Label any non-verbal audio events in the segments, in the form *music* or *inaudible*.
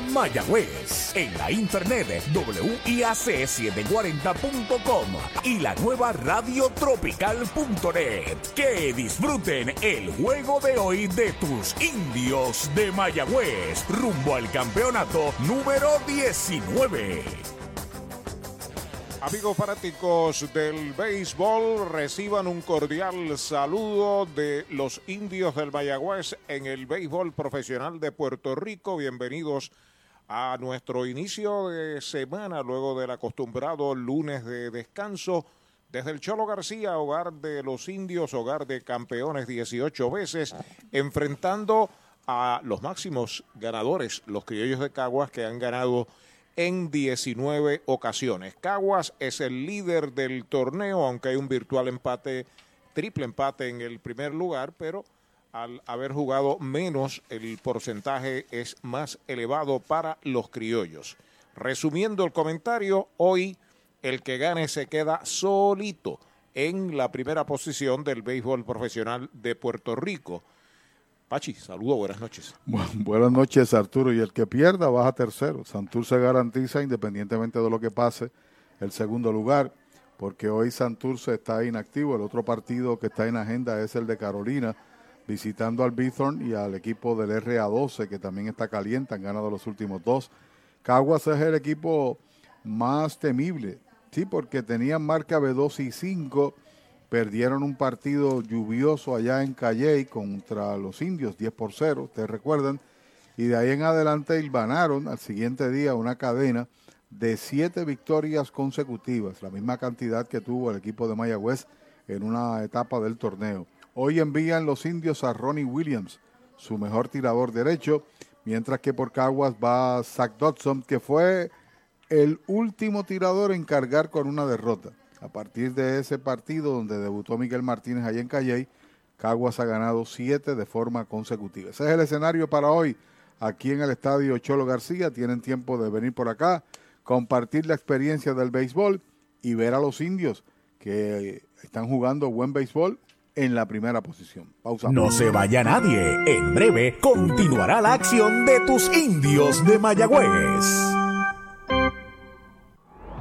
Mayagüez. En la internet WIAC740.com y la nueva radiotropical.net. Que disfruten el juego de hoy de tus indios de Mayagüez rumbo al campeonato número 19. Amigos fanáticos del béisbol, reciban un cordial saludo de los indios del Mayagüez en el béisbol profesional de Puerto Rico. Bienvenidos a nuestro inicio de semana, luego del acostumbrado lunes de descanso. Desde el Cholo García, hogar de los indios, hogar de campeones 18 veces, enfrentando a los máximos ganadores, los criollos de Caguas, que han ganado en 19 ocasiones. Caguas es el líder del torneo, aunque hay un virtual empate, triple empate en el primer lugar, pero al haber jugado menos, el porcentaje es más elevado para los criollos. Resumiendo el comentario, hoy el que gane se queda solito en la primera posición del béisbol profesional de Puerto Rico. Pachi, saludo, buenas noches. *laughs* buenas noches, Arturo. Y el que pierda baja tercero. Santurce garantiza, independientemente de lo que pase, el segundo lugar, porque hoy Santurce está inactivo. El otro partido que está en agenda es el de Carolina, visitando al Bithorn y al equipo del RA12, que también está caliente, han ganado los últimos dos. Caguas es el equipo más temible, sí, porque tenían marca B2 y 5 perdieron un partido lluvioso allá en Calley contra los indios, 10 por 0, ustedes recuerdan, y de ahí en adelante ganaron al siguiente día una cadena de siete victorias consecutivas, la misma cantidad que tuvo el equipo de Mayagüez en una etapa del torneo. Hoy envían los indios a Ronnie Williams, su mejor tirador derecho, mientras que por Caguas va Zach Dodson, que fue el último tirador en cargar con una derrota. A partir de ese partido donde debutó Miguel Martínez allá en Calley, Caguas ha ganado siete de forma consecutiva. Ese es el escenario para hoy aquí en el estadio Cholo García. Tienen tiempo de venir por acá, compartir la experiencia del béisbol y ver a los indios que están jugando buen béisbol en la primera posición. Pausa. No se vaya nadie. En breve continuará la acción de tus indios de Mayagüez.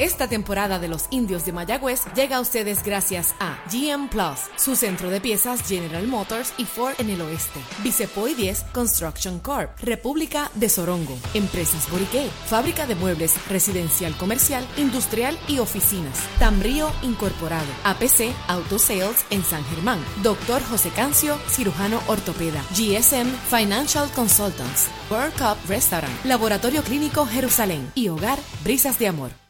Esta temporada de los indios de Mayagüez llega a ustedes gracias a GM Plus, su centro de piezas General Motors y Ford en el oeste. Vicepoy 10 Construction Corp, República de Sorongo, Empresas Boriqué, Fábrica de Muebles Residencial Comercial, Industrial y Oficinas. Tambrío Incorporado, APC Auto Sales en San Germán. Doctor José Cancio, cirujano ortopeda. GSM Financial Consultants. World Cup Restaurant, Laboratorio Clínico Jerusalén y Hogar Brisas de Amor.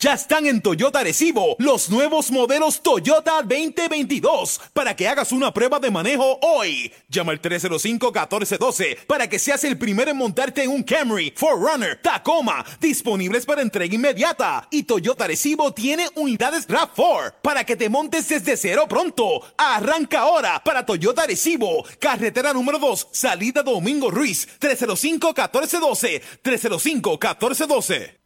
ya están en Toyota Recibo los nuevos modelos Toyota 2022 para que hagas una prueba de manejo hoy. Llama al 305-1412 para que seas el primero en montarte en un Camry, Forerunner, Tacoma, disponibles para entrega inmediata. Y Toyota Recibo tiene unidades RAV4 para que te montes desde cero pronto. Arranca ahora para Toyota Recibo, carretera número 2, salida Domingo Ruiz, 305-1412, 305-1412.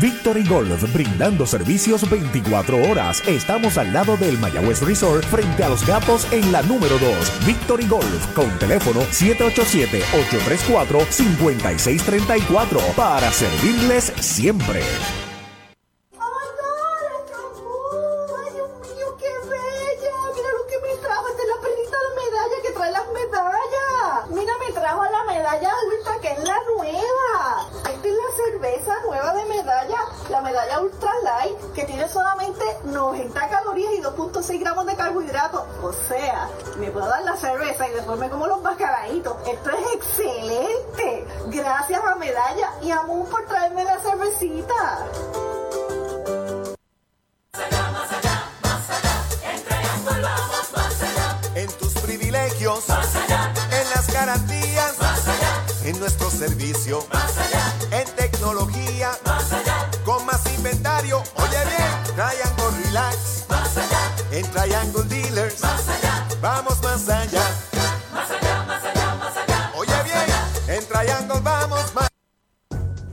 Victory Golf, brindando servicios 24 horas. Estamos al lado del Mayagüez Resort, frente a los gatos en la número 2. Victory Golf, con teléfono 787-834-5634, para servirles siempre. Cerveza nueva de medalla, la medalla ultra light, que tiene solamente 90 calorías y 2.6 gramos de carbohidratos. O sea, me puedo dar la cerveza y después me como los mascaraditos. Esto es excelente. Gracias a Medalla y a Moon por traerme la cervecita. En tus privilegios, más allá. En las garantías, más allá. En nuestro servicio. Triangle Dealers, más allá. Vamos más allá.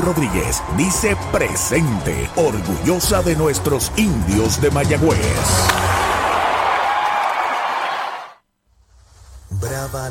Rodríguez dice presente, orgullosa de nuestros indios de Mayagüez. Brava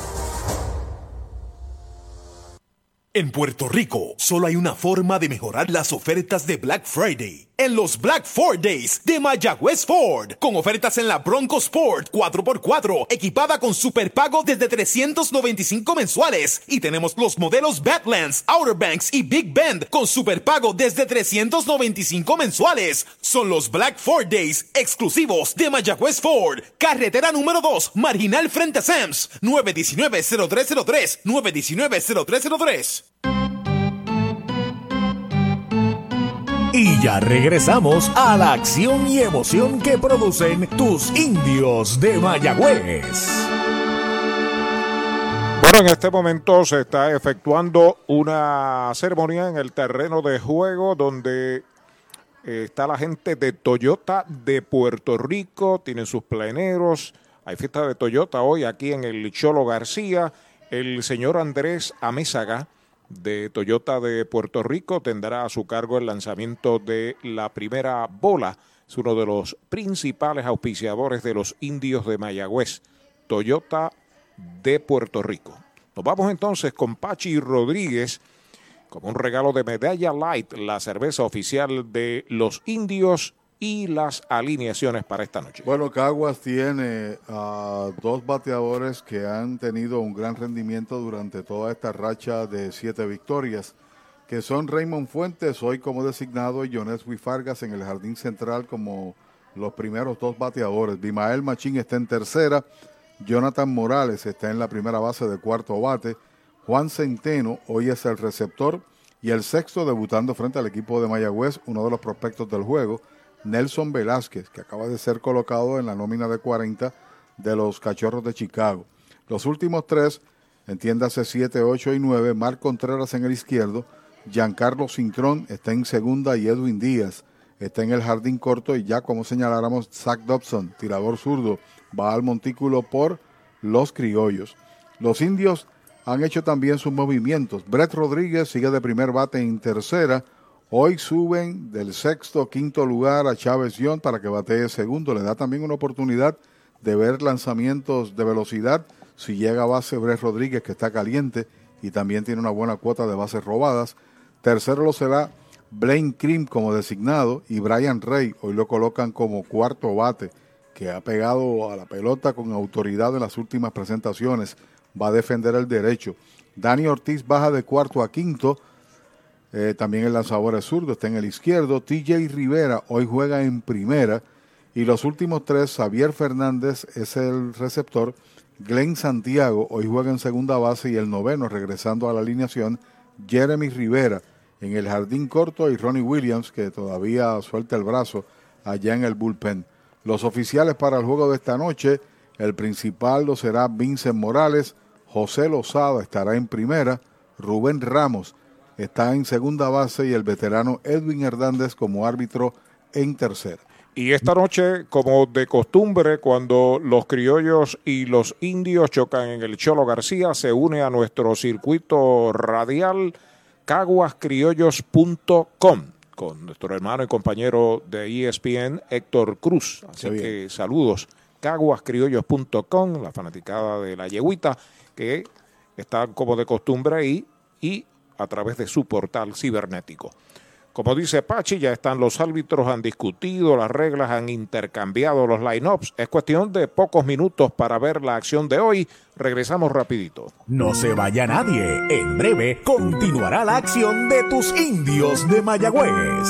En Puerto Rico, solo hay una forma de mejorar las ofertas de Black Friday. En los Black Ford Days de Mayagüez Ford, con ofertas en la Bronco Sport 4x4, equipada con superpago desde 395 mensuales. Y tenemos los modelos Badlands, Outer Banks y Big Bend con superpago desde 395 mensuales. Son los Black Ford Days exclusivos de Mayagüez Ford. Carretera número 2, marginal frente a Sams, 919-0303, 919-0303. Y ya regresamos a la acción y emoción que producen tus indios de Mayagüez. Bueno, en este momento se está efectuando una ceremonia en el terreno de juego donde eh, está la gente de Toyota de Puerto Rico, tienen sus pleneros, hay fiesta de Toyota hoy aquí en el Cholo García, el señor Andrés Amézaga de Toyota de Puerto Rico tendrá a su cargo el lanzamiento de la primera bola. Es uno de los principales auspiciadores de los indios de Mayagüez, Toyota de Puerto Rico. Nos vamos entonces con Pachi Rodríguez como un regalo de Medalla Light, la cerveza oficial de los indios y las alineaciones para esta noche. Bueno, Caguas tiene a dos bateadores que han tenido un gran rendimiento durante toda esta racha de siete victorias, que son Raymond Fuentes, hoy como designado, y Jones Fargas en el jardín central como los primeros dos bateadores. Bimael Machín está en tercera, Jonathan Morales está en la primera base de cuarto bate, Juan Centeno hoy es el receptor y el sexto debutando frente al equipo de Mayagüez, uno de los prospectos del juego, Nelson Velázquez, que acaba de ser colocado en la nómina de 40 de los Cachorros de Chicago. Los últimos tres, entiéndase 7, 8 y 9, Marc Contreras en el izquierdo, Giancarlo Cintrón está en segunda y Edwin Díaz está en el jardín corto y ya como señaláramos, Zach Dobson, tirador zurdo, va al montículo por los criollos. Los indios han hecho también sus movimientos. Brett Rodríguez sigue de primer bate en tercera. Hoy suben del sexto, quinto lugar a Chávez Young para que batee segundo. Le da también una oportunidad de ver lanzamientos de velocidad. Si llega a base Brett Rodríguez, que está caliente y también tiene una buena cuota de bases robadas. Tercero lo será Blaine Krim como designado y Brian Rey hoy lo colocan como cuarto bate que ha pegado a la pelota con autoridad en las últimas presentaciones. Va a defender el derecho. Dani Ortiz baja de cuarto a quinto. Eh, también el lanzador es zurdo, está en el izquierdo. TJ Rivera hoy juega en primera. Y los últimos tres, Javier Fernández es el receptor. Glenn Santiago hoy juega en segunda base y el noveno, regresando a la alineación, Jeremy Rivera en el jardín corto y Ronnie Williams, que todavía suelta el brazo allá en el bullpen. Los oficiales para el juego de esta noche, el principal lo será Vincent Morales, José Lozada estará en primera, Rubén Ramos está en segunda base y el veterano Edwin Hernández como árbitro en tercera. Y esta noche, como de costumbre, cuando los criollos y los indios chocan en el Cholo García, se une a nuestro circuito radial caguascriollos.com con nuestro hermano y compañero de ESPN, Héctor Cruz. Así que saludos, caguascriollos.com, la fanaticada de la yeguita, que está como de costumbre ahí y a través de su portal cibernético. Como dice Pachi, ya están los árbitros, han discutido las reglas, han intercambiado los line-ups. Es cuestión de pocos minutos para ver la acción de hoy. Regresamos rapidito. No se vaya nadie. En breve continuará la acción de tus indios de Mayagüez.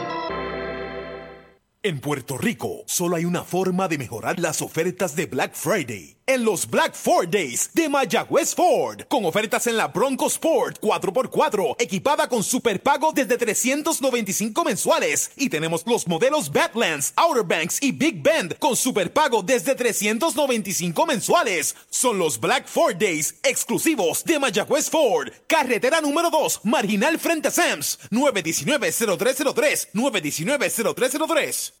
En Puerto Rico, solo hay una forma de mejorar las ofertas de Black Friday. En los Black Ford Days de Mayagüez Ford. Con ofertas en la Bronco Sport 4x4, equipada con superpago desde 395 mensuales. Y tenemos los modelos Badlands, Outer Banks y Big Bend con superpago desde 395 mensuales. Son los Black Ford Days exclusivos de Mayagüez Ford. Carretera número 2, marginal frente a Sams. 919-0303. 919-0303.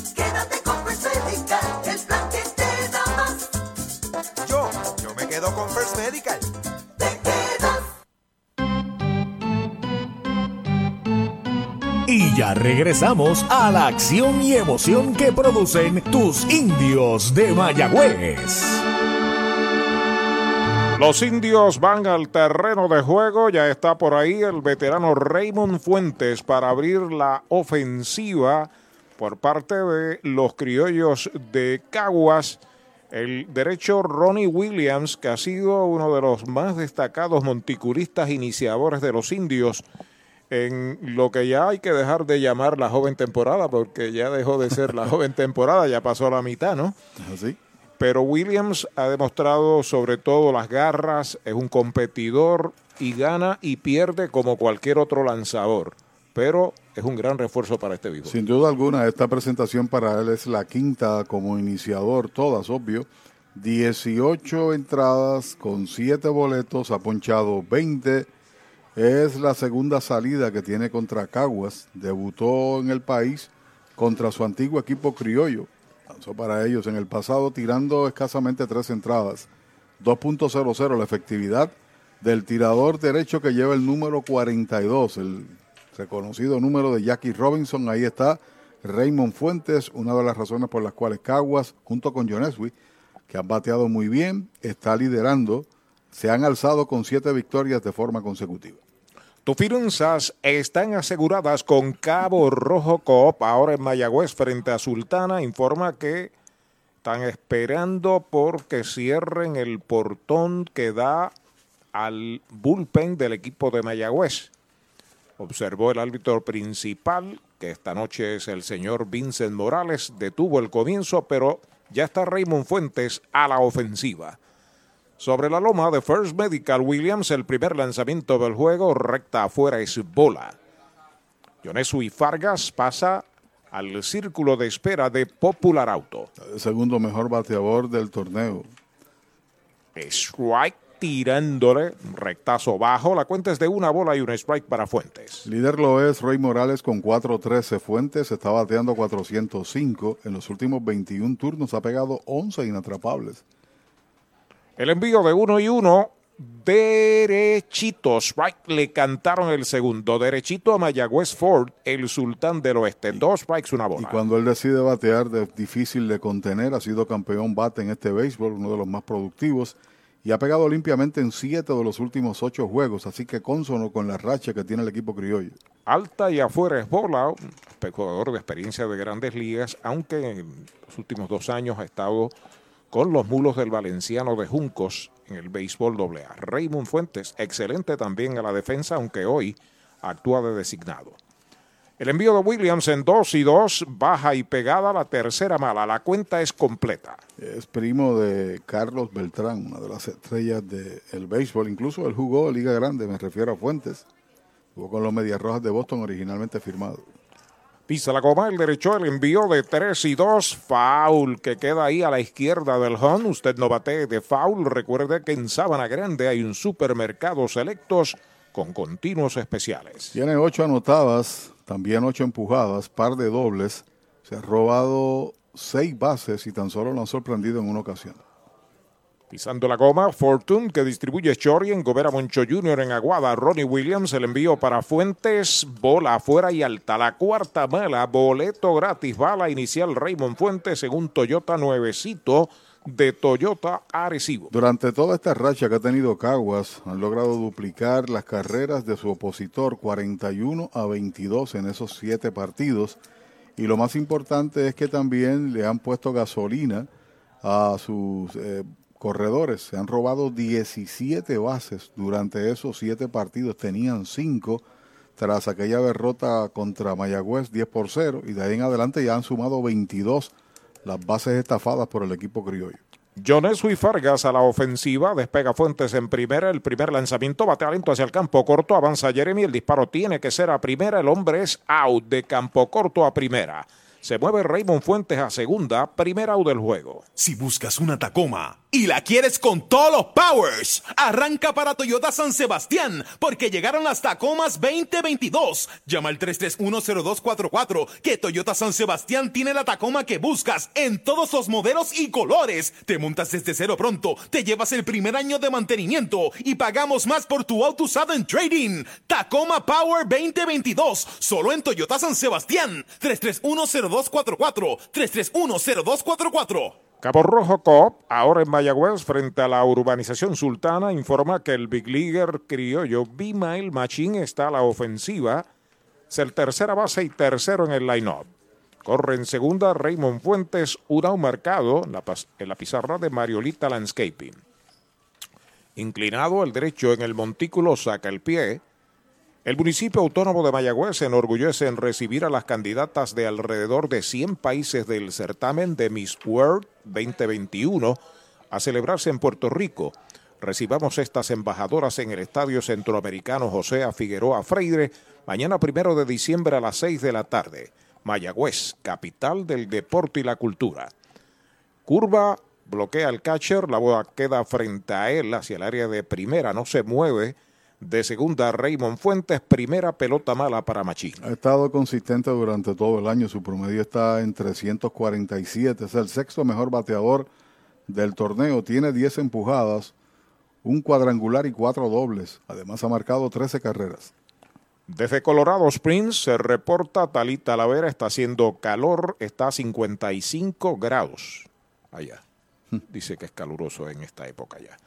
Y ya regresamos a la acción y emoción que producen tus indios de Mayagüez. Los indios van al terreno de juego, ya está por ahí el veterano Raymond Fuentes para abrir la ofensiva por parte de los criollos de Caguas. El derecho Ronnie Williams, que ha sido uno de los más destacados monticuristas iniciadores de los indios, en lo que ya hay que dejar de llamar la joven temporada, porque ya dejó de ser la *laughs* joven temporada, ya pasó la mitad, ¿no? Así. Pero Williams ha demostrado sobre todo las garras, es un competidor y gana y pierde como cualquier otro lanzador. Pero es un gran refuerzo para este vivo. Sin duda alguna, esta presentación para él es la quinta como iniciador, todas, obvio. 18 entradas con 7 boletos, ha ponchado 20 es la segunda salida que tiene contra Caguas. Debutó en el país contra su antiguo equipo criollo. Lanzó para ellos en el pasado tirando escasamente tres entradas. 2.00 la efectividad del tirador derecho que lleva el número 42, el reconocido número de Jackie Robinson. Ahí está Raymond Fuentes, una de las razones por las cuales Caguas, junto con Joneswi, que han bateado muy bien, está liderando se han alzado con siete victorias de forma consecutiva. Tus finanzas están aseguradas con Cabo Rojo Coop, ahora en Mayagüez frente a Sultana. Informa que están esperando por que cierren el portón que da al bullpen del equipo de Mayagüez. Observó el árbitro principal, que esta noche es el señor Vincent Morales, detuvo el comienzo, pero ya está Raymond Fuentes a la ofensiva. Sobre la loma de First Medical Williams, el primer lanzamiento del juego, recta afuera es bola. y Fargas pasa al círculo de espera de Popular Auto. El segundo mejor bateador del torneo. Strike tirándole, rectazo bajo. La cuenta es de una bola y un strike para Fuentes. Líder lo es Rey Morales con 4-13. Fuentes está bateando 405. En los últimos 21 turnos ha pegado 11 inatrapables. El envío de uno y uno derechito. Strike le cantaron el segundo. Derechito a Mayagüez Ford, el sultán del oeste. Dos strikes, una Y bola. cuando él decide batear, es difícil de contener. Ha sido campeón bate en este béisbol, uno de los más productivos. Y ha pegado limpiamente en siete de los últimos ocho juegos. Así que consono con la racha que tiene el equipo criollo. Alta y afuera es bola. Jugador de experiencia de grandes ligas, aunque en los últimos dos años ha estado con los mulos del Valenciano de Juncos en el béisbol AA. Raymond Fuentes, excelente también a la defensa, aunque hoy actúa de designado. El envío de Williams en 2 y 2, baja y pegada, la tercera mala. La cuenta es completa. Es primo de Carlos Beltrán, una de las estrellas del béisbol. Incluso él jugó Liga Grande, me refiero a Fuentes. Jugó con los Medias Rojas de Boston originalmente firmado. Pisa la goma, el derecho, el envío de 3 y 2, foul que queda ahí a la izquierda del home. Usted no bate de foul. Recuerde que en Sabana Grande hay un supermercado selectos con continuos especiales. Tiene ocho anotadas, también ocho empujadas, par de dobles. Se ha robado seis bases y tan solo lo han sorprendido en una ocasión. Pisando la goma, Fortune que distribuye Chori en Gobera Moncho Jr. en Aguada. Ronnie Williams, el envío para Fuentes, bola afuera y alta. La cuarta mala, boleto gratis, bala inicial Raymond Fuentes en un Toyota nuevecito de Toyota Arecibo. Durante toda esta racha que ha tenido Caguas, han logrado duplicar las carreras de su opositor 41 a 22 en esos siete partidos. Y lo más importante es que también le han puesto gasolina a sus eh, corredores. Se han robado 17 bases durante esos siete partidos. Tenían cinco tras aquella derrota contra Mayagüez 10 por 0 y de ahí en adelante ya han sumado 22 las bases estafadas por el equipo criollo. Jones y Fargas a la ofensiva, despega Fuentes en primera, el primer lanzamiento va talento hacia el campo corto, avanza Jeremy, el disparo tiene que ser a primera, el hombre es out de campo corto a primera. Se mueve Raymond Fuentes a segunda, primer out del juego. Si buscas una Tacoma y la quieres con todos los powers, arranca para Toyota San Sebastián, porque llegaron las Tacomas 2022. Llama al 3310244, que Toyota San Sebastián tiene la Tacoma que buscas en todos los modelos y colores. Te montas desde cero pronto, te llevas el primer año de mantenimiento y pagamos más por tu auto usado en trading. Tacoma Power 2022, solo en Toyota San Sebastián. 3310244, 3310244. Cabo Rojo Coop, ahora en Mayagüez, frente a la urbanización sultana, informa que el Big Leaguer criollo B-Mail Machine está a la ofensiva. Es el tercera base y tercero en el line-up. Corre en segunda Raymond Fuentes, un out marcado en la, en la pizarra de Mariolita Landscaping. Inclinado el derecho en el montículo, saca el pie. El municipio autónomo de Mayagüez se enorgullece en recibir a las candidatas de alrededor de 100 países del certamen de Miss World 2021 a celebrarse en Puerto Rico. Recibamos estas embajadoras en el Estadio Centroamericano José. Figueroa Freire mañana primero de diciembre a las 6 de la tarde. Mayagüez, capital del deporte y la cultura. Curva, bloquea el catcher, la bola queda frente a él hacia el área de primera, no se mueve. De segunda, Raymond Fuentes, primera pelota mala para Machín. Ha estado consistente durante todo el año. Su promedio está en 347. Es el sexto mejor bateador del torneo. Tiene 10 empujadas, un cuadrangular y cuatro dobles. Además ha marcado 13 carreras. Desde Colorado Springs se reporta Talita Lavera, está haciendo calor, está a 55 grados allá. Dice que es caluroso en esta época ya.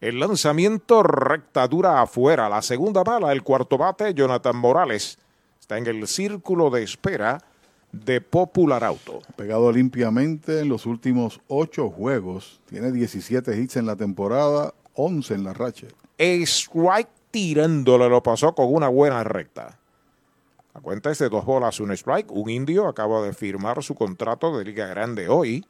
El lanzamiento recta dura afuera. La segunda bala, el cuarto bate, Jonathan Morales. Está en el círculo de espera de Popular Auto. Pegado limpiamente en los últimos ocho juegos. Tiene 17 hits en la temporada, 11 en la racha. Strike tirándole lo pasó con una buena recta. La cuenta es de dos bolas, un strike. Un indio acaba de firmar su contrato de Liga Grande hoy.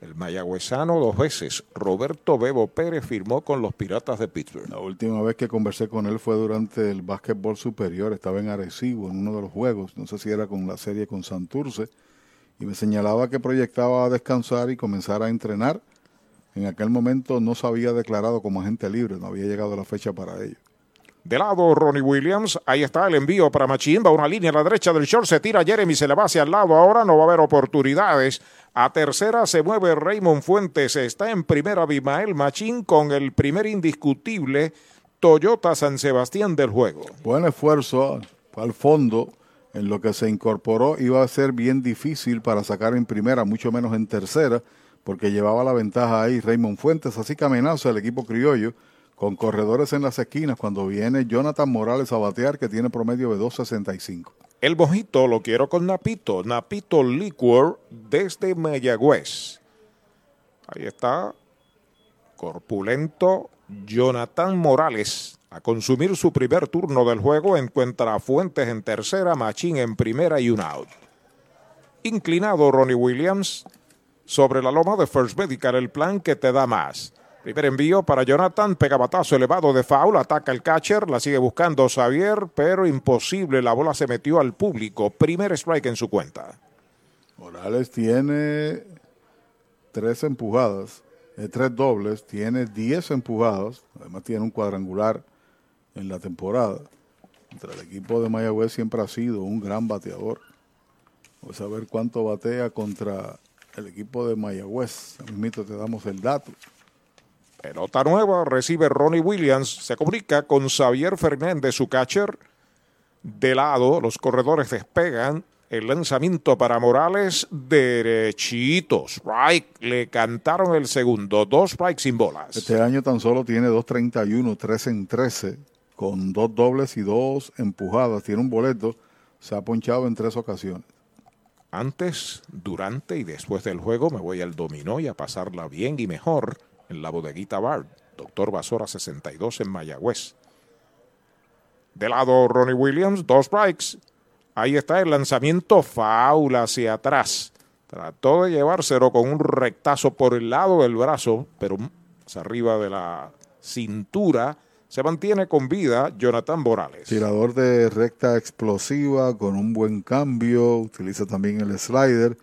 El mayagüezano dos veces, Roberto Bebo Pérez, firmó con los Piratas de Pittsburgh. La última vez que conversé con él fue durante el básquetbol superior. Estaba en Arecibo en uno de los juegos. No sé si era con la serie con Santurce. Y me señalaba que proyectaba descansar y comenzar a entrenar. En aquel momento no se había declarado como agente libre. No había llegado la fecha para ello. De lado, Ronnie Williams. Ahí está el envío para Machín. Va una línea a la derecha del short. Se tira Jeremy. Se le va hacia el lado. Ahora no va a haber oportunidades. A tercera se mueve Raymond Fuentes. Está en primera Bimael Machín con el primer indiscutible Toyota San Sebastián del juego. Buen esfuerzo al fondo. En lo que se incorporó iba a ser bien difícil para sacar en primera, mucho menos en tercera, porque llevaba la ventaja ahí Raymond Fuentes. Así que amenaza el equipo criollo con corredores en las esquinas cuando viene Jonathan Morales a batear, que tiene promedio de 2.65. El mojito lo quiero con Napito. Napito Liquor desde Mayagüez. Ahí está. Corpulento Jonathan Morales a consumir su primer turno del juego. Encuentra a Fuentes en tercera, Machín en primera y un out. Inclinado Ronnie Williams sobre la loma de First Medical, el plan que te da más. Primer envío para Jonathan, pega batazo elevado de foul, ataca el catcher, la sigue buscando Xavier, pero imposible, la bola se metió al público. Primer strike en su cuenta. Morales tiene tres empujadas, eh, tres dobles, tiene diez empujadas, además tiene un cuadrangular en la temporada. Entre el equipo de Mayagüez siempre ha sido un gran bateador. Vamos a ver cuánto batea contra el equipo de Mayagüez. A te damos el dato. Pelota nueva, recibe Ronnie Williams, se comunica con Xavier Fernández, su catcher. De lado, los corredores despegan. El lanzamiento para Morales, derechito. Strike, le cantaron el segundo. Dos strikes sin bolas. Este año tan solo tiene 2.31, 3 en 13, con dos dobles y dos empujadas. Tiene un boleto, se ha ponchado en tres ocasiones. Antes, durante y después del juego me voy al dominó y a pasarla bien y mejor en la bodeguita Bar, Doctor Basora 62 en Mayagüez. De lado Ronnie Williams, dos strikes. Ahí está el lanzamiento faula hacia atrás. Trató de llevárselo con un rectazo por el lado del brazo, pero hacia arriba de la cintura. Se mantiene con vida Jonathan Morales. Tirador de recta explosiva con un buen cambio. Utiliza también el slider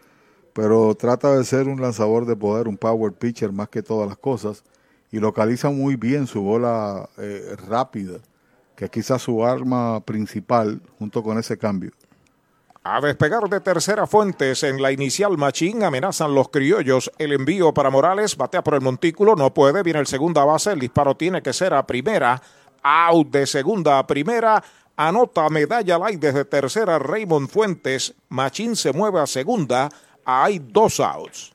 pero trata de ser un lanzador de poder, un power pitcher más que todas las cosas, y localiza muy bien su bola eh, rápida, que es quizás su arma principal junto con ese cambio. A despegar de tercera fuentes en la inicial machín amenazan los criollos. El envío para Morales, batea por el montículo, no puede, viene el segunda base, el disparo tiene que ser a primera, out de segunda a primera, anota medalla light desde tercera Raymond Fuentes, machín se mueve a segunda, hay dos outs.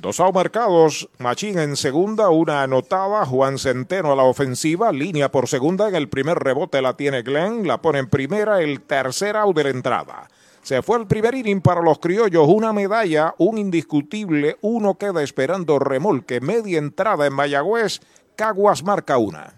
Dos marcados, Machín en segunda, una anotada, Juan Centeno a la ofensiva, línea por segunda, en el primer rebote la tiene Glenn, la pone en primera, el tercer out de la entrada. Se fue el primer inning para los criollos, una medalla, un indiscutible, uno queda esperando remolque, media entrada en Mayagüez, Caguas marca una.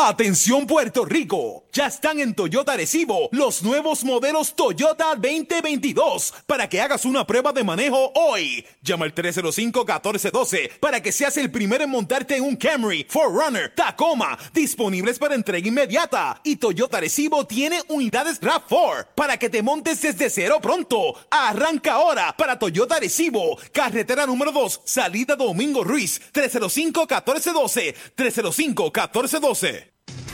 Atención Puerto Rico, ya están en Toyota Recibo los nuevos modelos Toyota 2022 para que hagas una prueba de manejo hoy. Llama al 305-1412 para que seas el primero en montarte en un Camry, Forerunner, Tacoma, disponibles para entrega inmediata. Y Toyota Recibo tiene unidades RAV4 para que te montes desde cero pronto. Arranca ahora para Toyota Recibo, carretera número 2, salida Domingo Ruiz, 305-1412, 305-1412.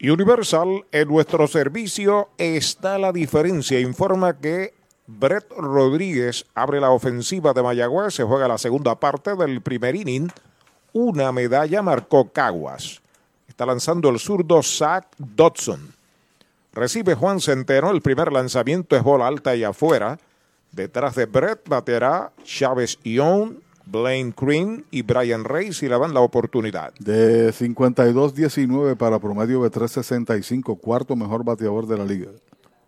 Universal, en nuestro servicio está la diferencia. Informa que Brett Rodríguez abre la ofensiva de Mayagüez. Se juega la segunda parte del primer inning. Una medalla marcó Caguas. Está lanzando el zurdo Zach Dodson. Recibe Juan Centeno. El primer lanzamiento es bola alta y afuera. Detrás de Brett baterá Chávez Ion, Blaine Green y Brian Reyes y le dan la oportunidad. De 52-19 para promedio de 365, cuarto mejor bateador de la liga.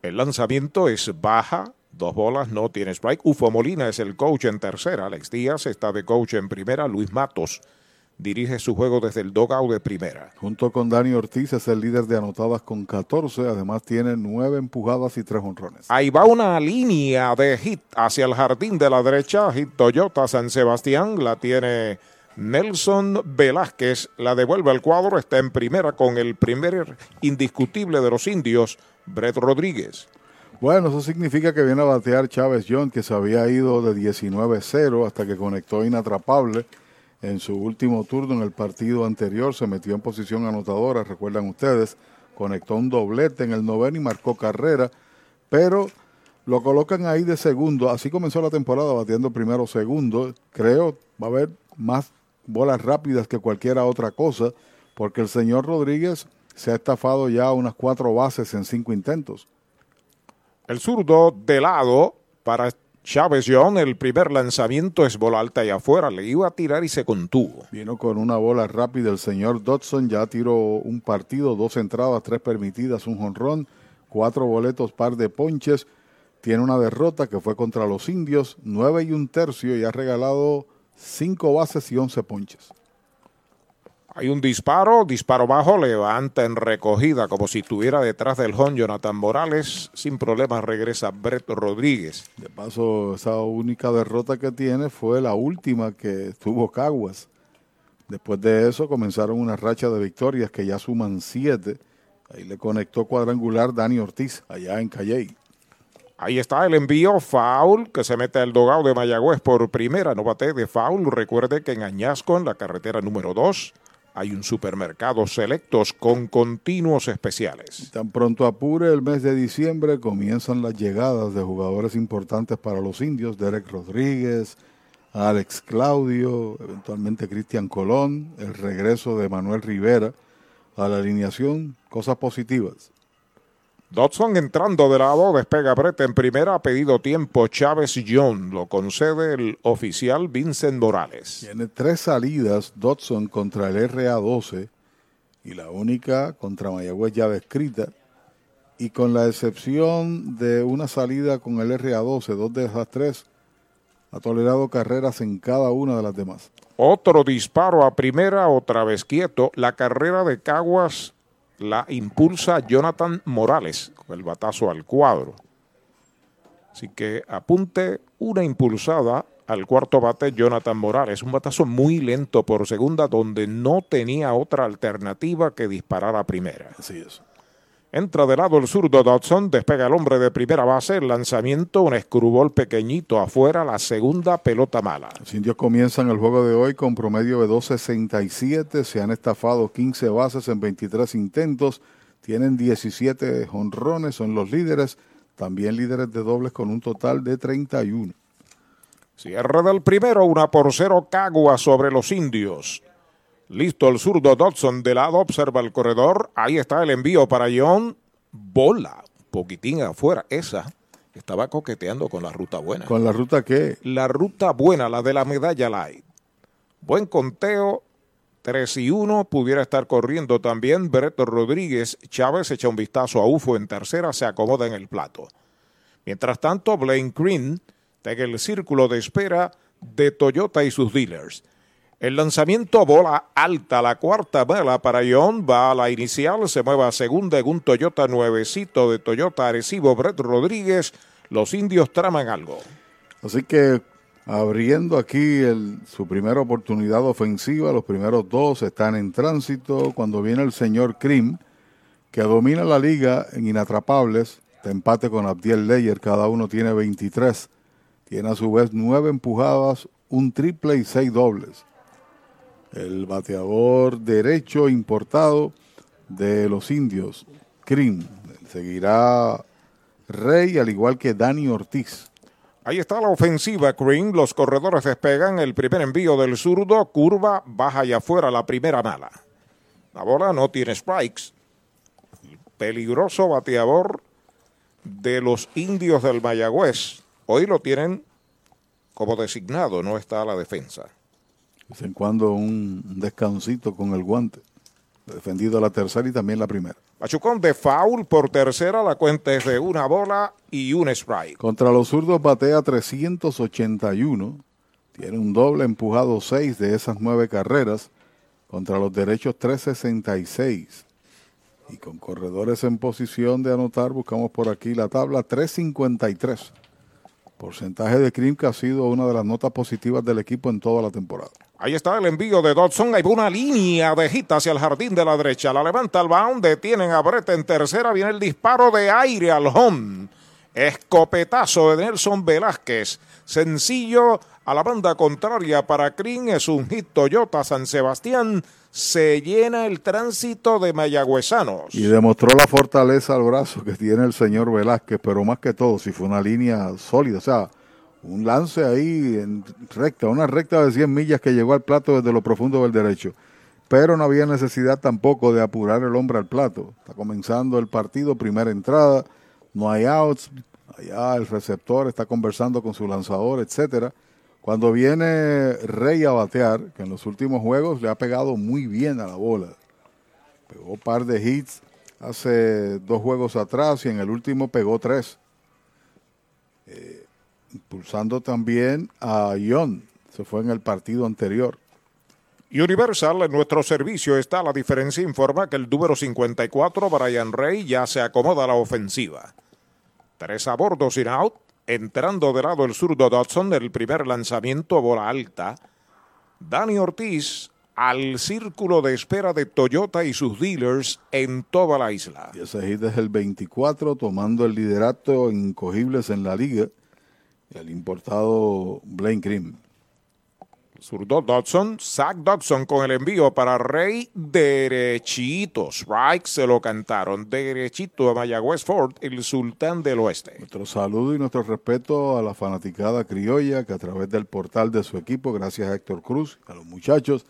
El lanzamiento es baja, dos bolas, no tiene strike. Ufo Molina es el coach en tercera, Alex Díaz está de coach en primera, Luis Matos dirige su juego desde el dogout de primera. Junto con Dani Ortiz es el líder de anotadas con 14, además tiene nueve empujadas y tres honrones. Ahí va una línea de hit hacia el jardín de la derecha, hit Toyota San Sebastián, la tiene Nelson Velázquez, la devuelve al cuadro, está en primera con el primer indiscutible de los indios, Brett Rodríguez. Bueno, eso significa que viene a batear Chávez John, que se había ido de 19-0 hasta que conectó inatrapable en su último turno en el partido anterior, se metió en posición anotadora, recuerdan ustedes, conectó un doblete en el noveno y marcó carrera, pero lo colocan ahí de segundo, así comenzó la temporada batiendo primero segundo, creo va a haber más bolas rápidas que cualquier otra cosa, porque el señor Rodríguez se ha estafado ya unas cuatro bases en cinco intentos. El zurdo de lado para Chávez John, el primer lanzamiento es bola alta y afuera, le iba a tirar y se contuvo. Vino con una bola rápida el señor Dodson, ya tiró un partido, dos entradas, tres permitidas, un jonrón, cuatro boletos, par de ponches. Tiene una derrota que fue contra los indios, nueve y un tercio y ha regalado cinco bases y once ponches. Hay un disparo, disparo bajo, levanta en recogida como si estuviera detrás del home Jonathan Morales. Sin problemas regresa Brett Rodríguez. De paso, esa única derrota que tiene fue la última que tuvo Caguas. Después de eso comenzaron una racha de victorias que ya suman siete. Ahí le conectó cuadrangular Dani Ortiz, allá en Calley. Ahí está el envío, foul, que se mete al dogado de Mayagüez por primera, no bate de foul. Recuerde que en Añasco, en la carretera número 2, hay un supermercado selectos con continuos especiales. Tan pronto apure el mes de diciembre comienzan las llegadas de jugadores importantes para los indios, Derek Rodríguez, Alex Claudio, eventualmente Cristian Colón, el regreso de Manuel Rivera a la alineación, cosas positivas. Dodson entrando de lado, despega Brett en primera, ha pedido tiempo Chávez John, lo concede el oficial Vincent Morales. Tiene tres salidas Dodson contra el RA12 y la única contra Mayagüez ya descrita. Y con la excepción de una salida con el RA12, dos de esas tres, ha tolerado carreras en cada una de las demás. Otro disparo a primera, otra vez quieto. La carrera de Caguas la impulsa Jonathan Morales con el batazo al cuadro. Así que apunte una impulsada al cuarto bate Jonathan Morales. Un batazo muy lento por segunda donde no tenía otra alternativa que disparar a primera. Así es. Entra de lado el zurdo Dodson, despega el hombre de primera base, el lanzamiento, un escrubol pequeñito afuera, la segunda pelota mala. Los indios comienzan el juego de hoy con promedio de 2.67, se han estafado 15 bases en 23 intentos, tienen 17 jonrones, son los líderes, también líderes de dobles con un total de 31. Cierre del primero, una por cero Cagua sobre los indios. Listo el zurdo Dodson de lado, observa el corredor. Ahí está el envío para John. Bola, poquitín afuera. Esa estaba coqueteando con la ruta buena. ¿Con la ruta qué? La ruta buena, la de la medalla light. Buen conteo. 3 y 1. Pudiera estar corriendo también. Breto Rodríguez Chávez echa un vistazo a UFO en tercera. Se acomoda en el plato. Mientras tanto, Blaine Green en el círculo de espera de Toyota y sus dealers. El lanzamiento bola alta, la cuarta bala para John, va a la inicial, se mueve a segunda en un Toyota nuevecito de Toyota Arecibo Brett Rodríguez. Los indios traman algo. Así que abriendo aquí su primera oportunidad ofensiva, los primeros dos están en tránsito. Cuando viene el señor Krim, que domina la liga en inatrapables, de empate con Abdiel Leyer, cada uno tiene 23. Tiene a su vez nueve empujadas, un triple y seis dobles el bateador derecho importado de los indios, Krim. Seguirá Rey, al igual que Dani Ortiz. Ahí está la ofensiva, Green. Los corredores despegan. El primer envío del zurdo, curva, baja y afuera la primera mala. La bola no tiene strikes. Peligroso bateador de los indios del Mayagüez. Hoy lo tienen como designado, no está la defensa vez en cuando un descansito con el guante. Defendido la tercera y también la primera. Machucón de foul por tercera, la cuenta es de una bola y un strike. Contra los zurdos batea 381. Tiene un doble empujado 6 de esas nueve carreras. Contra los derechos 366. Y con corredores en posición de anotar, buscamos por aquí la tabla 353. Porcentaje de Krim que ha sido una de las notas positivas del equipo en toda la temporada. Ahí está el envío de Dodson. Hay una línea de gita hacia el jardín de la derecha. La levanta el bound. Detienen a Brett en tercera. Viene el disparo de aire al home. Escopetazo de Nelson Velázquez. Sencillo a la banda contraria para Krim. Es un hit Toyota San Sebastián. Se llena el tránsito de mayagüezanos. Y demostró la fortaleza al brazo que tiene el señor Velázquez, pero más que todo, si fue una línea sólida, o sea, un lance ahí en recta, una recta de 100 millas que llegó al plato desde lo profundo del derecho. Pero no había necesidad tampoco de apurar el hombre al plato. Está comenzando el partido, primera entrada, no hay outs, allá el receptor está conversando con su lanzador, etcétera. Cuando viene Rey a batear, que en los últimos juegos le ha pegado muy bien a la bola. Pegó un par de hits hace dos juegos atrás y en el último pegó tres. Eh, impulsando también a Ion. Se fue en el partido anterior. Universal, en nuestro servicio está la diferencia. Informa que el número 54, Brian Rey, ya se acomoda a la ofensiva. Tres a bordo sin out. Entrando de lado el zurdo Dodson del primer lanzamiento, bola alta. Dani Ortiz al círculo de espera de Toyota y sus dealers en toda la isla. Y ese hit es el 24, tomando el liderato incogibles en la liga. El importado Blaine Grimm. Zurdo Dodson, Zach Dodson con el envío para Rey derechito. Strike se lo cantaron derechito a Mayagüez Ford, el sultán del oeste. Nuestro saludo y nuestro respeto a la fanaticada criolla que a través del portal de su equipo, gracias a Héctor Cruz, a los muchachos,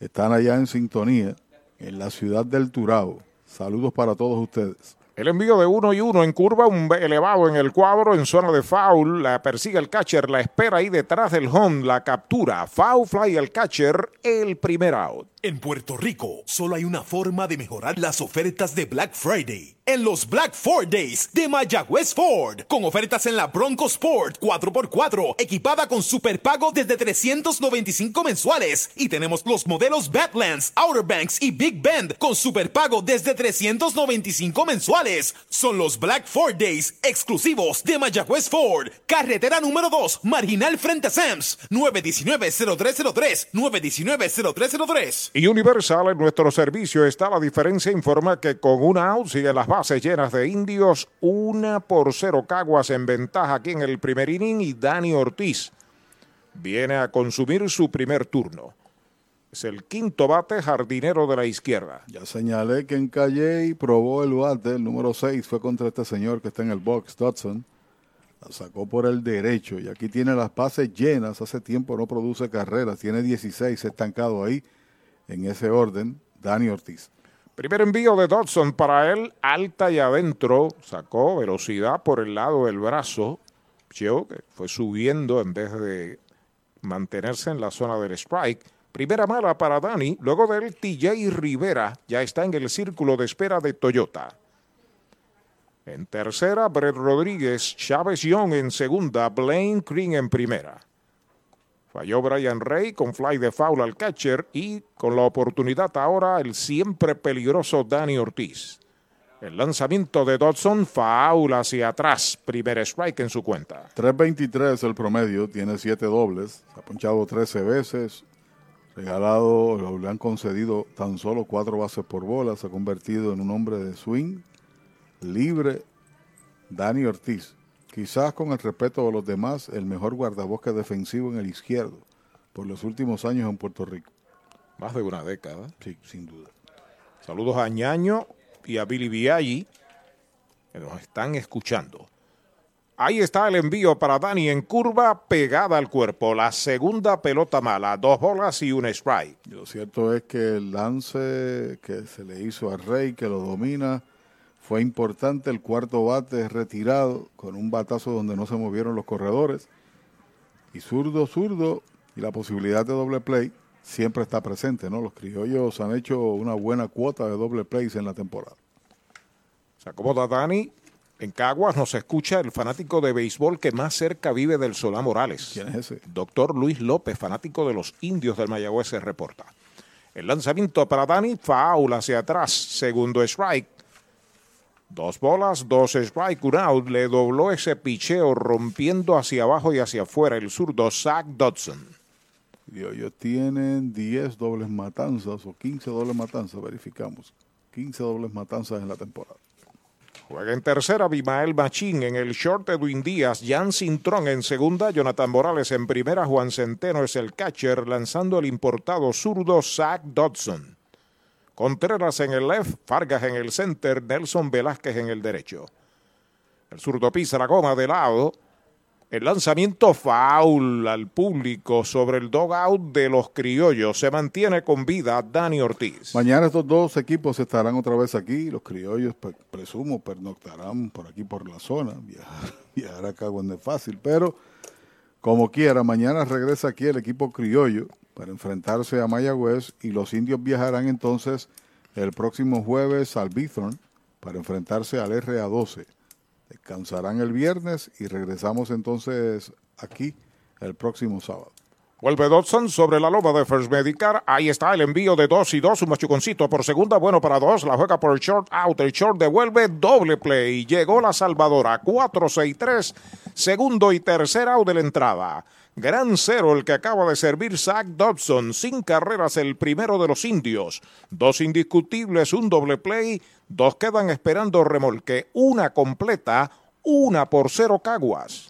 están allá en sintonía en la ciudad del Turabo. Saludos para todos ustedes. El envío de uno y uno en curva, un elevado en el cuadro, en zona de foul, la persigue el catcher, la espera ahí detrás del home, la captura, foul fly el catcher, el primer out. En Puerto Rico, solo hay una forma de mejorar las ofertas de Black Friday. En los Black Ford Days de Mayagüez Ford. Con ofertas en la Bronco Sport 4x4, equipada con superpago desde 395 mensuales. Y tenemos los modelos Badlands, Outer Banks y Big Bend con superpago desde 395 mensuales son los Black Ford Days exclusivos de Mayagüez Ford. Carretera número 2, marginal frente a Sams. 919-0303. 919-0303. Y Universal en nuestro servicio está la diferencia. Informa que con una out siguen las bases llenas de indios. Una por cero Caguas en ventaja aquí en el primer inning. Y Dani Ortiz viene a consumir su primer turno. Es el quinto bate jardinero de la izquierda. Ya señalé que en Calle probó el bate, el número 6 fue contra este señor que está en el box, Dodson. La sacó por el derecho y aquí tiene las bases llenas. Hace tiempo no produce carreras, tiene 16 estancado ahí en ese orden. Dani Ortiz. Primer envío de Dodson para él, alta y adentro. Sacó velocidad por el lado del brazo. Joe, que fue subiendo en vez de mantenerse en la zona del strike. Primera mala para Dani, luego del TJ Rivera ya está en el círculo de espera de Toyota. En tercera, Brett Rodríguez, Chávez Young en segunda, Blaine Green en primera. Falló Brian Rey con fly de foul al catcher y con la oportunidad ahora el siempre peligroso Dani Ortiz. El lanzamiento de Dodson, foul hacia atrás, primer strike en su cuenta. 3.23 el promedio, tiene 7 dobles, ha ponchado 13 veces, regalado, le han concedido tan solo 4 bases por bola, se ha convertido en un hombre de swing, libre, Dani Ortiz. Quizás con el respeto de los demás, el mejor guardabosque defensivo en el izquierdo por los últimos años en Puerto Rico. Más de una década. Sí, sin duda. Saludos a Ñaño y a Billy Viaggi, que nos están escuchando. Ahí está el envío para Dani en curva pegada al cuerpo. La segunda pelota mala, dos bolas y un strike. Lo cierto es que el lance que se le hizo a Rey, que lo domina, fue importante. El cuarto bate es retirado con un batazo donde no se movieron los corredores. Y zurdo, zurdo, y la posibilidad de doble play siempre está presente, ¿no? Los criollos han hecho una buena cuota de doble plays en la temporada. Se acomoda Dani. En Caguas nos escucha el fanático de béisbol que más cerca vive del Solá Morales. ¿Quién es ese? Doctor Luis López, fanático de los indios del Mayagüez, se reporta. El lanzamiento para Dani, foul hacia atrás, segundo strike. Dos bolas, dos strike, un out. Le dobló ese picheo rompiendo hacia abajo y hacia afuera el zurdo Zach Dodson. Y ellos tienen 10 dobles matanzas o 15 dobles matanzas, verificamos. 15 dobles matanzas en la temporada. Juega en tercera, Bimael Machín en el short Edwin Díaz, Jan Cintrón en segunda, Jonathan Morales en primera, Juan Centeno es el catcher, lanzando el importado zurdo Zach Dodson. Contreras en el left, Fargas en el center, Nelson Velázquez en el derecho. El zurdo pisa la goma de lado. El lanzamiento foul al público sobre el dogout de los criollos. Se mantiene con vida Dani Ortiz. Mañana estos dos equipos estarán otra vez aquí. Los criollos, pre- presumo, pernoctarán por aquí por la zona. Viajar, *laughs* viajar a Caguas no es fácil, pero como quiera, mañana regresa aquí el equipo criollo para enfrentarse a Mayagüez y los indios viajarán entonces el próximo jueves al Bithorn para enfrentarse al RA12. Descansarán el viernes y regresamos entonces aquí el próximo sábado. Vuelve Dodson sobre la loma de First Medicar. Ahí está el envío de dos y dos. Un machuconcito por segunda. Bueno para dos. La juega por el short out. El short devuelve doble play. Llegó la salvadora. 4-6-3. Segundo y tercer out de la entrada. Gran cero el que acaba de servir Zach Dodson. Sin carreras el primero de los indios. Dos indiscutibles, un doble play. Dos quedan esperando remolque. Una completa. Una por cero Caguas.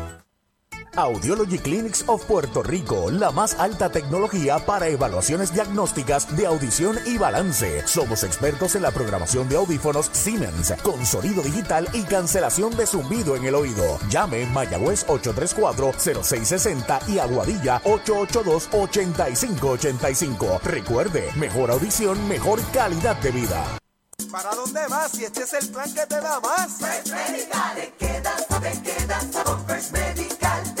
Audiology Clinics of Puerto Rico, la más alta tecnología para evaluaciones diagnósticas de audición y balance. Somos expertos en la programación de audífonos Siemens, con sonido digital y cancelación de zumbido en el oído. Llame Mayagüez 834-0660 y Aguadilla 882-8585. Recuerde, mejor audición, mejor calidad de vida. ¿Para dónde vas si este es el plan que te da más? First Medical, te quedas, te quedas. Con First Medical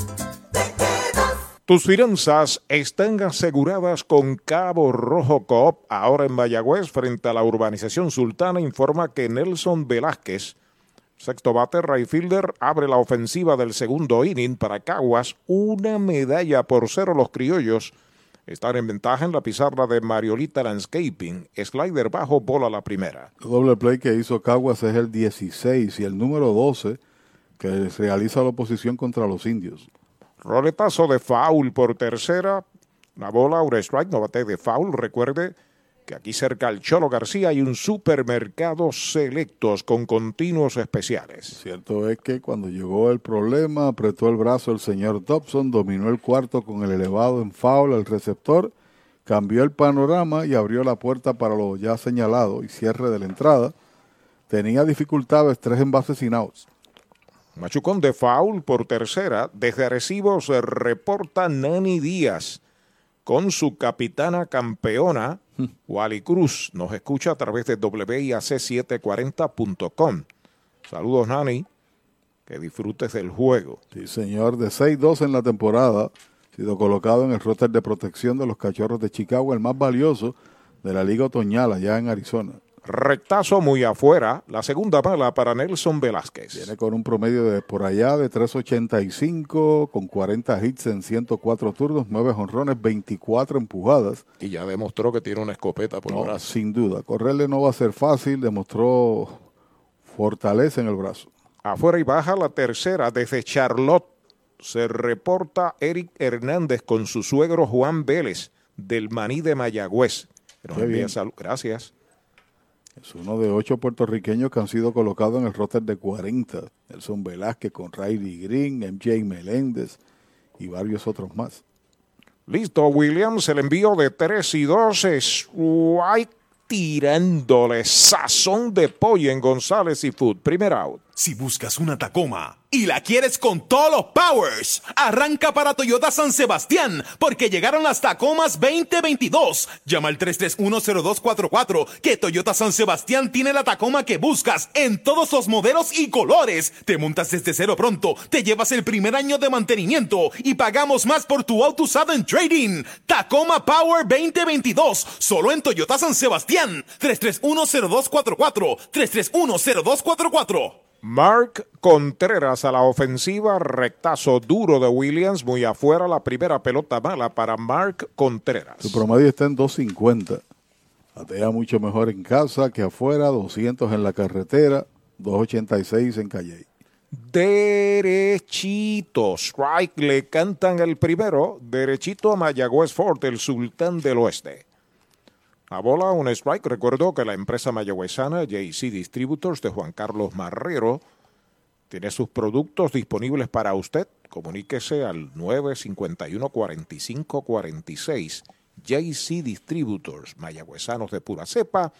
Tus finanzas están aseguradas con Cabo Rojo Coop. Ahora en Mayagüez, frente a la urbanización sultana, informa que Nelson Velázquez, sexto bate, right fielder, abre la ofensiva del segundo inning para Caguas. Una medalla por cero los criollos. Están en ventaja en la pizarra de Mariolita Landscaping. Slider bajo, bola la primera. El doble play que hizo Caguas es el 16 y el número 12 que realiza la oposición contra los indios. Roletazo de foul por tercera. Una bola, un strike, no bate de foul. Recuerde que aquí cerca al Cholo García hay un supermercado selectos con continuos especiales. Cierto es que cuando llegó el problema, apretó el brazo el señor Dobson, dominó el cuarto con el elevado en foul al receptor, cambió el panorama y abrió la puerta para lo ya señalado y cierre de la entrada. Tenía dificultades, tres envases sin outs. Machucón de foul por tercera. Desde Arecibo se reporta Nani Díaz con su capitana campeona, *laughs* Wally Cruz. Nos escucha a través de WIAC740.com. Saludos, Nani. Que disfrutes del juego. Sí, señor, de 6-2 en la temporada, ha sido colocado en el roster de protección de los cachorros de Chicago, el más valioso de la Liga Otoñal allá en Arizona. Rectazo muy afuera. La segunda bala para Nelson Velázquez. Viene con un promedio de por allá de 3.85, con 40 hits en 104 turnos, 9 jonrones, 24 empujadas. Y ya demostró que tiene una escopeta por No, el brazo. sin duda. Correrle no va a ser fácil, demostró fortaleza en el brazo. Afuera y baja la tercera desde Charlotte. Se reporta Eric Hernández con su suegro Juan Vélez del Maní de Mayagüez. Nos envía. Gracias. Es uno de ocho puertorriqueños que han sido colocados en el roster de 40. Nelson Velázquez con Riley Green, MJ Meléndez y varios otros más. Listo, Williams, el envío de 3 y 2 es White tirándole sazón de pollo en González y Food. Primer out. Si buscas una Tacoma y la quieres con todos los powers, arranca para Toyota San Sebastián, porque llegaron las Tacomas 2022. Llama al 3310244, que Toyota San Sebastián tiene la Tacoma que buscas en todos los modelos y colores. Te montas desde cero pronto, te llevas el primer año de mantenimiento y pagamos más por tu auto usado en trading. Tacoma Power 2022, solo en Toyota San Sebastián. 3310244, 3310244. Mark Contreras a la ofensiva, rectazo duro de Williams, muy afuera la primera pelota mala para Mark Contreras. Su promedio está en 250. Batea mucho mejor en casa que afuera, 200 en la carretera, 286 en calle. Derechito, strike, le cantan el primero, derechito a Mayagüez Fort, el sultán del oeste. A bola, un strike. Recuerdo que la empresa mayagüezana JC Distributors de Juan Carlos Marrero tiene sus productos disponibles para usted. Comuníquese al 951-4546. JC Distributors, mayagüezanos de pura cepa,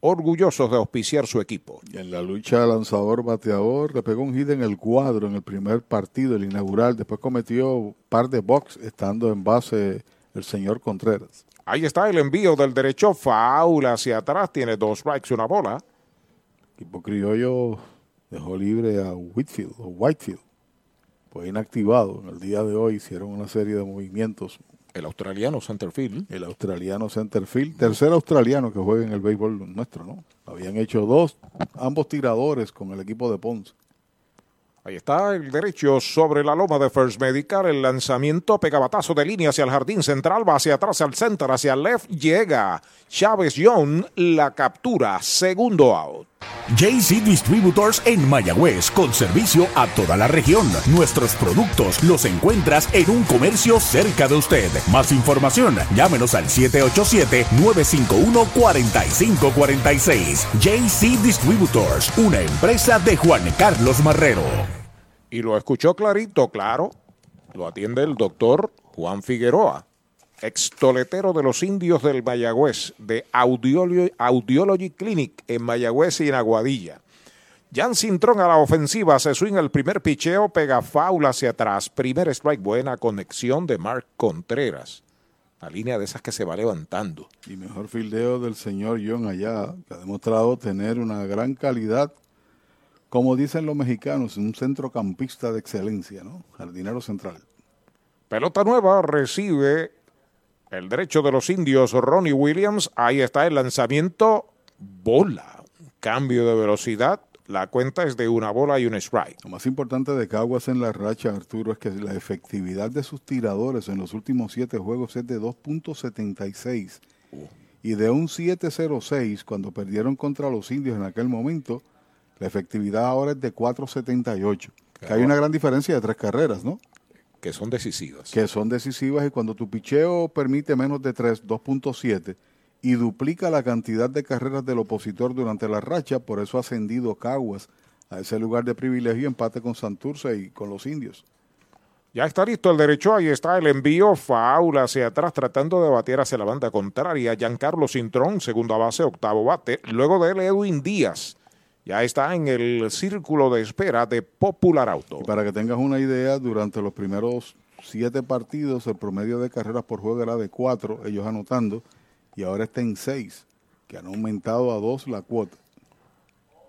orgullosos de auspiciar su equipo. Y en la lucha lanzador-bateador le pegó un hit en el cuadro en el primer partido, el inaugural. Después cometió un par de box estando en base el señor Contreras. Ahí está el envío del derecho, faul hacia atrás, tiene dos strikes y una bola. equipo criollo dejó libre a Whitfield o Whitefield. Pues inactivado. En el día de hoy hicieron una serie de movimientos El australiano Centerfield. El australiano Centerfield. Tercer australiano que juega en el béisbol nuestro, ¿no? Habían hecho dos, ambos tiradores con el equipo de Ponce. Ahí está el derecho sobre la loma de First Medical. El lanzamiento pegabatazo de línea hacia el jardín central. Va hacia atrás al center, hacia el left. Llega Chávez Young. La captura. Segundo out. JC Distributors en Mayagüez, con servicio a toda la región. Nuestros productos los encuentras en un comercio cerca de usted. Más información, llámenos al 787-951-4546. JC Distributors, una empresa de Juan Carlos Marrero. Y lo escuchó clarito, claro. Lo atiende el doctor Juan Figueroa, extoletero de los indios del Mayagüez, de Audiology, Audiology Clinic en Mayagüez y en Aguadilla. Jan Cintrón a la ofensiva, se swing el primer picheo, pega faula hacia atrás. Primer strike, buena conexión de Mark Contreras. La línea de esas que se va levantando. Y mejor fildeo del señor John allá, que ha demostrado tener una gran calidad, como dicen los mexicanos, un centrocampista de excelencia, ¿no? Jardinero central. Pelota nueva, recibe el derecho de los indios, Ronnie Williams. Ahí está el lanzamiento. Bola. Cambio de velocidad. La cuenta es de una bola y un strike. Lo más importante de Caguas en la racha, Arturo, es que la efectividad de sus tiradores en los últimos siete juegos es de 2.76. Y de un 7.06, cuando perdieron contra los indios en aquel momento, la efectividad ahora es de 4.78. Que hay una gran diferencia de tres carreras, ¿no? Que son decisivas. Que son decisivas y cuando tu picheo permite menos de 3, 2.7 y duplica la cantidad de carreras del opositor durante la racha, por eso ha ascendido Caguas a ese lugar de privilegio, empate con Santurce y con los indios. Ya está listo el derecho, ahí está el envío, faula hacia atrás, tratando de batear hacia la banda contraria. Giancarlo Cintrón, segunda base, octavo bate. Luego de él, Edwin Díaz. Ya está en el círculo de espera de Popular Auto. Y para que tengas una idea, durante los primeros siete partidos, el promedio de carreras por juego era de cuatro, ellos anotando, y ahora está en seis, que han aumentado a dos la cuota.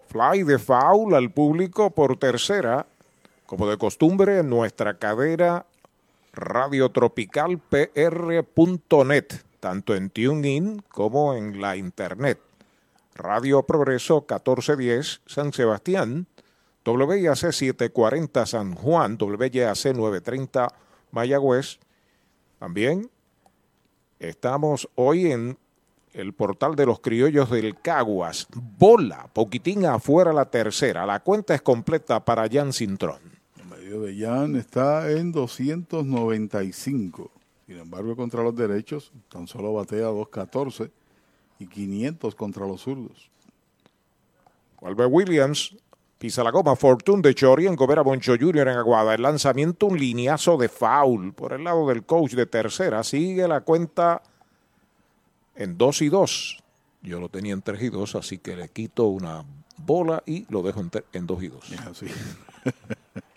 Fly de foul al público por tercera. Como de costumbre, en nuestra cadera radiotropicalpr.net, tanto en TuneIn como en la internet. Radio Progreso 1410 San Sebastián, WIAC 740 San Juan, WIAC 930 Mayagüez. También estamos hoy en el portal de los criollos del Caguas. Bola, poquitín afuera la tercera. La cuenta es completa para Jan Cintrón. El medio de Jan está en 295. Sin embargo, contra los derechos, tan solo batea 214 y 500 contra los zurdos. Vuelve Williams, pisa la goma, Fortune de Chori en Gobera Boncho Jr. en Aguada. El lanzamiento, un lineazo de foul por el lado del coach de tercera. Sigue la cuenta en 2 y 2. Yo lo tenía en 3 y 2, así que le quito una bola y lo dejo en 2 y 2. *laughs*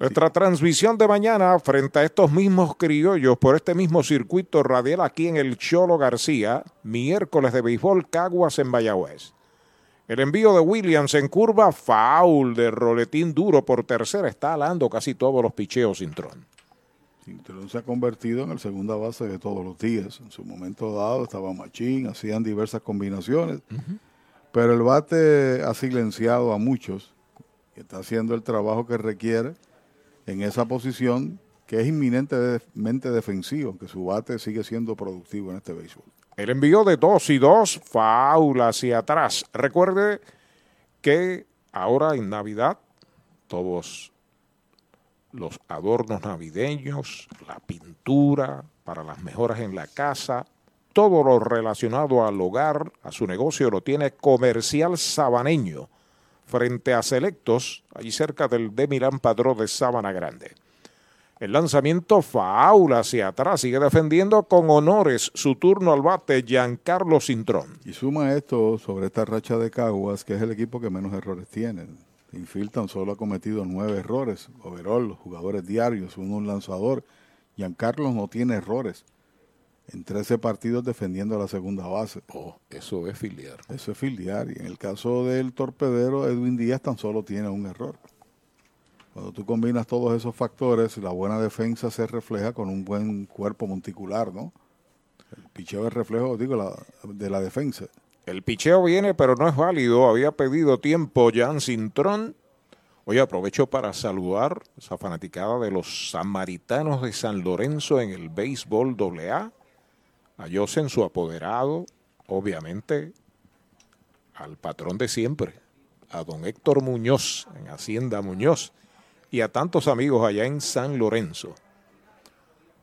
Nuestra transmisión de mañana frente a estos mismos criollos por este mismo circuito radial aquí en el Cholo García, miércoles de béisbol Caguas en Mayagüez. El envío de Williams en curva, foul de roletín duro por tercera, está alando casi todos los picheos Cintrón. Cintrón se ha convertido en el segunda base de todos los días. En su momento dado estaba Machín, hacían diversas combinaciones, pero el bate ha silenciado a muchos y está haciendo el trabajo que requiere en esa posición que es inminentemente defensivo, que su bate sigue siendo productivo en este béisbol. El envío de 2 y 2, faula hacia atrás. Recuerde que ahora en Navidad todos los adornos navideños, la pintura para las mejoras en la casa, todo lo relacionado al hogar, a su negocio, lo tiene Comercial Sabaneño frente a Selectos, allí cerca del de Milán Padrón de Sábana Grande. El lanzamiento faula hacia atrás, sigue defendiendo con honores su turno al bate Giancarlo Cintrón. Y suma esto sobre esta racha de Caguas, que es el equipo que menos errores tiene. Infiltan solo ha cometido nueve errores. Overall, los jugadores diarios, uno un lanzador. Giancarlo no tiene errores en 13 partidos defendiendo la segunda base. Oh, eso es filiar. Eso es filiar. Y en el caso del torpedero, Edwin Díaz tan solo tiene un error. Cuando tú combinas todos esos factores, la buena defensa se refleja con un buen cuerpo monticular, ¿no? El picheo es reflejo, digo, la, de la defensa. El picheo viene, pero no es válido. Había pedido tiempo Jan Cintrón. Hoy aprovecho para saludar a esa fanaticada de los samaritanos de San Lorenzo en el béisbol AA. A Jose en su apoderado, obviamente, al patrón de siempre, a don Héctor Muñoz en Hacienda Muñoz y a tantos amigos allá en San Lorenzo.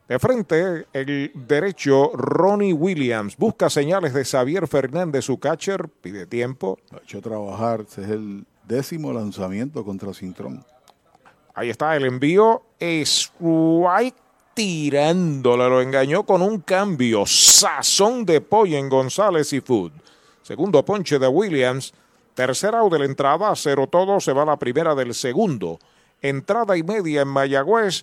De frente, el derecho Ronnie Williams busca señales de Xavier Fernández, su catcher, pide tiempo. Ha hecho trabajar, es el décimo lanzamiento contra Cintrón. Ahí está el envío, strike tirándole, lo engañó con un cambio, sazón de pollo en González y Food. Segundo ponche de Williams, tercera out de la entrada, cero todo, se va la primera del segundo. Entrada y media en Mayagüez,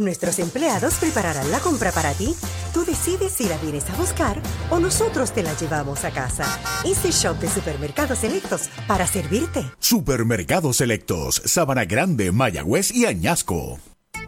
Nuestros empleados prepararán la compra para ti. Tú decides si la vienes a buscar o nosotros te la llevamos a casa. Easy Shop de Supermercados Selectos para servirte. Supermercados Selectos, Sabana Grande, Mayagüez y Añasco.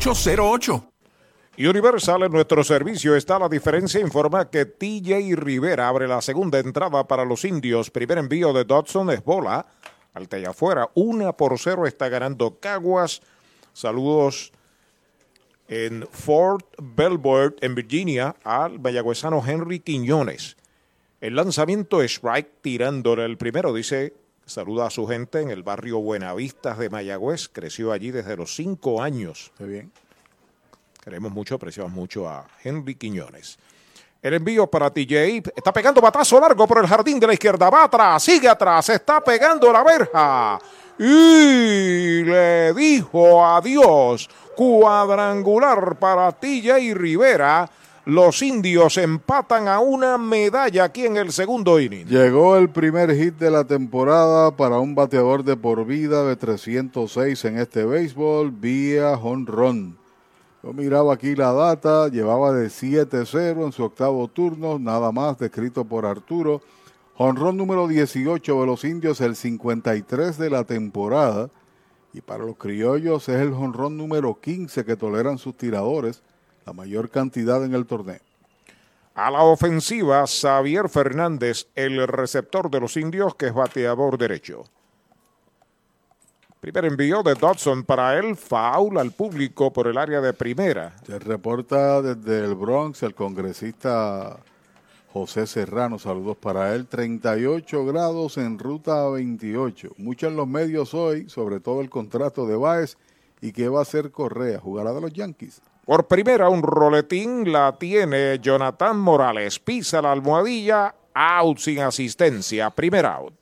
408-8808. Universal en nuestro servicio está la diferencia. Informa que TJ Rivera abre la segunda entrada para los indios. Primer envío de Dodson es bola. Alta y afuera. Una por cero está ganando Caguas. Saludos en Fort Belvoir, en Virginia, al mayagüezano Henry Quiñones. El lanzamiento es strike tirándole el primero, dice. Saluda a su gente en el barrio Buenavistas de Mayagüez. Creció allí desde los cinco años. Qué bien. Queremos mucho, apreciamos mucho a Henry Quiñones. El envío para TJ. Está pegando batazo largo por el jardín de la izquierda. Va atrás, sigue atrás. Está pegando la verja. Y le dijo adiós. Cuadrangular para TJ Rivera. Los indios empatan a una medalla aquí en el segundo inning. Llegó el primer hit de la temporada para un bateador de por vida de 306 en este béisbol vía honrón. Yo miraba aquí la data, llevaba de 7-0 en su octavo turno, nada más descrito por Arturo. Honrón número 18 de los indios, el 53 de la temporada. Y para los criollos es el honrón número 15 que toleran sus tiradores la mayor cantidad en el torneo. A la ofensiva, Xavier Fernández, el receptor de los indios, que es bateador derecho. Primer envío de Dodson para él, foul al público por el área de primera. Se reporta desde el Bronx el congresista José Serrano, saludos para él, 38 grados en ruta 28. Mucho en los medios hoy, sobre todo el contrato de Baez y que va a ser Correa, jugará de los Yankees. Por primera, un roletín la tiene Jonathan Morales. Pisa la almohadilla, out sin asistencia, primer out.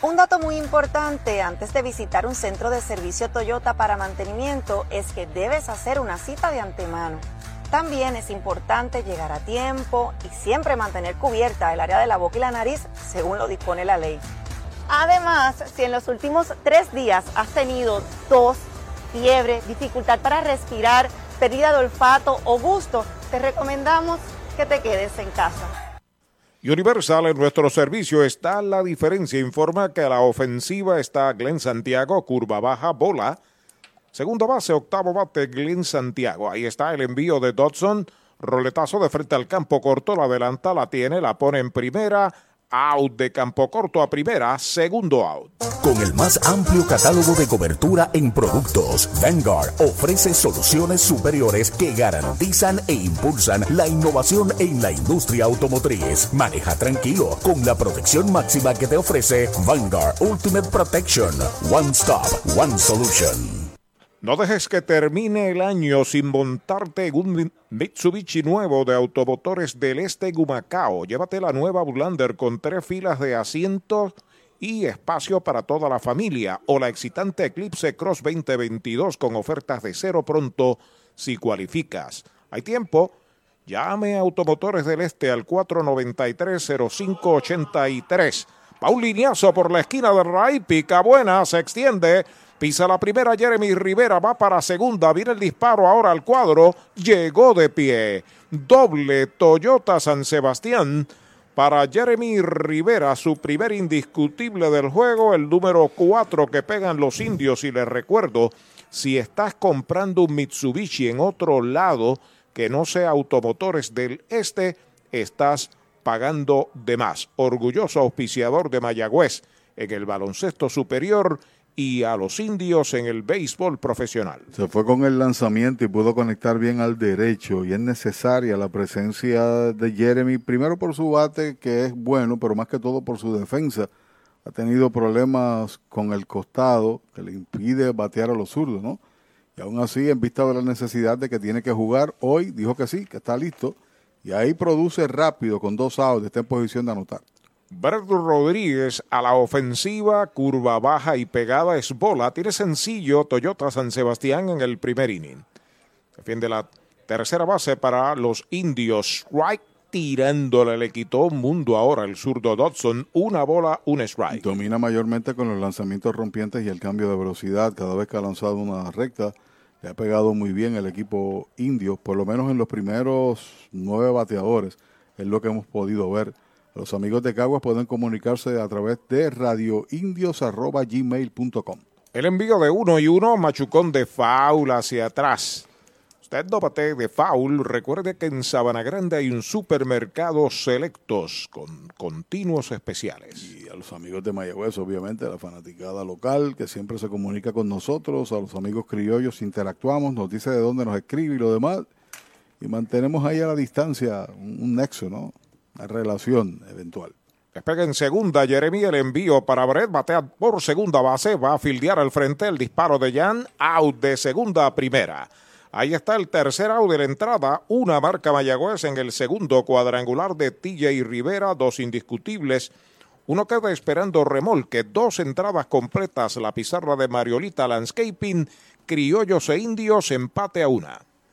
Un dato muy importante antes de visitar un centro de servicio Toyota para mantenimiento es que debes hacer una cita de antemano. También es importante llegar a tiempo y siempre mantener cubierta el área de la boca y la nariz según lo dispone la ley. Además, si en los últimos tres días has tenido tos, fiebre, dificultad para respirar, pérdida de olfato o gusto, te recomendamos que te quedes en casa. Universal en nuestro servicio está la diferencia. Informa que a la ofensiva está Glenn Santiago, curva baja, bola. Segunda base, octavo bate, Glenn Santiago. Ahí está el envío de Dodson. Roletazo de frente al campo corto, la adelanta, la tiene, la pone en primera Out de campo corto a primera, segundo out. Con el más amplio catálogo de cobertura en productos, Vanguard ofrece soluciones superiores que garantizan e impulsan la innovación en la industria automotriz. Maneja tranquilo con la protección máxima que te ofrece Vanguard Ultimate Protection. One Stop, One Solution. No dejes que termine el año sin montarte en un Mitsubishi nuevo de Automotores del Este Gumacao. Llévate la nueva Bulander con tres filas de asientos y espacio para toda la familia o la excitante Eclipse Cross 2022 con ofertas de cero pronto si cualificas. Hay tiempo. Llame a Automotores del Este al 493-0583. Paul Lineazo por la esquina de Ray, pica buena, se extiende Pisa la primera Jeremy Rivera, va para segunda, viene el disparo ahora al cuadro, llegó de pie. Doble Toyota San Sebastián para Jeremy Rivera, su primer indiscutible del juego, el número cuatro que pegan los indios. Y les recuerdo, si estás comprando un Mitsubishi en otro lado que no sea automotores del este, estás pagando de más. Orgulloso auspiciador de Mayagüez en el baloncesto superior y a los indios en el béisbol profesional. Se fue con el lanzamiento y pudo conectar bien al derecho y es necesaria la presencia de Jeremy, primero por su bate que es bueno, pero más que todo por su defensa. Ha tenido problemas con el costado que le impide batear a los zurdos, ¿no? Y aún así, en vista de la necesidad de que tiene que jugar, hoy dijo que sí, que está listo. Y ahí produce rápido con dos outs, está en posición de anotar. Brett Rodríguez a la ofensiva, curva baja y pegada es bola. Tiene sencillo Toyota San Sebastián en el primer inning. Defiende la tercera base para los indios. Strike tirándole, le quitó mundo ahora el zurdo Dodson. Una bola, un strike. Domina mayormente con los lanzamientos rompientes y el cambio de velocidad. Cada vez que ha lanzado una recta, le ha pegado muy bien el equipo indio, por lo menos en los primeros nueve bateadores. Es lo que hemos podido ver los amigos de Caguas pueden comunicarse a través de radioindios.gmail.com. El envío de uno y uno, machucón de faul hacia atrás. Usted no bate de foul. Recuerde que en Sabana Grande hay un supermercado selectos con continuos especiales. Y a los amigos de Mayagüez, obviamente, a la fanaticada local que siempre se comunica con nosotros, a los amigos criollos interactuamos, nos dice de dónde nos escribe y lo demás. Y mantenemos ahí a la distancia un nexo, ¿no? Relación eventual. Despega en segunda, Jeremy el envío para Brett, batea por segunda base, va a fildear al frente el disparo de Jan, out de segunda a primera. Ahí está el tercer out de la entrada, una marca Mayagüez en el segundo cuadrangular de TJ Rivera, dos indiscutibles. Uno queda esperando remolque, dos entradas completas, la pizarra de Mariolita Landscaping, criollos e indios, empate a una.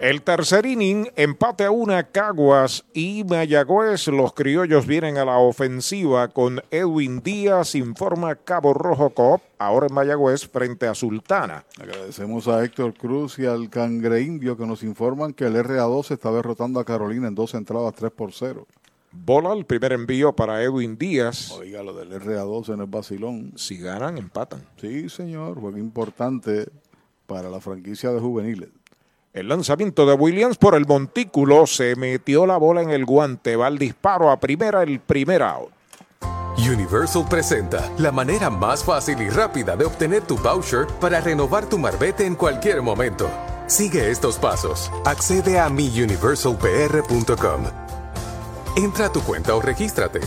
El tercer inning, empate a una, Caguas y Mayagüez. Los criollos vienen a la ofensiva con Edwin Díaz, informa Cabo Rojo Coop, ahora en Mayagüez frente a Sultana. Agradecemos a Héctor Cruz y al Cangre Indio que nos informan que el RA2 está derrotando a Carolina en dos entradas 3 por 0. Bola, el primer envío para Edwin Díaz. Oiga, lo del RA2 en el Basilón. Si ganan, empatan. Sí, señor, juego importante para la franquicia de juveniles. El lanzamiento de Williams por el montículo se metió la bola en el guante. Va el disparo a primera, el primer out. Universal presenta la manera más fácil y rápida de obtener tu voucher para renovar tu marbete en cualquier momento. Sigue estos pasos. Accede a miuniversalpr.com. Entra a tu cuenta o regístrate.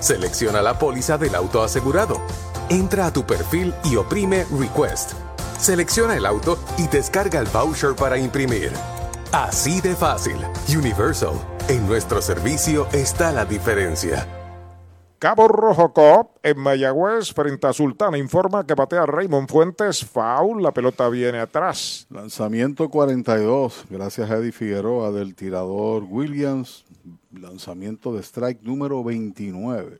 Selecciona la póliza del auto asegurado. Entra a tu perfil y oprime Request. Selecciona el auto y descarga el voucher para imprimir. Así de fácil. Universal. En nuestro servicio está la diferencia. Cabo Rojo Coop en Mayagüez frente a Sultana informa que batea Raymond Fuentes, foul, la pelota viene atrás. Lanzamiento 42, gracias a Eddie Figueroa del tirador Williams, lanzamiento de strike número 29.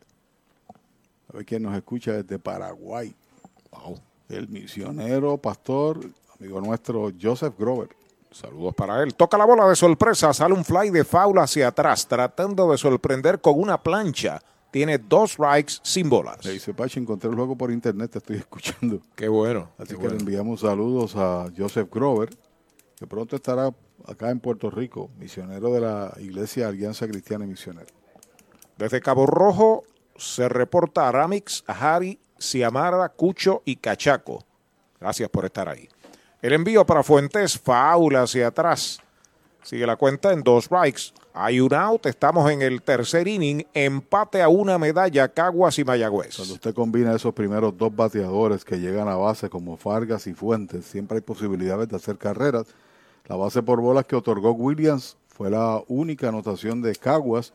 A ver quién nos escucha desde Paraguay. Wow. El misionero, pastor, amigo nuestro Joseph Grover. Saludos para él. Toca la bola de sorpresa, sale un fly de foul hacia atrás, tratando de sorprender con una plancha tiene dos strikes sin bolas. Le dice Pachi, encontré el juego por internet, te estoy *laughs* escuchando. Qué bueno. Así qué que bueno. le enviamos saludos a Joseph Grover, que pronto estará acá en Puerto Rico, misionero de la Iglesia Alianza Cristiana y Misionera. Desde Cabo Rojo se reporta a Ramix, Ciamara, Cucho y Cachaco. Gracias por estar ahí. El envío para Fuentes, faula hacia atrás. Sigue la cuenta en dos strikes. Hay un out, estamos en el tercer inning, empate a una medalla Caguas y Mayagüez. Cuando usted combina esos primeros dos bateadores que llegan a base como Fargas y Fuentes, siempre hay posibilidades de hacer carreras. La base por bolas que otorgó Williams fue la única anotación de Caguas.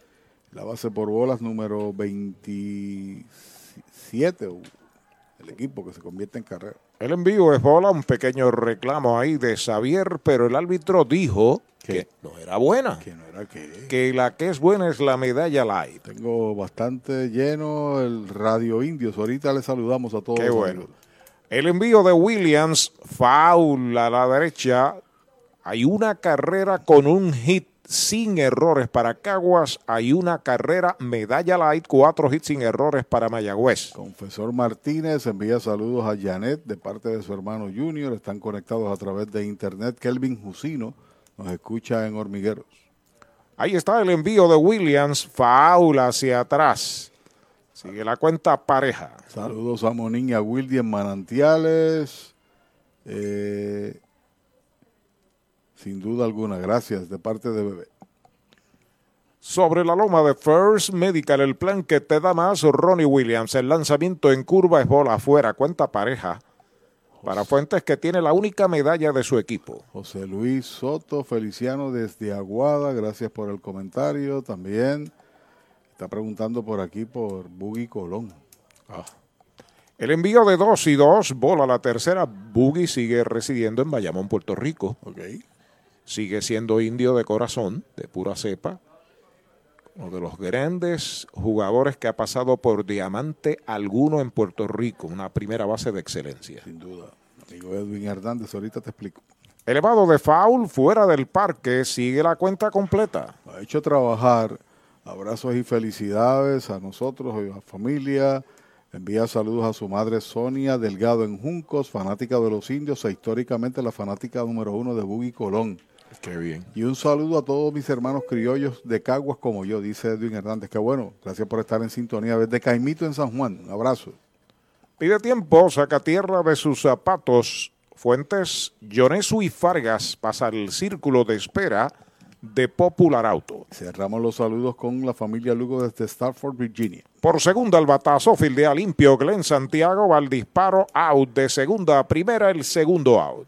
La base por bolas número 27, el equipo que se convierte en carrera. El envío es bola, un pequeño reclamo ahí de Xavier, pero el árbitro dijo que no era buena. Que no era que. Que la que es buena es la medalla light. Tengo bastante lleno el Radio Indios. Ahorita le saludamos a todos. Qué bueno. amigos. El envío de Williams, foul a la derecha. Hay una carrera con un hit sin errores para Caguas. Hay una carrera medalla light, cuatro hits sin errores para Mayagüez. Confesor Martínez envía saludos a Janet de parte de su hermano Junior. Están conectados a través de internet. Kelvin Jusino nos escucha en Hormigueros. Ahí está el envío de Williams, foul hacia atrás. Sigue la cuenta pareja. Saludos a Monín y a Wildy en Manantiales. Eh, sin duda alguna, gracias de parte de Bebé. Sobre la loma de First Medical, el plan que te da más, Ronnie Williams. El lanzamiento en curva es bola afuera, cuenta pareja. Para Fuentes, que tiene la única medalla de su equipo. José Luis Soto, Feliciano desde Aguada, gracias por el comentario. También está preguntando por aquí por Buggy Colón. El envío de 2 y 2, bola la tercera. Boogie sigue residiendo en Bayamón, Puerto Rico. Sigue siendo indio de corazón, de pura cepa. Uno de los grandes jugadores que ha pasado por diamante alguno en Puerto Rico. Una primera base de excelencia. Sin duda. Amigo Edwin Hernández, ahorita te explico. Elevado de foul fuera del parque, sigue la cuenta completa. Ha hecho trabajar. Abrazos y felicidades a nosotros y a la familia. Envía saludos a su madre Sonia Delgado en Juncos, fanática de los indios e históricamente la fanática número uno de Buggy Colón. Qué bien. Y un saludo a todos mis hermanos criollos de Caguas como yo, dice Edwin Hernández. Qué bueno, gracias por estar en sintonía desde Caimito en San Juan. Un abrazo. Pide tiempo, saca tierra de sus zapatos. Fuentes, Yonesu y Fargas pasa el círculo de espera. de Popular Auto. Cerramos los saludos con la familia Lugo desde Stafford, Virginia. Por segunda el batazo, fildea limpio, Glenn Santiago va al disparo, out de segunda a primera, el segundo out.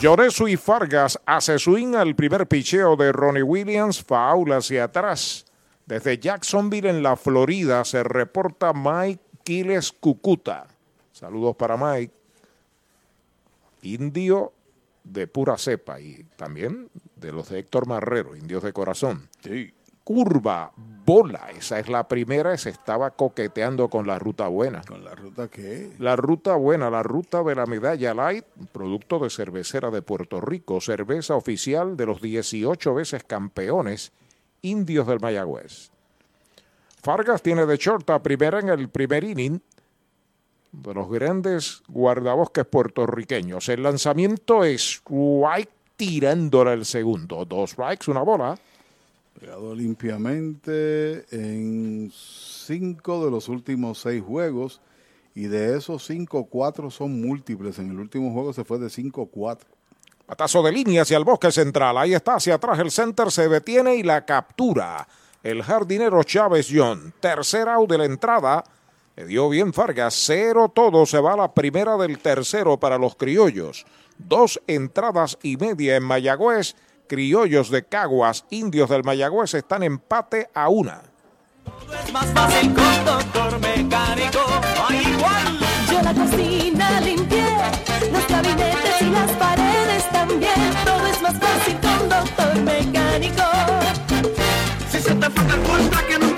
Lloresu y Fargas hace swing al primer picheo de Ronnie Williams, faula hacia atrás. Desde Jacksonville, en la Florida, se reporta Mike Quiles Cucuta. Saludos para Mike. Indio de pura cepa y también de los de Héctor Marrero, indios de corazón. Sí. Curva, bola, esa es la primera, se estaba coqueteando con la ruta buena. ¿Con la ruta qué? La ruta buena, la ruta de la medalla light, producto de cervecera de Puerto Rico, cerveza oficial de los 18 veces campeones indios del Mayagüez. Fargas tiene de short a primera en el primer inning de los grandes guardabosques puertorriqueños. El lanzamiento es strike tirándole el segundo. Dos strikes, una bola. Pegado limpiamente en cinco de los últimos seis juegos. Y de esos cinco, cuatro son múltiples. En el último juego se fue de 5-4. Patazo de línea hacia el bosque central. Ahí está, hacia atrás el center se detiene y la captura. El jardinero Chávez John. Tercer out de la entrada. Le dio bien Fargas. Cero todo. Se va a la primera del tercero para los criollos. Dos entradas y media en Mayagüez. Criollos de Caguas, indios del Mayagüez están empate a una. Es más fácil con doctor mecánico, no hay igual. Yo la cocina limpié, los gabinetes y las paredes también. Todo es más fácil con doctor mecánico. Si se te fue culpa que no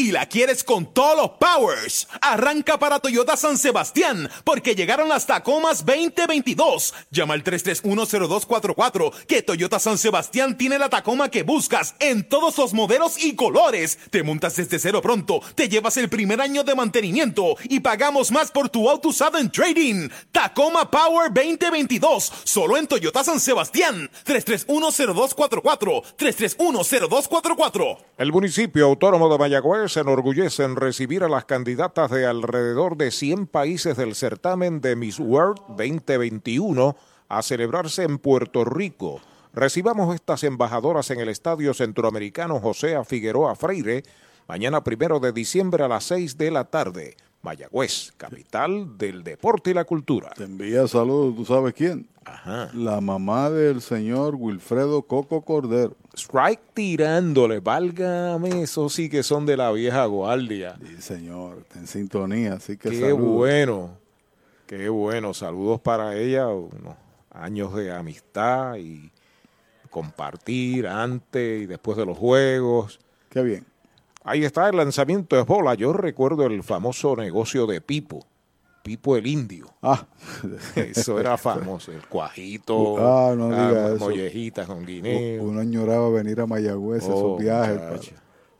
y la quieres con todos los powers, arranca para Toyota San Sebastián, porque llegaron las Tacomas 2022. Llama al 3310244, que Toyota San Sebastián tiene la Tacoma que buscas en todos los modelos y colores. Te montas desde cero pronto, te llevas el primer año de mantenimiento y pagamos más por tu auto usado en trading. Tacoma Power 2022, solo en Toyota San Sebastián. 3310244, 3310244. El municipio autónomo de Mayagüez se enorgullece en recibir a las candidatas de alrededor de 100 países del certamen de Miss World 2021 a celebrarse en Puerto Rico. Recibamos estas embajadoras en el Estadio Centroamericano José Figueroa Freire mañana primero de diciembre a las 6 de la tarde. Mayagüez, capital del deporte y la cultura. Te envía saludos, ¿tú sabes quién? Ajá. La mamá del señor Wilfredo Coco Cordero. Strike tirándole, válgame, eso sí que son de la vieja guardia. Sí, señor, está en sintonía, así que Qué saludos. bueno, qué bueno. Saludos para ella, unos años de amistad y compartir antes y después de los juegos. Qué bien. Ahí está el lanzamiento de bola. Yo recuerdo el famoso negocio de Pipo. Pipo el Indio. Ah. Eso era *laughs* famoso. El cuajito, Ah, no ah, mollejitas con guineo. Uno añoraba venir a Mayagüez, Oh, esos viajes, para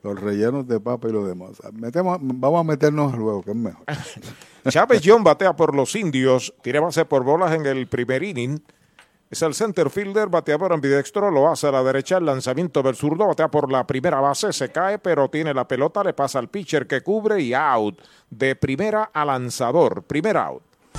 los rellenos de papa y lo demás. Metemos, vamos a meternos luego, que es mejor. *laughs* Chávez John batea por los indios, tiene base por bolas en el primer inning. Es el center fielder, batea por ambidextro, lo hace a la derecha, el lanzamiento del zurdo, batea por la primera base, se cae, pero tiene la pelota, le pasa al pitcher que cubre y out. De primera a lanzador, primer out.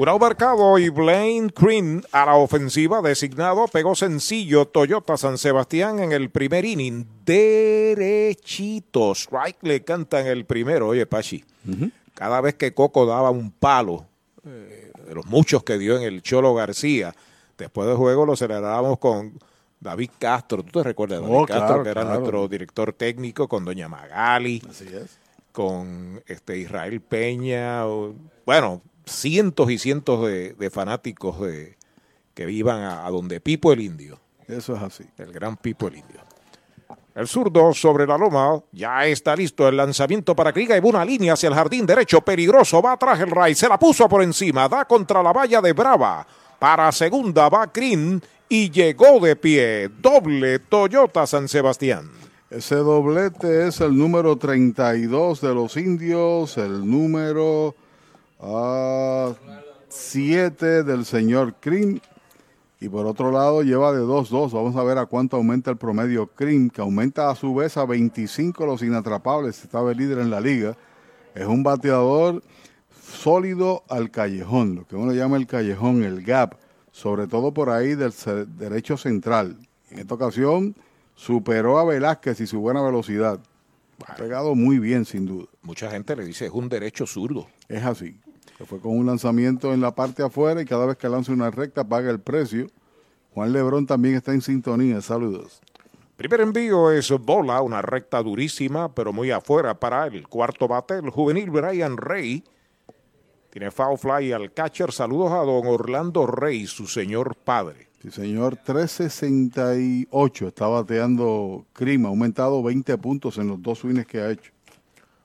Un marcado y Blaine Green a la ofensiva designado pegó sencillo Toyota San Sebastián en el primer inning. Derechito. Strike le canta en el primero. Oye, Pachi, cada vez que Coco daba un palo, eh, de los muchos que dio en el Cholo García, después del juego lo celebrábamos con David Castro. ¿Tú te recuerdas de David Oh, Castro, claro, que era claro. nuestro director técnico, con Doña Magali? Así es. con este Israel Peña, bueno, cientos y cientos de, de fanáticos de, que iban a, a donde Pipo el Indio, Eso es así. el gran Pipo el Indio. El zurdo sobre la loma, ya está listo el lanzamiento para Kriga y una línea hacia el jardín derecho, peligroso, va atrás el Ray, se la puso por encima, da contra la valla de Brava, para segunda va Green y llegó de pie, doble Toyota San Sebastián. Ese doblete es el número 32 de los indios, el número 7 del señor Krim. Y por otro lado lleva de 2-2. Vamos a ver a cuánto aumenta el promedio Krim, que aumenta a su vez a 25 los inatrapables. Estaba el líder en la liga. Es un bateador sólido al callejón, lo que uno llama el callejón, el gap, sobre todo por ahí del derecho central. En esta ocasión superó a Velázquez y su buena velocidad. Ha pegado muy bien, sin duda. Mucha gente le dice es un derecho zurdo. Es así. Se fue con un lanzamiento en la parte afuera y cada vez que lanza una recta paga el precio. Juan Lebrón también está en sintonía. Saludos. Primer envío es bola, una recta durísima, pero muy afuera para el cuarto bate, el juvenil Brian Rey. Tiene foul fly al catcher. Saludos a don Orlando Rey, su señor padre. Sí, señor, 368 está bateando Krim. Ha aumentado 20 puntos en los dos swings que ha hecho.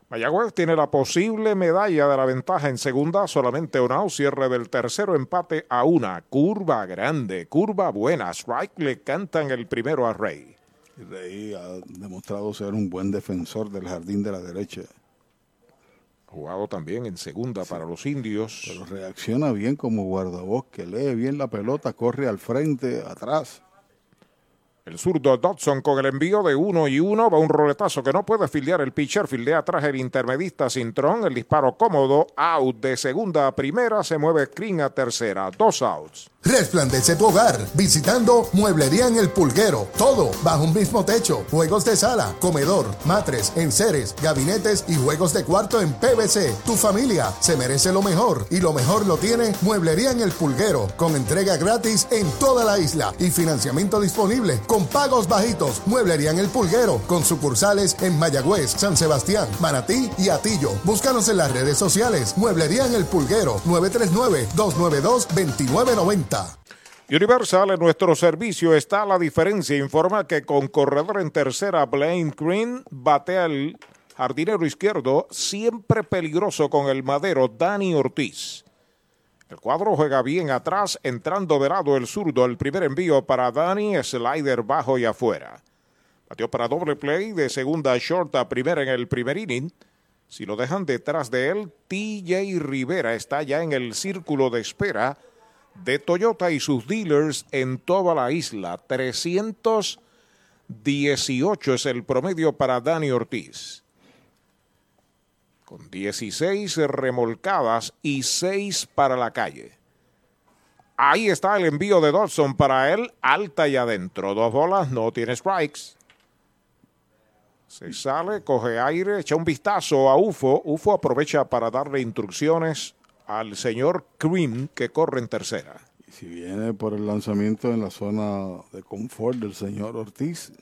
Mayagüez tiene la posible medalla de la ventaja en segunda, solamente un out, cierre del tercero, empate a una, curva grande, curva buena, strike le cantan el primero a Rey. Y Rey ha demostrado ser un buen defensor del jardín de la derecha. Jugado también en segunda para los indios. Pero reacciona bien como guardabosque, lee bien la pelota, corre al frente, atrás. El zurdo Dodson con el envío de uno y uno va un roletazo que no puede fildear el pitcher, fildea atrás el intermedista Cintrón, el disparo cómodo, out de segunda a primera, se mueve Green a tercera, dos outs. Resplandece tu hogar visitando Mueblería en el Pulguero. Todo bajo un mismo techo. Juegos de sala, comedor, matres, enseres, gabinetes y juegos de cuarto en PVC. Tu familia se merece lo mejor y lo mejor lo tiene Mueblería en el Pulguero con entrega gratis en toda la isla y financiamiento disponible pagos bajitos. Mueblería en el Pulguero con sucursales en Mayagüez, San Sebastián, Manatí y Atillo. Búscanos en las redes sociales. Mueblería en el Pulguero 939-292-2990. Universal en nuestro servicio está la diferencia. Informa que con corredor en tercera, Blaine Green batea el jardinero izquierdo, siempre peligroso con el madero, Dani Ortiz. El cuadro juega bien atrás, entrando de lado el zurdo. El primer envío para Dani, slider bajo y afuera. Bateó para doble play de segunda short a primera en el primer inning. Si lo dejan detrás de él, TJ Rivera está ya en el círculo de espera de Toyota y sus dealers en toda la isla. 318 es el promedio para Dani Ortiz. Con 16 remolcadas y 6 para la calle. Ahí está el envío de Dodson para él, alta y adentro. Dos bolas, no tiene strikes. Se sale, coge aire, echa un vistazo a UFO. UFO aprovecha para darle instrucciones al señor Cream que corre en tercera. Y si viene por el lanzamiento en la zona de confort del señor Ortiz,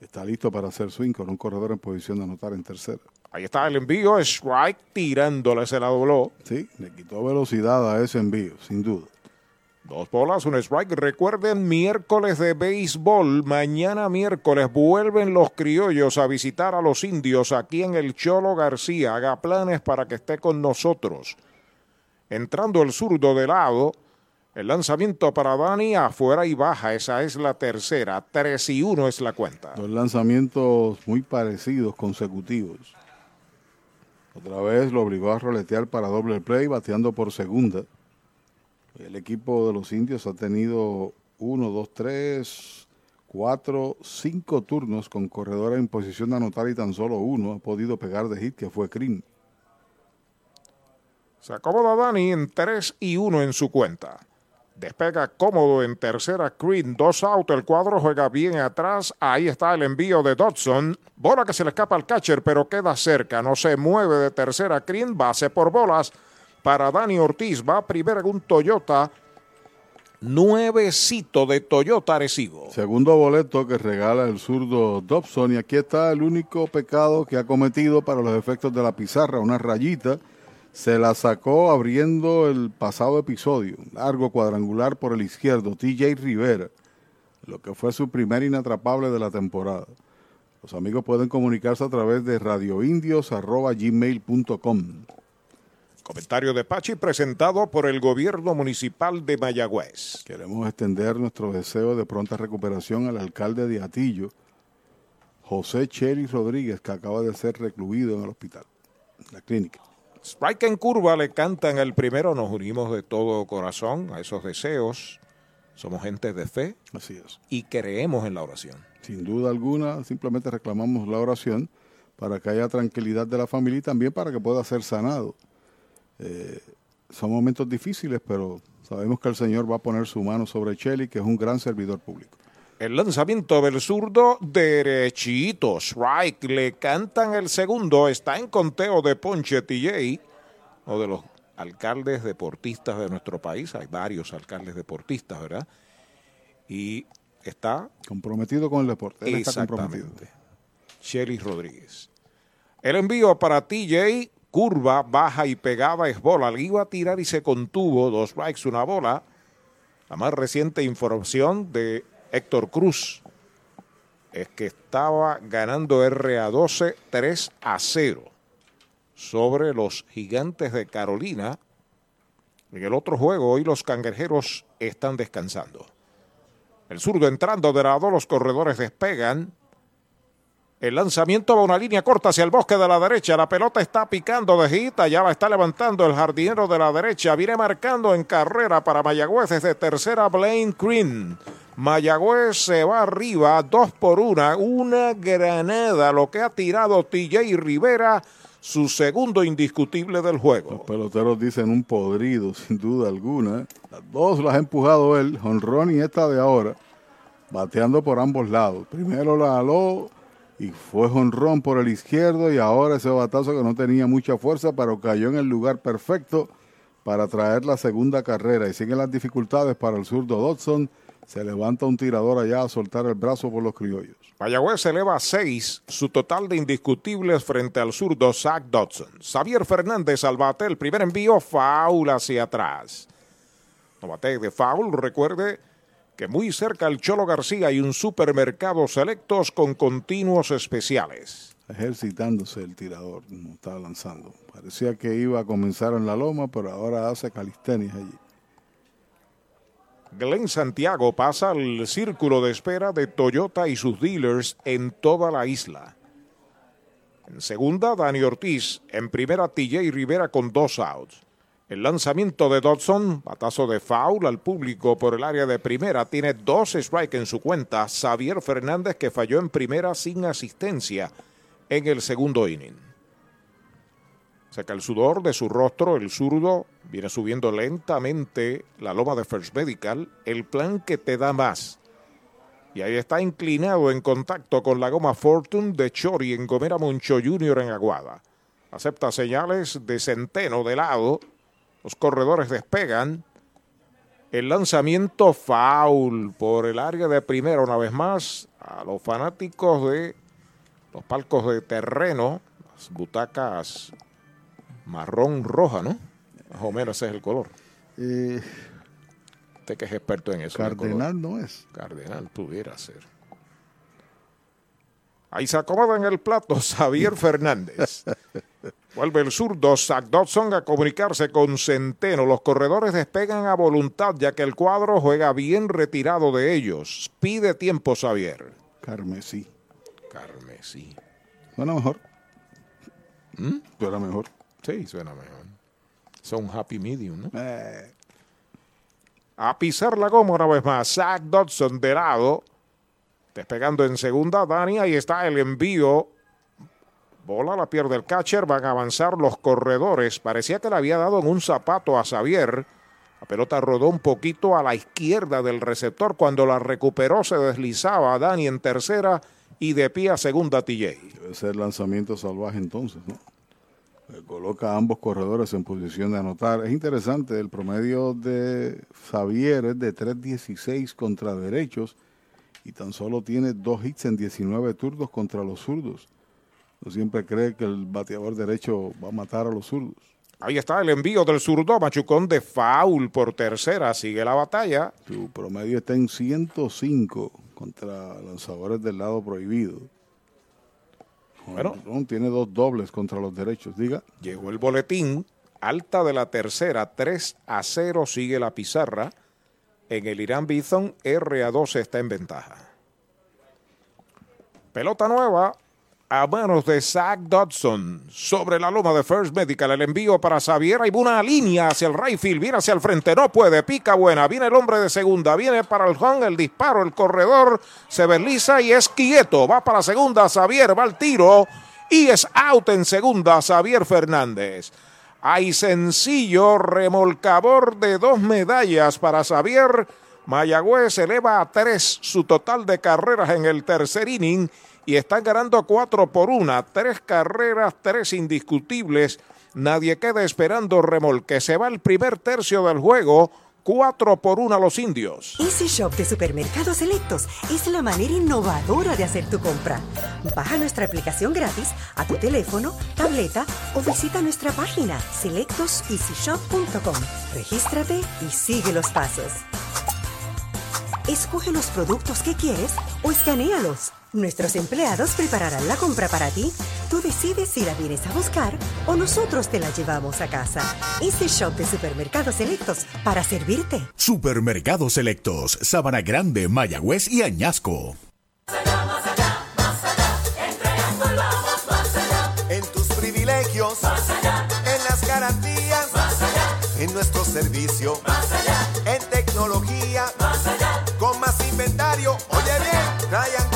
está listo para hacer swing con un corredor en posición de anotar en tercera. Ahí está el envío, strike tirándole, se la dobló. Sí, le quitó velocidad a ese envío, sin duda. Dos bolas, un strike. Recuerden, miércoles de béisbol. Mañana miércoles vuelven los criollos a visitar a los indios aquí en el Cholo García. Haga planes para que esté con nosotros. Entrando el zurdo de lado. El lanzamiento para Dani afuera y baja. Esa es la tercera. 3 y 1 es la cuenta. Dos lanzamientos muy parecidos, consecutivos. Otra vez lo obligó a roletear para doble play, bateando por segunda. El equipo de los indios ha tenido uno, dos, tres, cuatro, cinco turnos con corredores en posición de anotar y tan solo uno ha podido pegar de hit, que fue Green. Se acomoda Dani en 3 y 1 en su cuenta. Despega cómodo en tercera Green, dos out, el cuadro juega bien atrás, ahí está el envío de Dodson, bola que se le escapa al catcher pero queda cerca, no se mueve de tercera Green, base por bolas para Dani Ortiz, va primero en un Toyota, nuevecito de Toyota Arecibo. Segundo boleto que regala el zurdo Dobson. Y aquí está el único pecado que ha cometido para los efectos de la pizarra, una rayita. Se la sacó abriendo el pasado episodio, largo cuadrangular por el izquierdo, TJ Rivera, lo que fue su primer inatrapable de la temporada. Los amigos pueden comunicarse a través de radioindios.gmail.com. Comentario de Pachi presentado por el gobierno municipal de Mayagüez. Queremos extender nuestro deseo de pronta recuperación al alcalde de Atillo, José Chely Rodríguez, que acaba de ser recluido en el hospital, en la clínica. Strike en curva le cantan el primero, nos unimos de todo corazón a esos deseos. Somos gente de fe. Así es. Y creemos en la oración. Sin duda alguna, simplemente reclamamos la oración para que haya tranquilidad de la familia y también para que pueda ser sanado. Eh, son momentos difíciles, pero sabemos que el Señor va a poner su mano sobre Chely, que es un gran servidor público. El lanzamiento del zurdo derechito. Strike. Le cantan el segundo. Está en conteo de Ponche TJ. O de los alcaldes deportistas de nuestro país. Hay varios alcaldes deportistas, ¿verdad? Y está comprometido con el deporte. Él está comprometido. Shelly Rodríguez. El envío para TJ. Curva, baja y pegada es bola. Le iba a tirar y se contuvo. Dos strikes, una bola. La más reciente información de Héctor Cruz es que estaba ganando RA12 3 a 0 sobre los gigantes de Carolina. En el otro juego, hoy los cangrejeros están descansando. El zurdo entrando de lado, los corredores despegan. El lanzamiento va una línea corta hacia el bosque de la derecha. La pelota está picando de gita. Ya la está levantando el jardinero de la derecha. Viene marcando en carrera para Mayagüez desde tercera Blaine Green. Mayagüez se va arriba, dos por una, una granada, lo que ha tirado TJ Rivera, su segundo indiscutible del juego. Los peloteros dicen un podrido, *laughs* sin duda alguna. Las dos las ha empujado él, Honrón y esta de ahora, bateando por ambos lados. Primero la aló y fue Honrón por el izquierdo y ahora ese batazo que no tenía mucha fuerza, pero cayó en el lugar perfecto para traer la segunda carrera. Y siguen las dificultades para el zurdo Dodson se levanta un tirador allá a soltar el brazo por los criollos. Mayagüez eleva a seis su total de indiscutibles frente al zurdo Zach Dodson. Xavier Fernández al bate, el primer envío, foul hacia atrás. No bate de foul, recuerde que muy cerca al Cholo García hay un supermercado selectos con continuos especiales. Ejercitándose el tirador, no estaba lanzando. Parecía que iba a comenzar en la loma, pero ahora hace calistenias allí. Glenn Santiago pasa al círculo de espera de Toyota y sus dealers en toda la isla. En segunda, Dani Ortiz. En primera, TJ Rivera con dos outs. El lanzamiento de Dodson, batazo de foul al público por el área de primera, tiene dos strikes en su cuenta. Xavier Fernández que falló en primera sin asistencia en el segundo inning. Saca el sudor de su rostro, el zurdo viene subiendo lentamente la loma de First Medical, el plan que te da más. Y ahí está inclinado en contacto con la goma Fortune de Chori en Gomera Moncho Junior en Aguada. Acepta señales de centeno de lado. Los corredores despegan. El lanzamiento foul por el área de primera una vez más a los fanáticos de los palcos de terreno, las butacas marrón roja, ¿no? Más o menos ese es el color. Eh, Usted que es experto en eso. Cardenal no es. Cardenal pudiera ser. Ahí se acomoda en el plato *laughs* Xavier Fernández. Vuelve el zurdo Zach Dodson a comunicarse con Centeno. Los corredores despegan a voluntad ya que el cuadro juega bien retirado de ellos. Pide tiempo Xavier. Carmesí. Carmesí. Suena mejor. ¿Mm? Suena mejor. Sí, suena mejor. Son happy medium, ¿no? Eh, A pisar la goma una vez más. Zach Dodson de lado. Despegando en segunda, Dani. Ahí está el envío. Bola la pierde el catcher. Van a avanzar los corredores. Parecía que le había dado en un zapato a Xavier. La pelota rodó un poquito a la izquierda del receptor. Cuando la recuperó, se deslizaba Dani en tercera y de pie a segunda TJ. debe ser lanzamiento salvaje entonces, ¿no? Eh, Coloca a ambos corredores en posición de anotar. Es interesante, el promedio de Xavier es de 3.16 contra derechos y tan solo tiene dos hits en 19 turdos contra los zurdos. No siempre cree que el bateador derecho va a matar a los zurdos. Ahí está el envío del zurdo. Machucón de foul por tercera. Sigue la batalla. Su promedio está en 105 contra lanzadores del lado prohibido. Bueno. Jonrón tiene dos dobles contra los derechos. Diga. Llegó el boletín. Alta de la tercera. 3 a 0 sigue la pizarra. En el Irán Bison, R a 12 está en ventaja. Pelota nueva a manos de Zach Dodson. Sobre la loma de First Medical. El envío para Xavier. Hay una línea hacia el right field. Viene hacia el frente. No puede. Pica buena. Viene el hombre de segunda. Viene para el home. El disparo. El corredor. Se desliza y es quieto. Va para segunda. Xavier va al tiro. Y es out en segunda. Xavier Fernández. Hay sencillo remolcador de dos medallas para Xavier. Mayagüez eleva a tres su total de carreras en el tercer inning y están ganando cuatro por una. Tres carreras, tres indiscutibles. Nadie queda esperando remolque. Se va el primer tercio del juego. Cuatro por una los indios. Easy Shop de Supermercados Selectos es la manera innovadora de hacer tu compra. Baja nuestra aplicación gratis a tu teléfono, tableta o visita nuestra página selectoseasyshop.com. Regístrate y sigue los pasos. Escoge los productos que quieres o escanealos. Nuestros empleados prepararán la compra para ti. Tú decides si la vienes a buscar o nosotros te la llevamos a casa. Easy Shop de Supermercados Selectos para servirte. Supermercados Selectos, Sabana Grande, Mayagüez y Añasco. En tus privilegios, más allá. En las garantías, más allá. En nuestro servicio, más allá. En tecnología, más allá. Con más inventario, oye bien, Triangle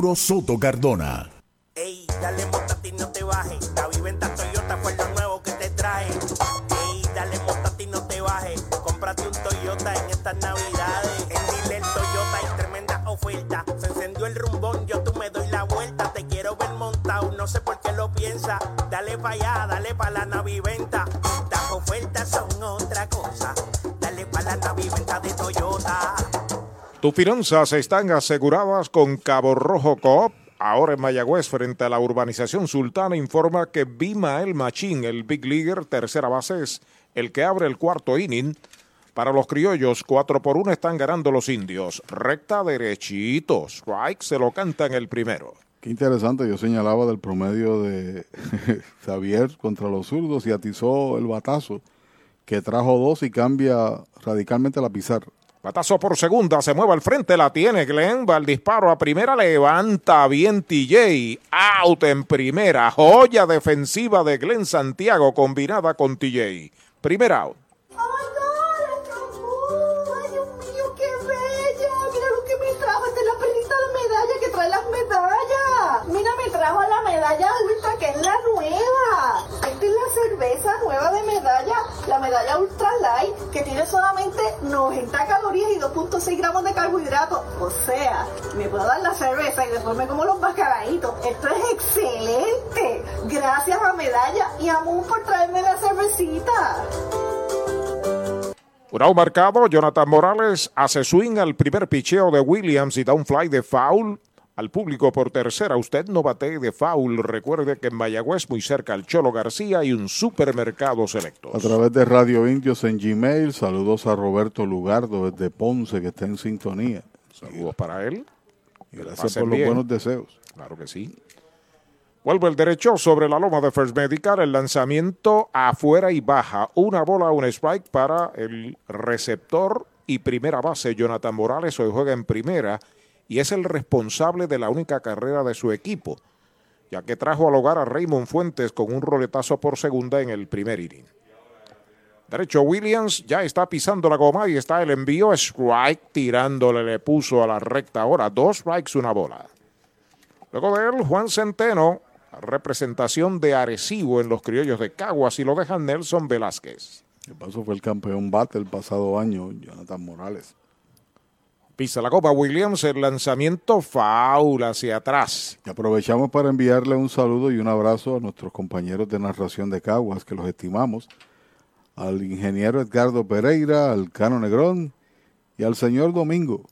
Arturo Soto Cardona. Ey, dale mota y no te bajes. La viventa Toyota fue lo nuevo que te trae. Ey, dale mota y no te bajes. Cómprate un Toyota en estas navidades. En Dile el Toyota hay tremenda oferta. Se encendió el rumbón, yo tú me doy la vuelta. Te quiero ver montado, no sé por qué lo piensa. Dale pa' allá, dale pa' la naviventa. Tus finanzas están aseguradas con Cabo Rojo Coop. Ahora en Mayagüez, frente a la urbanización Sultana, informa que Bima El Machín, el Big Leaguer, tercera base, es el que abre el cuarto inning. Para los criollos, 4 por 1 están ganando los indios. Recta derechito. Strike se lo canta en el primero. Qué interesante, yo señalaba del promedio de *laughs* Xavier contra los zurdos y atizó el batazo que trajo dos y cambia radicalmente la pizarra. Batazo por segunda, se mueve al frente, la tiene Glenn, va al disparo a primera, levanta bien TJ, out en primera, joya defensiva de Glenn Santiago combinada con TJ. Primer out. ¡Ay, Dios mío, qué bella! Mira lo que me trajo. Esta es la perrita de medalla que trae las medallas. Mira, me trajo la medalla que es la nueva. Cerveza nueva de medalla, la medalla ultra light, que tiene solamente 90 calorías y 2.6 gramos de carbohidratos. O sea, me puedo dar la cerveza y después me como los mascaraditos. Esto es excelente. Gracias a Medalla y a Moon por traerme la cervecita. Un marcado, Jonathan Morales hace swing al primer picheo de Williams y da un fly de foul al público por tercera. Usted no batee de foul. Recuerde que en Mayagüez, muy cerca al Cholo García, hay un supermercado selecto. A través de Radio Indios en Gmail, saludos a Roberto Lugardo desde Ponce que está en sintonía. Saludos para él. Y gracias por los bien. buenos deseos. Claro que sí. Vuelve el derecho sobre la loma de First Medical. El lanzamiento afuera y baja. Una bola, un strike para el receptor y primera base. Jonathan Morales hoy juega en primera y es el responsable de la única carrera de su equipo, ya que trajo al hogar a Raymond Fuentes con un roletazo por segunda en el primer inning. Derecho Williams ya está pisando la goma y está el envío. Strike tirándole, le puso a la recta ahora. Dos strikes, una bola. Luego de él, Juan Centeno, representación de Arecibo en los criollos de Caguas y lo deja Nelson Velázquez. De paso fue el campeón bate el pasado año, Jonathan Morales. Pisa la copa Williams, el lanzamiento faula hacia atrás. Aprovechamos para enviarle un saludo y un abrazo a nuestros compañeros de narración de Caguas, que los estimamos, al ingeniero Edgardo Pereira, al Cano Negrón y al señor Domingo.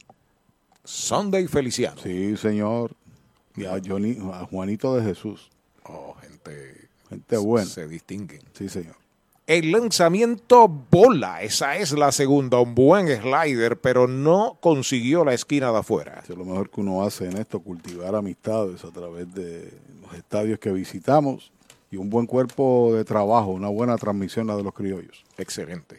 Sunday Feliciano. Sí, señor. Y a, Johnny, a Juanito de Jesús. Oh, gente, Gente buena. se distinguen. Sí, señor. El lanzamiento bola, esa es la segunda, un buen slider, pero no consiguió la esquina de afuera. Eso es lo mejor que uno hace en esto, cultivar amistades a través de los estadios que visitamos y un buen cuerpo de trabajo, una buena transmisión la de los criollos. Excelente.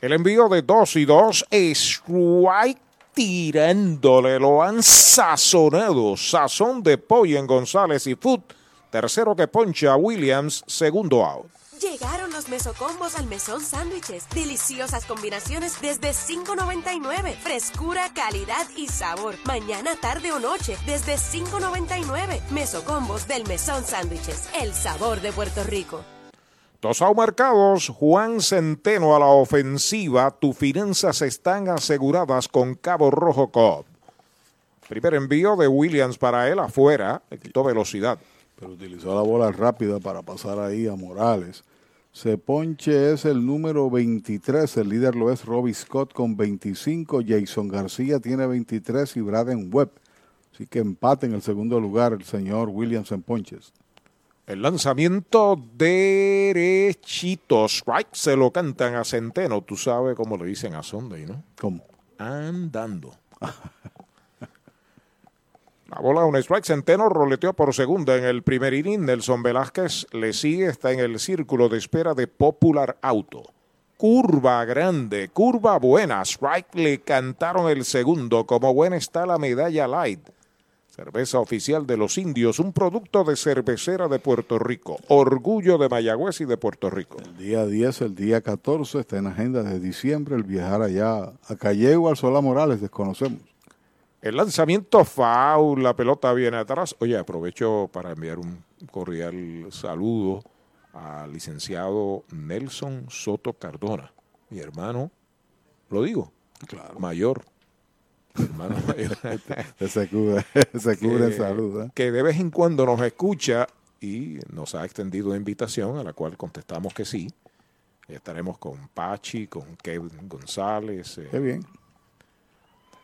El envío de 2 y 2, strike tirándole, lo han sazonado. Sazón de pollo en González y Foot. Tercero que poncha a Williams, segundo out. Llegaron los mesocombos al mesón sándwiches. Deliciosas combinaciones desde $5.99. Frescura, calidad y sabor. Mañana, tarde o noche desde $5.99. Mesocombos del mesón sándwiches. El sabor de Puerto Rico. Dos marcados, Juan Centeno a la ofensiva. Tus finanzas están aseguradas con Cabo Rojo Cobb. Primer envío de Williams para él afuera, le quitó velocidad. Pero utilizó la bola rápida para pasar ahí a Morales. Se ponche es el número 23, el líder lo es Robbie Scott con 25, Jason García tiene 23 y Braden Webb. Así que empate en el segundo lugar el señor Williams en ponches. El lanzamiento derechito. Strike se lo cantan a Centeno. Tú sabes cómo le dicen a Sunday, ¿no? ¿Cómo? Andando. *laughs* La bola, un strike. Centeno roleteó por segunda en el primer inning. Nelson Velázquez le sigue. Está en el círculo de espera de Popular Auto. Curva grande, curva buena. Strike le cantaron el segundo. Como buena está la medalla light. Cerveza oficial de los indios, un producto de cervecera de Puerto Rico. Orgullo de Mayagüez y de Puerto Rico. El día 10, el día 14 está en agenda de diciembre el viajar allá a Callego, al Solá Morales, desconocemos. El lanzamiento foul, la pelota viene atrás. Oye, aprovecho para enviar un cordial saludo al licenciado Nelson Soto Cardona, mi hermano, lo digo, mayor. mi hermano *laughs* mayor. Ese cubre, ese cubre que, en salud. ¿eh? que de vez en cuando nos escucha y nos ha extendido una invitación a la cual contestamos que sí. Estaremos con Pachi, con Kevin González. eh, Qué bien.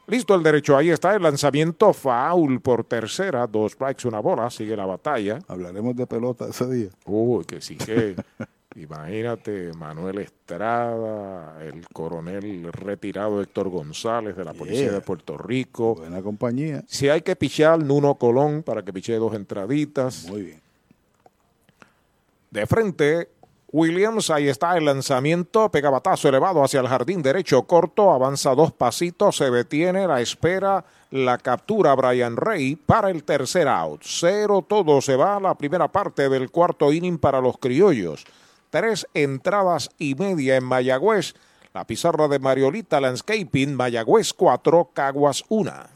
Listo el derecho, ahí está el lanzamiento foul por tercera, dos strikes, una bola, sigue la batalla. Hablaremos de pelota ese día. Uy, que sí que, *laughs* imagínate, Manuel Estrada, el coronel retirado Héctor González de la Policía Yeah. de Puerto Rico. Buena compañía. Si hay que pichear, Nuno Colón para que pichee dos entraditas. Muy bien. De frente, Williams, ahí está el lanzamiento, pega batazo elevado hacia el jardín derecho corto, avanza dos pasitos, se detiene, la espera, la captura Brian Rey para el tercer out. Cero todo, se va a la primera parte del cuarto inning para los criollos. Tres entradas y media en Mayagüez. La pizarra de Mariolita Landscaping, Mayagüez 4, Caguas 1.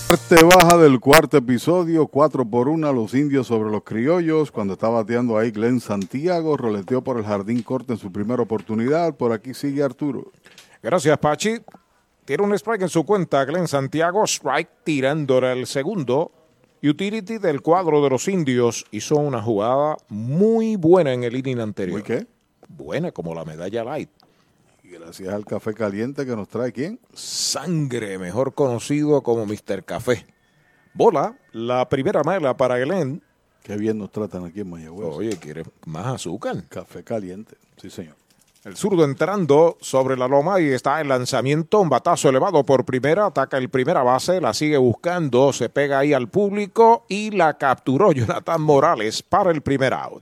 Parte baja del cuarto episodio, 4 por 1 los indios sobre los criollos. Cuando está bateando ahí Glenn Santiago, roleteó por el jardín corto en su primera oportunidad. Por aquí sigue Arturo. Gracias, Pachi. Tiene un strike en su cuenta, Glenn Santiago. Strike tirándole el segundo. Utility del cuadro de los indios hizo una jugada muy buena en el inning anterior. ¿Muy qué? Buena, como la medalla light. Gracias al café caliente que nos trae quién? Sangre, mejor conocido como Mr. Café. Bola, la primera mala para Glenn. Qué bien nos tratan aquí en Mayagüez. Oye, ¿quieres más azúcar? Café caliente, sí señor. El zurdo entrando sobre la loma y está el lanzamiento, un batazo elevado por primera, ataca el primera base, la sigue buscando, se pega ahí al público y la capturó Jonathan Morales para el primer out.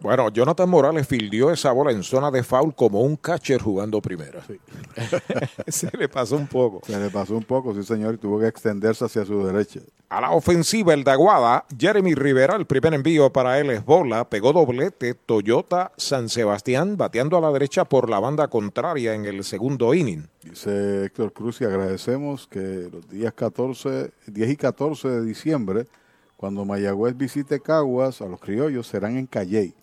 Bueno, Jonathan Morales fildió esa bola en zona de foul como un catcher jugando primera. *laughs* Se le pasó un poco. Se le pasó un poco, sí señor, y tuvo que extenderse hacia su derecha. A la ofensiva, el de Aguada, Jeremy Rivera, el primer envío para él es bola, pegó doblete, Toyota San Sebastián, bateando a la derecha por la banda contraria en el segundo inning. Dice Héctor Cruz y agradecemos que los días 14, 10 y 14 de diciembre, cuando Mayagüez visite Caguas, a los criollos serán en Calley.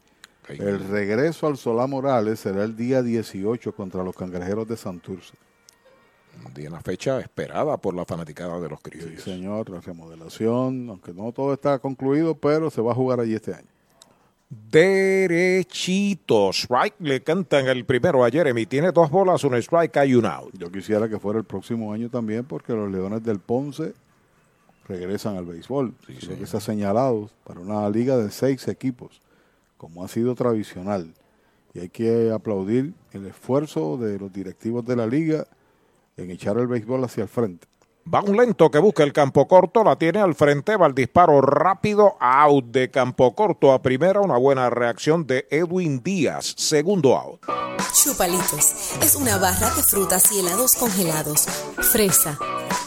El regreso al Solá Morales será el día 18 contra los cangrejeros de Santurce. De una fecha esperada por la fanaticada de los Sí, criollos. señor, la remodelación, aunque no todo está concluido, pero se va a jugar allí este año. Derechito. Strike le cantan el primero a Jeremy. Tiene dos bolas, un strike, hay un out. Yo quisiera que fuera el próximo año también, porque los Leones del Ponce regresan al béisbol. Creo que ha señalado para una liga de seis equipos, como ha sido tradicional. Y hay que aplaudir el esfuerzo de los directivos de la liga en echar el béisbol hacia el frente. Va un lento que busca el campo corto, la tiene al frente, va el disparo rápido, out de campo corto a primera, una buena reacción de Edwin Díaz, segundo out. Chupalitos es una barra de frutas y helados congelados. Fresa,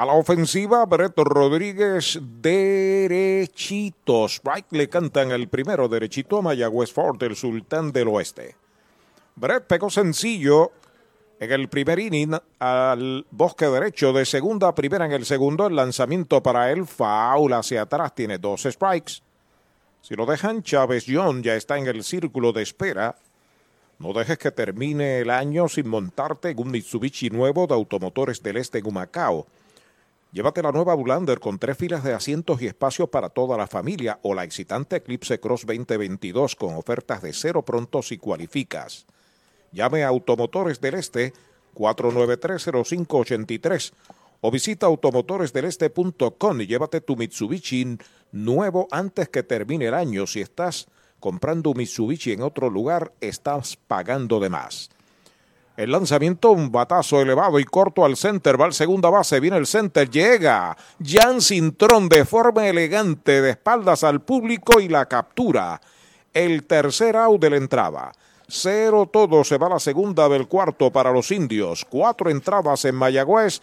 A la ofensiva, Brett Rodríguez derechito. Strike le cantan el primero derechito a Mayagüez Ford, el sultán del oeste. Brett pegó sencillo en el primer inning al bosque derecho de segunda a primera en el segundo. El lanzamiento para él, foul hacia atrás, tiene dos strikes. Si lo dejan, Chávez John ya está en el círculo de espera. No dejes que termine el año sin montarte en un Mitsubishi nuevo de Automotores del Este en Humacao. Llévate la nueva Bulander con tres filas de asientos y espacios para toda la familia o la excitante Eclipse Cross 2022 con ofertas de cero pronto si cualificas. Llame a Automotores del Este 4930583 o visita automotoresdeleste.com y llévate tu Mitsubishi nuevo antes que termine el año. Si estás comprando un Mitsubishi en otro lugar, estás pagando de más. El lanzamiento, un batazo elevado y corto al center, va al segunda base, viene el center, llega Jan Cintrón de forma elegante, de espaldas al público y la captura. El tercer out de la entrada. Cero todo, se va la segunda del cuarto para los indios. Cuatro entradas en Mayagüez,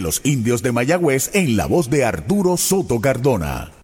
los indios de Mayagüez en la voz de Arturo Soto Cardona.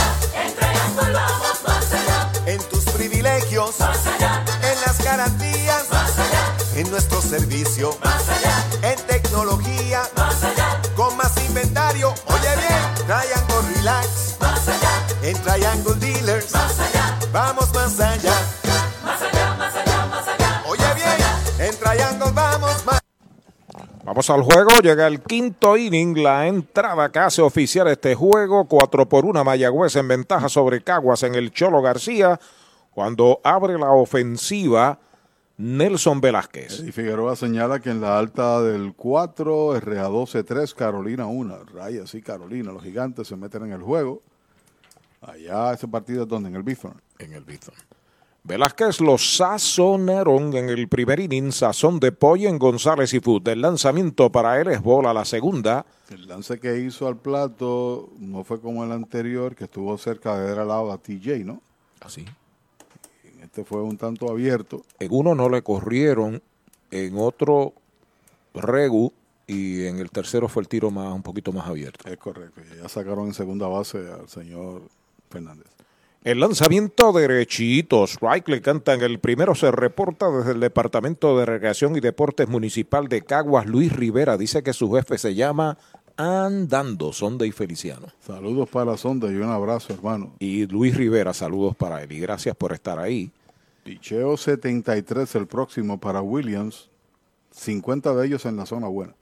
En tus privilegios. En las garantías. En nuestro servicio. En tecnología, más allá. Con más inventario, oye bien, Triangle Relax. En Triangle Dealers. Vamos al juego, llega el quinto inning, la entrada que hace oficial este juego, 4 por 1 Mayagüez en ventaja sobre Caguas en el Cholo García, cuando abre la ofensiva Nelson Velázquez. Y Figueroa señala que en la alta del 4, RA 12-3, Carolina 1, Raya sí, Carolina, los gigantes se meten en el juego. Allá ese partido es donde, en el Bithorn. En el Bithorn. Velázquez lo sazonaron en el primer inning, sazón de pollo en González y Food. El lanzamiento para él es bola la segunda. El lance que hizo al plato no fue como el anterior, que estuvo cerca de dar al lado a TJ, ¿no? Así. Este fue un tanto abierto. En uno no le corrieron, en otro regu y en el tercero fue el tiro más un poquito más abierto. Es correcto. Ya sacaron en segunda base al señor Fernández. El lanzamiento derechito, strike le cantan. El primero se reporta desde el Departamento de Recreación y Deportes Municipal de Caguas. Luis Rivera dice que su jefe se llama Andando, Sonda y Feliciano. Saludos para Sonda y un abrazo, hermano. Y Luis Rivera, saludos para él y gracias por estar ahí. Picheo 73 el próximo para Williams, 50 de ellos en la zona buena.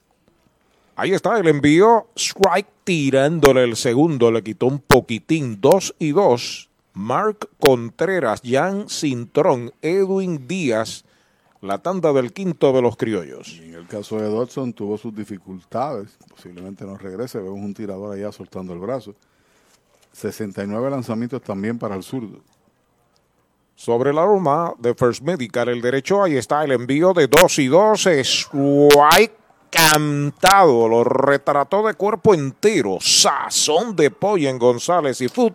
Ahí está el envío, strike tirándole el segundo, le quitó un poquitín, 2 y 2. Mark Contreras, Jan Cintrón, Edwin Díaz, la tanda del quinto de los criollos. Y en el caso de Dodson tuvo sus dificultades, posiblemente no regrese, vemos un tirador allá soltando el brazo. 69 lanzamientos también para el zurdo. Sobre la loma de First Medical, el derecho, ahí está el envío de 2 y 2, strike cantado, lo retrató de cuerpo entero, sazón de pollo en González y Food,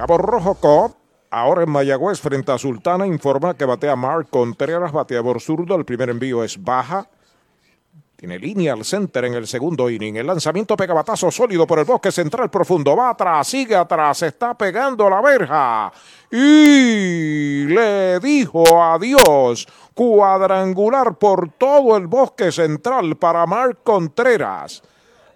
Cabo Rojo Cop Ahora en Mayagüez, frente a Sultana, informa que batea Mark Contreras, bateador zurdo. El primer envío es baja. Tiene línea al center en el segundo inning. El lanzamiento pega batazo sólido por el bosque central profundo. Va atrás, sigue atrás, está pegando la verja. Y le dijo adiós. Cuadrangular por todo el bosque central para Mark Contreras.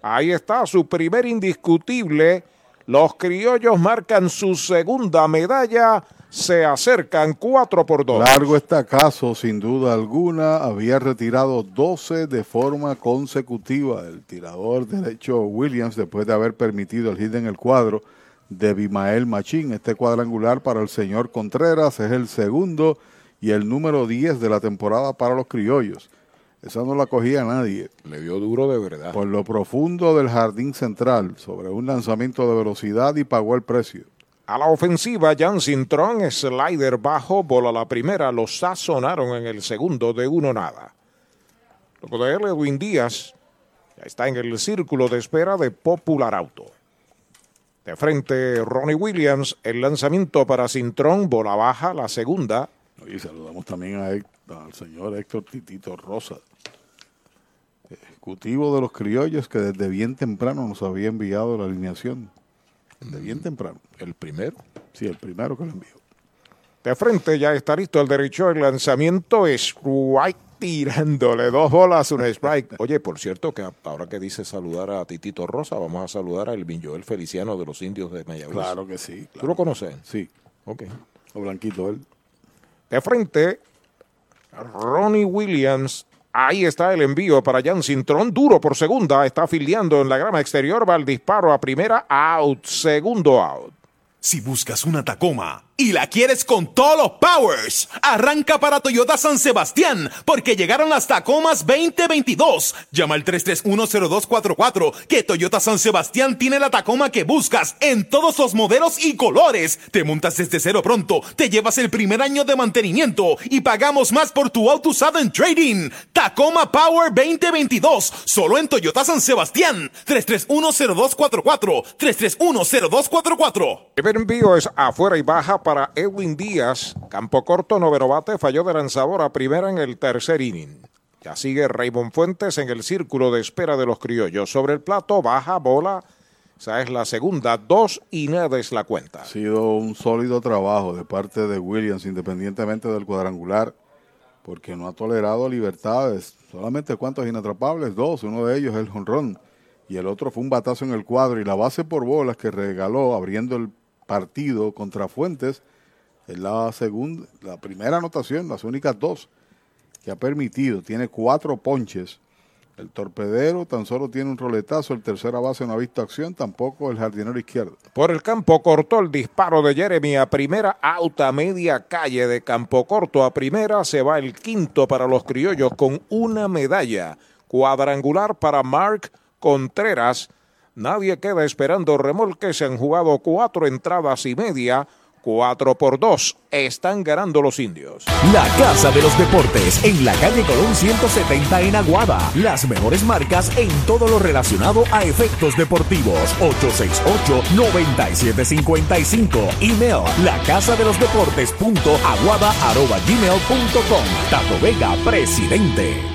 Ahí está su primer indiscutible los criollos marcan su segunda medalla. Se acercan 4 por 2. Largo está caso, sin duda alguna. Había retirado 12 de forma consecutiva. El tirador derecho Williams, después de haber permitido el hit en el cuadro de Bimael Machín. Este cuadrangular para el señor Contreras es el segundo y el número 10 de la temporada para los criollos. Esa no la cogía nadie. Le dio duro de verdad. Por lo profundo del jardín central, sobre un lanzamiento de velocidad y pagó el precio. A la ofensiva, Jan Cintrón, slider bajo, bola la primera, lo sazonaron en el segundo de uno nada. Luego de él, Edwin Díaz ya está en el círculo de espera de Popular Auto. De frente, Ronnie Williams, el lanzamiento para Cintrón, bola baja, la segunda. Y saludamos también a al señor Héctor Titito Rosa, ejecutivo de los criollos que desde bien temprano nos había enviado la alineación. Desde bien temprano. ¿El primero? Sí, el primero que lo envió. De frente ya está listo el derecho. El lanzamiento es White tirándole dos bolas, un strike. *laughs* Oye, por cierto, que ahora que dice saludar a Titito Rosa, vamos a saludar al Joel Feliciano de los indios de Mayagüez. Claro que sí. ¿Tú lo conoces? Sí. Ok. O blanquito él. De frente, Ronnie Williams. Ahí está el envío para Jan Cintrón, duro por segunda, está afiliando en la grama exterior, va el disparo a primera, out, segundo out. Si buscas una Tacoma y la quieres con todos los powers. Arranca para Toyota San Sebastián porque llegaron las Tacomas 2022. Llama al 3310244 que Toyota San Sebastián tiene la Tacoma que buscas en todos los modelos y colores. Te montas desde cero pronto, te llevas el primer año de mantenimiento y pagamos más por tu auto usado en trading. Tacoma Power 2022 solo en Toyota San Sebastián. 3310244 3310244. El envío es afuera y baja para Edwin Díaz. Campo corto, noveno bate, falló de lanzador a primera en el tercer inning. Ya sigue Raymond Fuentes en el círculo de espera de los criollos. Sobre el plato, baja, bola. Esa es la segunda, dos y nada es la cuenta. Ha sido un sólido trabajo de parte de Williams, independientemente del cuadrangular, porque no ha tolerado libertades. Solamente cuántos inatrapables, dos. Uno de ellos es el jonrón y el otro fue un batazo en el cuadro y la base por bolas que regaló abriendo el partido contra Fuentes es la segunda, la primera anotación, las únicas dos que ha permitido. Tiene cuatro ponches El torpedero tan solo tiene un roletazo, el tercera base no ha visto acción, tampoco el jardinero izquierdo. Por el campo cortó el disparo de Jeremy a primera, auta media calle de campo corto a primera, se va el quinto para los criollos con una medalla. Cuadrangular para Mark Contreras. Nadie queda esperando remolque, se han jugado cuatro entradas y media. 4 por 2. Están ganando los indios. La Casa de los Deportes en la calle Colón 170 en Aguada. Las mejores marcas en todo lo relacionado a efectos deportivos. 868-9755. Email la casa de los deportes punto aguada arroba gmail punto com. Tato Vega, presidente.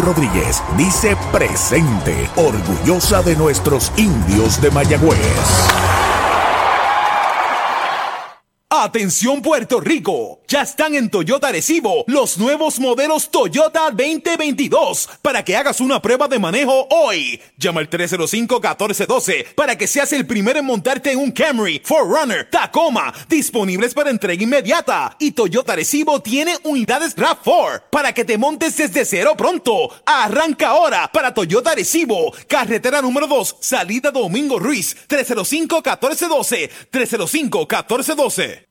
Rodríguez dice presente, orgullosa de nuestros indios de Mayagüez. Atención Puerto Rico, ya están en Toyota Arecibo los nuevos modelos Toyota 2022 para que hagas una prueba de manejo hoy. Llama al 305-1412 para que seas el primero en montarte en un Camry, Forerunner, Tacoma, disponibles para entrega inmediata. Y Toyota Arecibo tiene unidades RAV4 para que te montes desde cero pronto. Arranca ahora para Toyota Arecibo, carretera número 2, salida Domingo Ruiz, 305-1412, 305-1412.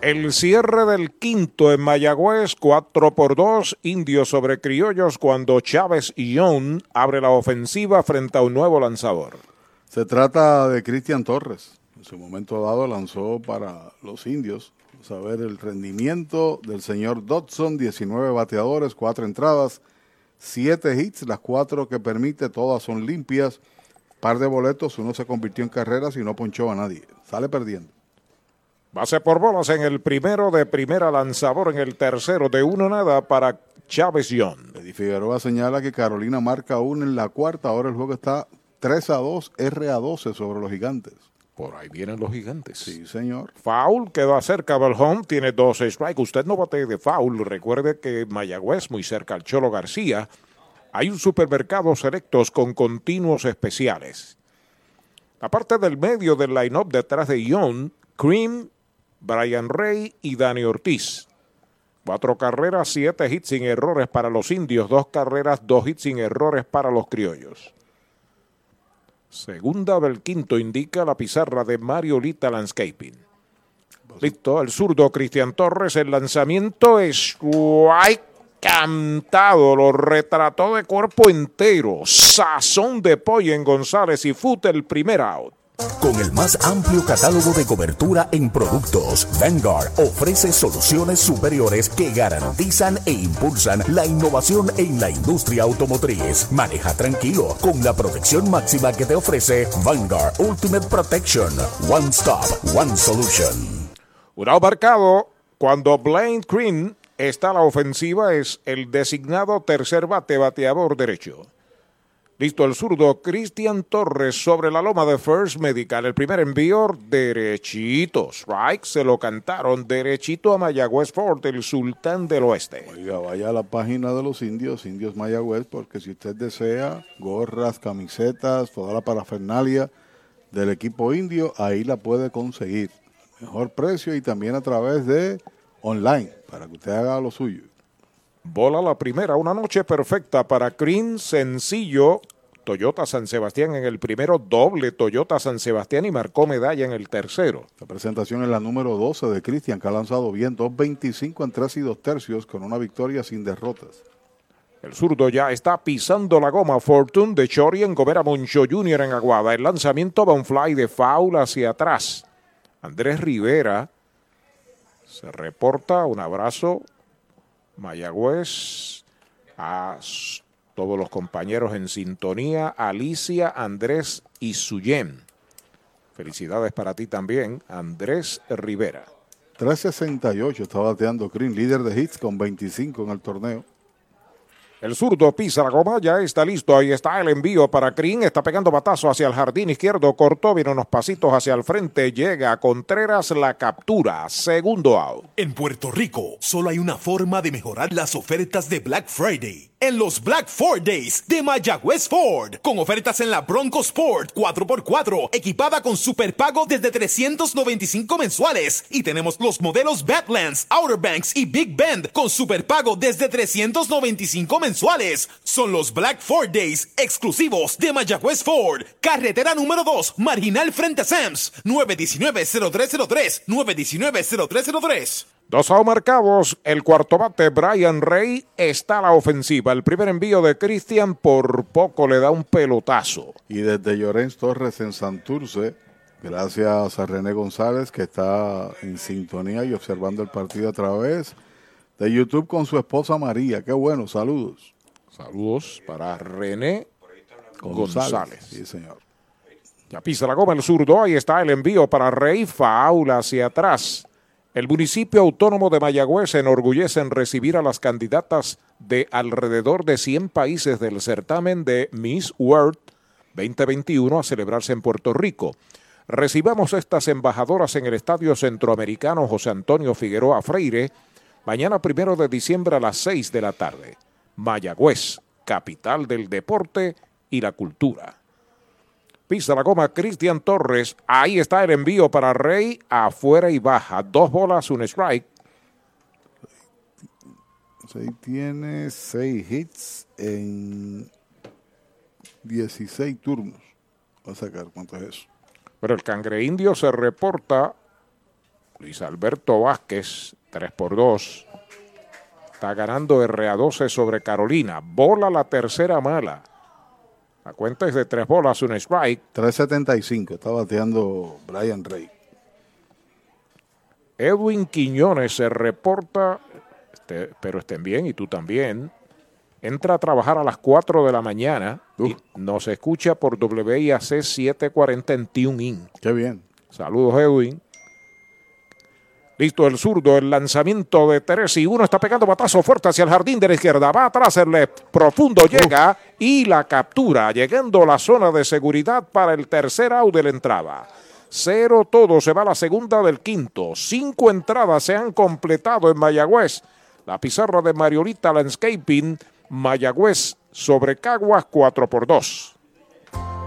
El cierre del quinto en Mayagüez, 4 por 2, indios sobre criollos cuando Chávez y Young abre la ofensiva frente a un nuevo lanzador. Se trata de Cristian Torres. En su momento dado lanzó para los indios. Vamos a ver el rendimiento del señor Dodson, 19 bateadores, 4 entradas, 7 hits, las 4 que permite, todas son limpias. Par de boletos, uno se convirtió en carreras y no ponchó a nadie. Sale perdiendo. Base por bolas en el primero de primera lanzador en el tercero de uno nada para Chávez Young. Eddie Figueroa señala que Carolina marca uno en la cuarta. Ahora el juego está 3 a 2, R a 12 sobre los gigantes. Por ahí vienen los gigantes. Sí, señor. Foul quedó cerca del home, tiene dos strikes. Usted no bate de foul. Recuerde que Mayagüez, muy cerca al Cholo García, hay un supermercado selectos con continuos especiales. Aparte del medio del line-up detrás de Young, Cream, Brian Rey y Dani Ortiz. Cuatro carreras, siete hits sin errores para los indios, dos carreras, dos hits sin errores para los criollos. Segunda del quinto indica la pizarra de Mario Lita Landscaping. Listo, el zurdo Cristian Torres, el lanzamiento es cantado, lo retrató de cuerpo entero. Sazón de pollo en González y Fute el primer out. Con el más amplio catálogo de cobertura en productos, Vanguard ofrece soluciones superiores que garantizan e impulsan la innovación en la industria automotriz. Maneja tranquilo con la protección máxima que te ofrece Vanguard Ultimate Protection. One Stop, One Solution. Un abarcado cuando Blaine Green está a la ofensiva es el designado tercer bate bateador derecho. Listo el zurdo Cristian Torres sobre la loma de First Medical. El primer envío derechito. Strike se lo cantaron derechito a Mayagüez Fort, el sultán del oeste. Oiga, vaya a la página de los indios, indios Mayagüez, porque si usted desea gorras, camisetas, toda la parafernalia del equipo indio, ahí la puede conseguir. Mejor precio y también a través de online, para que usted haga lo suyo. Bola la primera, una noche perfecta para Green, sencillo. Toyota San Sebastián en el primero, doble Toyota San Sebastián y marcó medalla en el tercero. La presentación es la número 12 de Cristian, que ha lanzado bien 2.25 en 3 y 2 tercios con una victoria sin derrotas. El zurdo ya está pisando la goma. Fortune de Chori en Gobera Moncho Jr. en Aguada. El lanzamiento va un fly de foul hacia atrás. Andrés Rivera se reporta. Un abrazo Mayagüez, a todos los compañeros en sintonía, Alicia, Andrés y Suyem. Felicidades para ti también, Andrés Rivera. 368 está bateando Green, líder de hits con 25 en el torneo. El zurdo pisa la goma, ya está listo. Ahí está el envío para Green. Está pegando batazo hacia el jardín izquierdo. Cortó, viene unos pasitos hacia el frente. Llega a Contreras la captura. Segundo out. En Puerto Rico, solo hay una forma de mejorar las ofertas de Black Friday en los Black Ford Days de Mayagüez Ford, con ofertas en la Bronco Sport 4x4, equipada con superpago desde 395 mensuales. Y tenemos los modelos Badlands, Outer Banks y Big Bend con superpago desde 395 mensuales. Son los Black Ford Days exclusivos de Mayagüez Ford. Carretera número 2, marginal frente a Sams, 919-0303, 919-0303. Dos out marcados. El cuarto bate, Brian Rey, está a la ofensiva. El primer envío de Cristian por poco le da un pelotazo. Y desde Llorens Torres en Santurce, gracias a René González que está en sintonía y observando el partido a través de YouTube con su esposa María. Qué bueno, saludos. Saludos para René González. González. Sí, señor. Ya pisa la goma el zurdo. Ahí está el envío para Rey. Faula hacia atrás. El municipio autónomo de Mayagüez se enorgullece en recibir a las candidatas de alrededor de 100 países del certamen de Miss World 2021 a celebrarse en Puerto Rico. Recibamos estas embajadoras en el Estadio Centroamericano José Antonio Figueroa Freire mañana primero de diciembre a las 6 de la tarde. Mayagüez, capital del deporte y la cultura. Pisa la goma Cristian Torres. Ahí está el envío para Rey. Afuera y baja. Dos bolas, un strike. Rey tiene seis hits en 16 turnos. Va a sacar cuánto es eso. Pero el cangre indio se reporta. Luis Alberto Vázquez, 3 por 2. Está ganando RA12 sobre Carolina. Bola la tercera mala. La cuenta es de tres bolas, un strike. 3.75, está bateando Brian Rey. Edwin Quiñones se reporta, este, pero estén bien y tú también. Entra a trabajar a las 4 de la mañana y nos escucha por WIAC 740 en TuneIn. Qué bien. Saludos, Edwin. Listo el zurdo, el lanzamiento de Teresi. Uno está pegando batazo fuerte hacia el jardín de la izquierda. Va atrás, el profundo llega y la captura, llegando a la zona de seguridad para el tercer out de la entrada. Cero todo, se va a la segunda del quinto. Cinco entradas se han completado en Mayagüez. La pizarra de Mariolita Landscaping, Mayagüez sobre Caguas 4 por 2.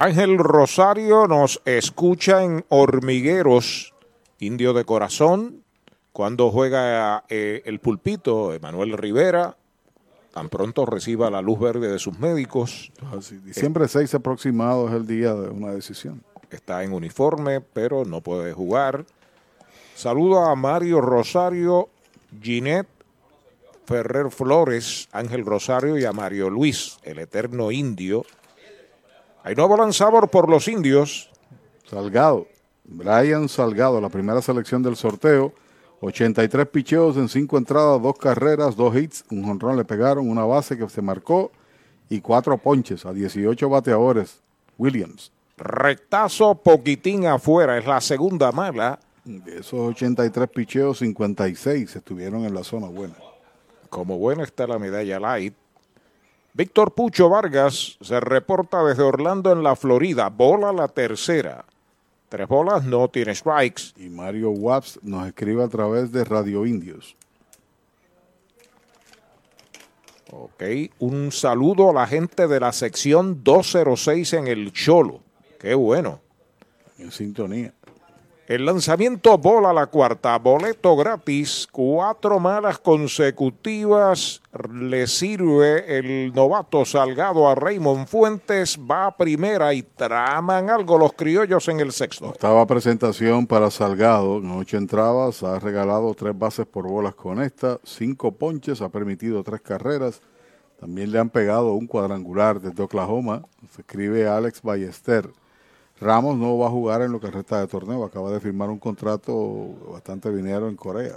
Ángel Rosario nos escucha en Hormigueros, Indio de Corazón, cuando juega eh, el pulpito Emanuel Rivera, tan pronto reciba la luz verde de sus médicos. Diciembre 6 aproximado es el día de una decisión. Está en uniforme, pero no puede jugar. Saludo a Mario Rosario, Ginette Ferrer Flores, Ángel Rosario y a Mario Luis, el eterno indio, hay nuevo lanzador por los indios. Salgado. Brian Salgado, la primera selección del sorteo. 83 picheos en 5 entradas, 2 carreras, 2 hits, un jonrón le pegaron, una base que se marcó y 4 ponches a 18 bateadores. Williams. Rectazo poquitín afuera, es la segunda mala. De esos 83 picheos, 56 estuvieron en la zona buena. Como buena está la medalla light. Víctor Pucho Vargas se reporta desde Orlando en la Florida. Bola la tercera. Tres bolas, no tiene strikes. Y Mario Waps nos escribe a través de Radio Indios. Ok, un saludo a la gente de la sección 206 en el Cholo. Qué bueno. En sintonía. El lanzamiento bola la cuarta, boleto gratis, cuatro malas consecutivas, le sirve el novato Salgado a Raymond Fuentes, va a primera y traman algo los criollos en el sexto. Octava presentación para Salgado, en ocho entradas, ha regalado tres bases por bolas con esta, cinco ponches, ha permitido tres carreras, también le han pegado un cuadrangular desde Oklahoma, se escribe Alex Ballester. Ramos no va a jugar en lo que resta de torneo. Acaba de firmar un contrato bastante dinero en Corea.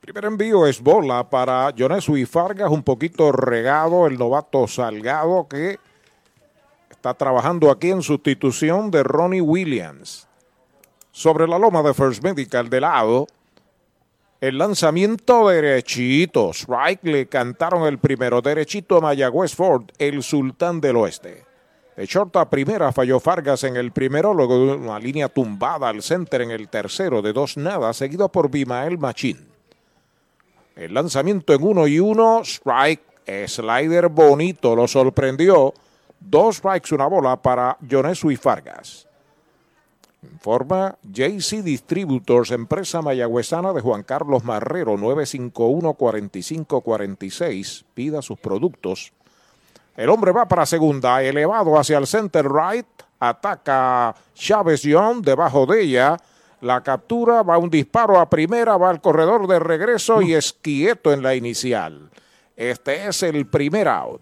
Primer envío es bola para Jonesu y Fargas, un poquito regado el novato Salgado que está trabajando aquí en sustitución de Ronnie Williams. Sobre la loma de First Medical de lado, el lanzamiento derechito. Strike le cantaron el primero derechito a Mayagüez Ford, el sultán del oeste. De short a primera falló Fargas en el primero, luego de una línea tumbada al center en el tercero de dos nada, seguido por Bimael Machín. El lanzamiento en uno y uno, strike, slider bonito, lo sorprendió. Dos strikes, una bola para Jonesu y Fargas. Informa JC Distributors, empresa mayagüezana de Juan Carlos Marrero, 951-4546. Pida sus productos el hombre va para segunda, elevado hacia el center right. Ataca Chávez Young debajo de ella. La captura, va un disparo a primera, va al corredor de regreso y es quieto en la inicial. Este es el primer out.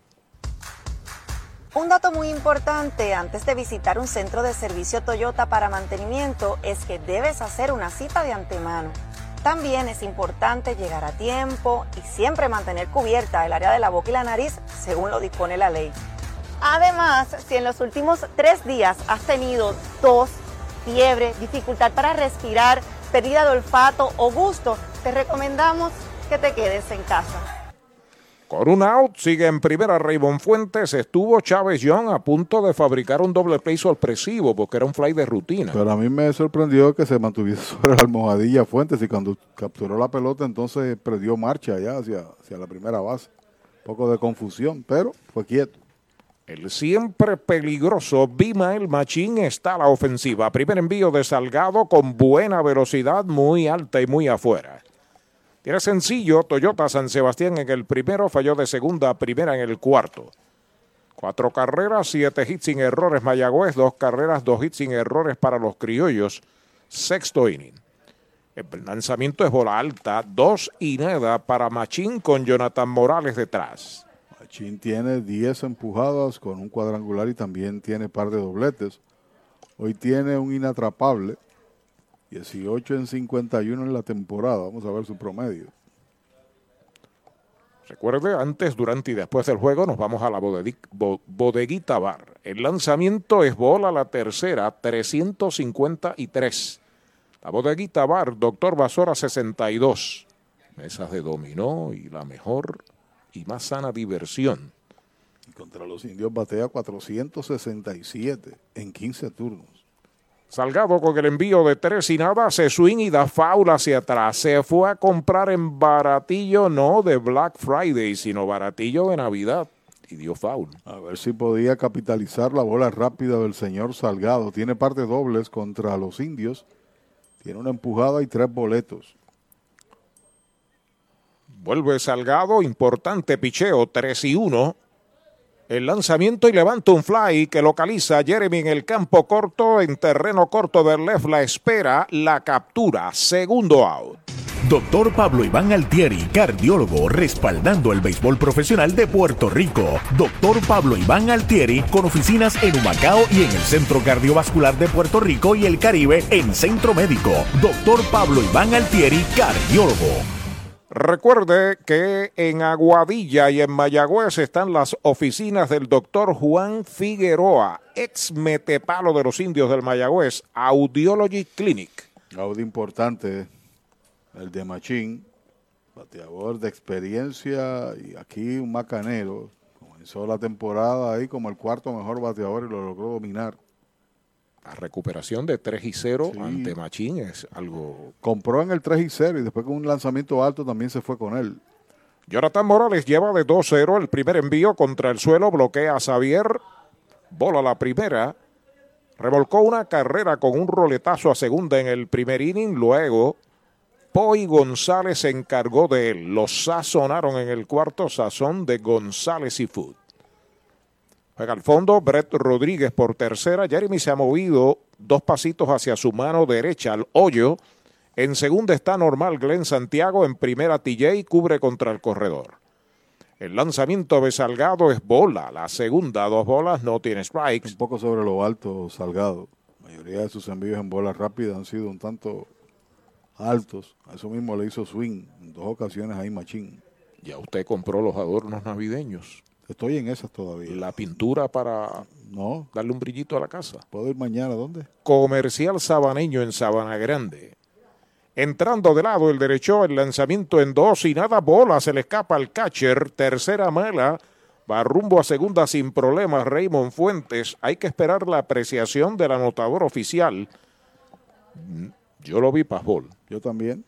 Un dato muy importante antes de visitar un centro de servicio Toyota para mantenimiento es que debes hacer una cita de antemano. También es importante llegar a tiempo y siempre mantener cubierta el área de la boca y la nariz según lo dispone la ley. Además, si en los últimos tres días has tenido tos, fiebre, dificultad para respirar, pérdida de olfato o gusto, te recomendamos que te quedes en casa. Con un out, sigue en primera Raymond Fuentes. Estuvo Chávez Young a punto de fabricar un doble play sorpresivo porque era un fly de rutina. Pero a mí me sorprendió que se mantuviese *laughs* sobre la almohadilla Fuentes y cuando capturó la pelota entonces perdió marcha ya hacia, hacia la primera base. Un poco de confusión, pero fue quieto. El siempre peligroso Bimael Machín está a la ofensiva. Primer envío de Salgado con buena velocidad, muy alta y muy afuera. Tiene sencillo Toyota San Sebastián en el primero, falló de segunda a primera en el cuarto. Cuatro carreras, siete hits sin errores Mayagüez, dos carreras, dos hits sin errores para los criollos. Sexto inning. El lanzamiento es bola alta, dos y nada para Machín con Jonathan Morales detrás. Machín tiene 10 empujadas con un cuadrangular y también tiene par de dobletes. Hoy tiene un inatrapable, 18 en 51 en la temporada. Vamos a ver su promedio. Recuerde, antes, durante y después del juego nos vamos a la bodeguita bar. El lanzamiento es bola la tercera, 353. La bodeguita bar, doctor Basora 62. Mesas de dominó y la mejor y más sana diversión. Contra los indios batea 467 en 15 turnos. Salgado con el envío de tres y nada, se swing y da faula hacia atrás. Se fue a comprar en baratillo, no de Black Friday, sino baratillo de Navidad. Y dio foul. A ver si podía capitalizar la bola rápida del señor Salgado. Tiene parte dobles contra los indios. Tiene una empujada y tres boletos. Vuelve Salgado, importante picheo, 3 y 1. El lanzamiento y levanta un fly que localiza a Jeremy en el campo corto, en terreno corto del left, la espera, la captura, segundo out. Doctor Pablo Iván Altieri, cardiólogo, respaldando el béisbol profesional de Puerto Rico. Doctor Pablo Iván Altieri, con oficinas en Humacao y en el Centro Cardiovascular de Puerto Rico y el Caribe en Centro Médico. Doctor Pablo Iván Altieri, cardiólogo. Recuerde que en Aguadilla y en Mayagüez están las oficinas del doctor Juan Figueroa, ex metepalo de los indios del Mayagüez, Audiology Clinic. Audio importante, el de Machín, bateador de experiencia y aquí un macanero. Comenzó la temporada ahí como el cuarto mejor bateador y lo logró dominar. La recuperación de 3 y 0 ante Machín es algo. Compró en el 3 y 0 y después con un lanzamiento alto también se fue con él. Jonathan Morales lleva de 2-0 el primer envío contra el suelo, bloquea a Xavier, bola la primera, revolcó una carrera con un roletazo a segunda en el primer inning, luego Poi González se encargó de él, los sazonaron en el cuarto sazón de González y Food. Juega al fondo, Brett Rodríguez por tercera. Jeremy se ha movido dos pasitos hacia su mano derecha al hoyo. En segunda está normal Glenn Santiago. En primera TJ cubre contra el corredor. El lanzamiento de Salgado es bola. La segunda, dos bolas, no tiene strikes. Un poco sobre lo alto, Salgado. La mayoría de sus envíos en bola rápida han sido un tanto altos. A eso mismo le hizo swing en dos ocasiones ahí Machín. Ya usted compró los adornos navideños. Estoy en esas todavía. La pintura para no. darle un brillito a la casa. ¿Puedo ir mañana? ¿Dónde? Comercial Sabaneño en Sabana Grande. Entrando de lado el derecho, el lanzamiento en dos y nada bola, se le escapa al catcher, tercera mala, va rumbo a segunda sin problemas Raymond Fuentes. Hay que esperar la apreciación del anotador oficial. Yo lo vi pasbol. Yo también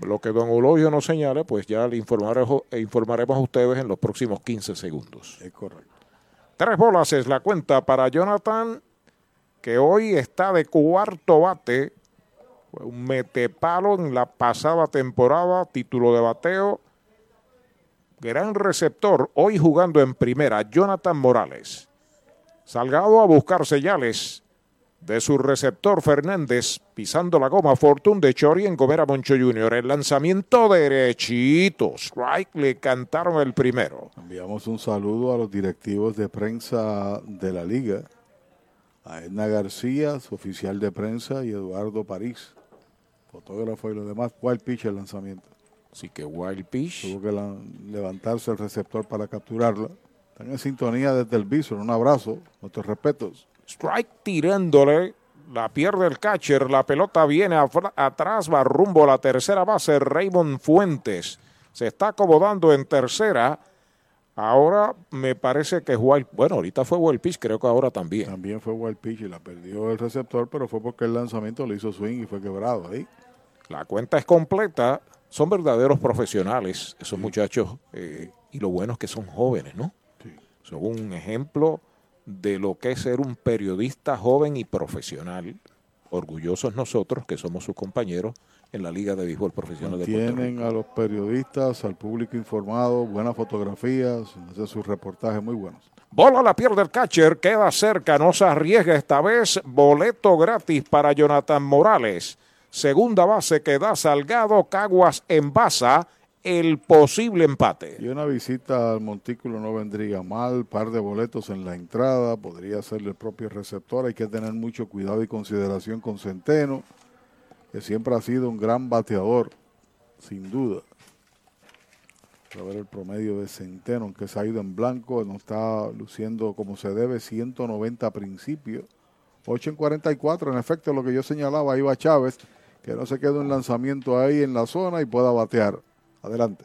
lo que don Eulogio nos señale, pues ya le informaremos, e informaremos a ustedes en los próximos 15 segundos. Es correcto. Tres bolas es la cuenta para Jonathan, que hoy está de cuarto bate. Fue un metepalo en la pasada temporada, título de bateo. Gran receptor, hoy jugando en primera, Jonathan Morales. Salgado a buscar señales de su receptor Fernández pisando la goma Fortune de Chori en Gomera Moncho Jr. El lanzamiento derechito. Strike le cantaron el primero. Enviamos un saludo a los directivos de prensa de la liga. A Edna García, su oficial de prensa, y Eduardo París, fotógrafo y lo demás. Wild pitch el lanzamiento. Así que wild pitch. Tuvo que levantarse el receptor para capturarla. Están en sintonía desde el visor. Un abrazo, nuestros respetos. Strike tirándole. La pierde el catcher. La pelota viene atrás. Va rumbo a la tercera base. Raymond Fuentes. Se está acomodando en tercera. Ahora me parece que Wild. Bueno, ahorita fue Wild Pitch, creo que ahora también. También fue Wild Pitch y la perdió el receptor, pero fue porque el lanzamiento le hizo swing y fue quebrado ahí. La cuenta es completa. Son verdaderos profesionales, esos muchachos. Eh, y lo bueno es que son jóvenes, ¿no? Son un ejemplo de lo que es ser un periodista joven y profesional. Orgullosos nosotros que somos sus compañeros en la Liga de Béisbol Profesional de Puerto Tienen a los periodistas, al público informado, buenas fotografías, hacen sus reportajes muy buenos. Bola la pierde el catcher, queda cerca, no se arriesga esta vez. Boleto gratis para Jonathan Morales. Segunda base que da Salgado, Caguas en basa el posible empate. Y una visita al montículo no vendría mal, par de boletos en la entrada, podría ser el propio receptor, hay que tener mucho cuidado y consideración con Centeno, que siempre ha sido un gran bateador, sin duda. A ver el promedio de Centeno, aunque se ha ido en blanco, no está luciendo como se debe, 190 principios, 8 en 44, en efecto lo que yo señalaba, iba Chávez, que no se quede un lanzamiento ahí en la zona y pueda batear. Adelante.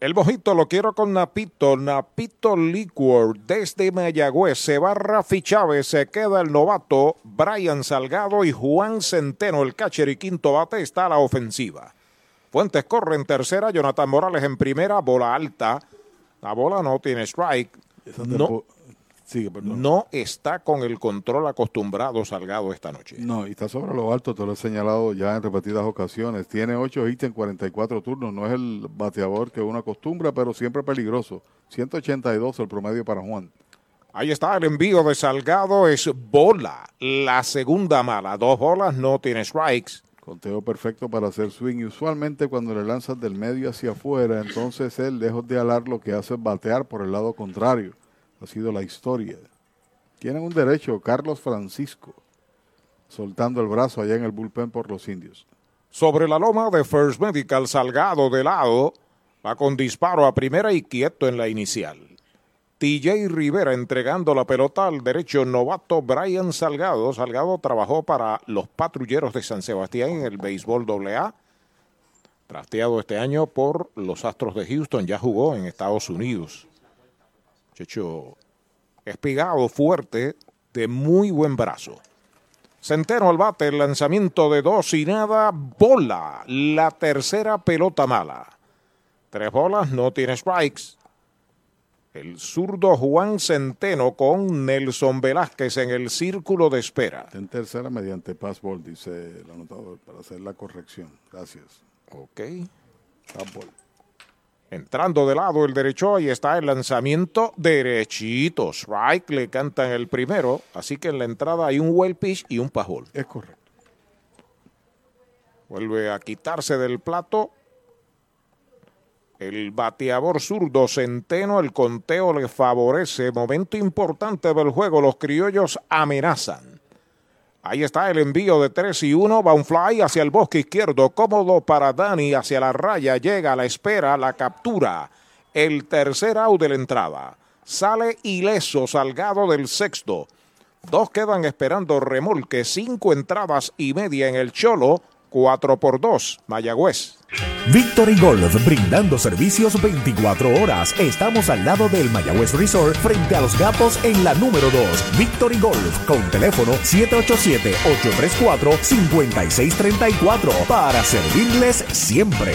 El mojito lo quiero con Napito, Napito Liquor desde Mayagüez. Se va Rafi Chávez, se queda el novato Brian Salgado y Juan Centeno, el catcher y quinto bate, está a la ofensiva. Fuentes corre en tercera, Jonathan Morales en primera, bola alta. La bola no tiene strike. No, no está con el control acostumbrado Salgado esta noche. No, y está sobre lo alto, te lo he señalado ya en repetidas ocasiones. Tiene 8 hits en 44 turnos. No es el bateador que uno acostumbra, pero siempre peligroso. 182 el promedio para Juan. Ahí está el envío de Salgado, es bola. La segunda mala. Dos bolas, no tiene strikes. Conteo perfecto para hacer swing. Y usualmente cuando le lanzas del medio hacia afuera, entonces él, lejos de alar, lo que hace es batear por el lado contrario ha sido la historia. Tienen un derecho, Carlos Francisco, soltando el brazo allá en el bullpen por los indios. Sobre la loma de First Medical, Salgado de lado, va con disparo a primera y quieto en la inicial. TJ Rivera entregando la pelota al derecho novato Brian Salgado. Salgado trabajó para los patrulleros de San Sebastián en el béisbol AA. Trasteado este año por los Astros de Houston, ya jugó en Estados Unidos. Checho espigado, fuerte, de muy buen brazo. Centeno al bate, el lanzamiento de dos y nada, bola, la tercera pelota mala. Tres bolas, no tiene strikes. El zurdo Juan Centeno con Nelson Velázquez en el círculo de espera. En tercera mediante passball, dice el anotador, para hacer la corrección. Gracias. Ok. Passball. Entrando de lado el derecho, ahí está el lanzamiento derechito. Strike le cantan el primero, así que en la entrada hay un well pitch y un pajol. Es correcto. Vuelve a quitarse del plato. El bateador zurdo Centeno, el conteo le favorece. Momento importante del juego, los criollos amenazan. Ahí está el envío de 3 y 1. Va fly hacia el bosque izquierdo. Cómodo para Dani. Hacia la raya. Llega a la espera. La captura. El tercer out de la entrada. Sale ileso. Salgado del sexto. Dos quedan esperando remolque. Cinco entradas y media en el Cholo. 4 por 2, Mayagüez. Victory Golf, brindando servicios 24 horas. Estamos al lado del Mayagüez Resort, frente a los gatos en la número 2. Victory Golf, con teléfono 787-834-5634, para servirles siempre.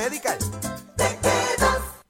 Medical.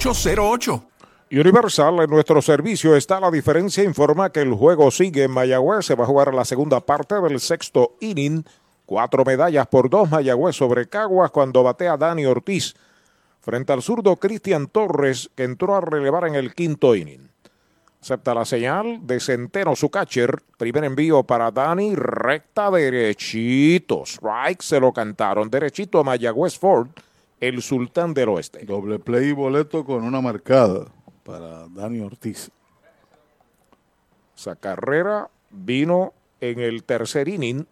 408-8808. Universal, en nuestro servicio está la diferencia. Informa que el juego sigue en Mayagüez. Se va a jugar la segunda parte del sexto inning. Cuatro medallas por dos Mayagüez sobre Caguas cuando batea Dani Ortiz frente al zurdo Cristian Torres que entró a relevar en el quinto inning. Acepta la señal de Centeno, su catcher. Primer envío para Dani, recta derechito. Strike se lo cantaron. Derechito a Mayagüez Ford el Sultán del Oeste. Doble play y boleto con una marcada para Dani Ortiz. Esa carrera vino en el tercer inning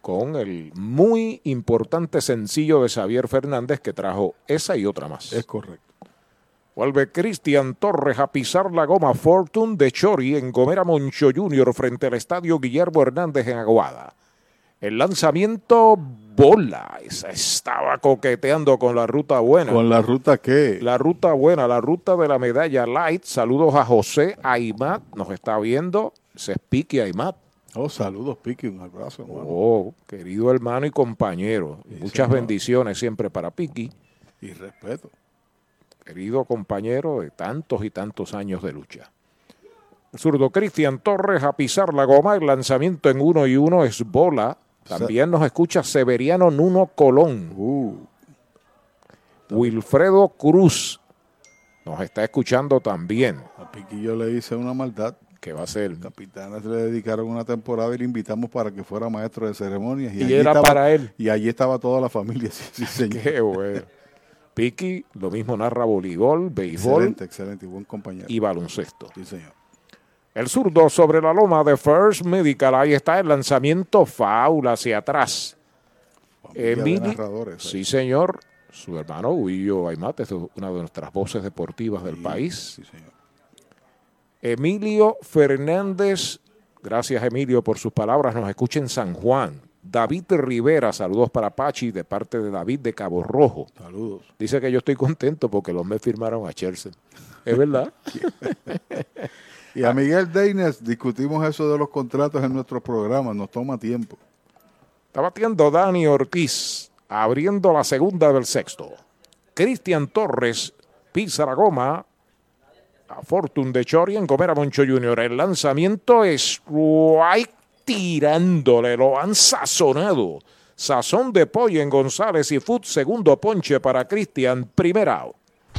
con el muy importante sencillo de Xavier Fernández que trajo esa y otra más. Es correcto. Vuelve Cristian Torres a pisar la goma Fortune de Chori en Gomera Moncho Jr. frente al estadio Guillermo Hernández en Aguada. El lanzamiento bola. Esa estaba coqueteando con la ruta buena. ¿Con la ruta qué? La ruta buena, la ruta de la medalla light. Saludos a José Aymat, nos está viendo. Se es Piqui Aymat. Oh, saludos Piqui, un abrazo. Hermano. Oh, querido hermano y compañero. Muchas señor. bendiciones siempre para Piqui. Y respeto. Querido compañero de tantos y tantos años de lucha. El zurdo Cristian Torres a pisar la goma. El lanzamiento en uno y uno es bola. También nos escucha Severiano Nuno Colón. Uh. Wilfredo Cruz nos está escuchando también. A Piquillo le hice una maldad. ¿Qué va a ser? Capitanes le dedicaron una temporada y le invitamos para que fuera maestro de ceremonias. Y, y era estaba, para él. Y allí estaba toda la familia. *laughs* Sí, sí, señor. Qué bueno. Piqui, lo mismo narra voleibol, béisbol. Excelente, excelente, y buen compañero. Y baloncesto. Sí, señor. El zurdo sobre la loma de First Medical. Ahí está el lanzamiento faula hacia atrás. Emilio, sí, señor. Su hermano Huillo Aymate es una de nuestras voces deportivas del sí, país. Sí, señor. Emilio Fernández, gracias Emilio por sus palabras, nos escucha en San Juan. David Rivera, saludos para Pachi de parte de David de Cabo Rojo. Saludos. Dice que yo estoy contento porque los me firmaron a Chelsea. ¿Es verdad? *laughs* Y a Miguel Deines discutimos eso de los contratos en nuestros programas, nos toma tiempo. Está batiendo Dani Ortiz, abriendo la segunda del sexto. Cristian Torres pisa la goma. A Fortune de Chori en Comera Moncho Jr. El lanzamiento es strike tirándole, lo han sazonado. Sazón de pollo en González y Food, segundo ponche para Cristian, primera out.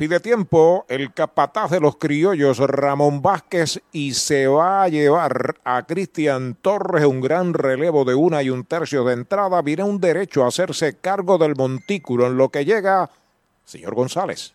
pide tiempo el capataz de los criollos Ramón Vázquez y se va a llevar a Cristian Torres un gran relevo de una y un tercio de entrada. Viene un derecho a hacerse cargo del montículo en lo que llega Señor González.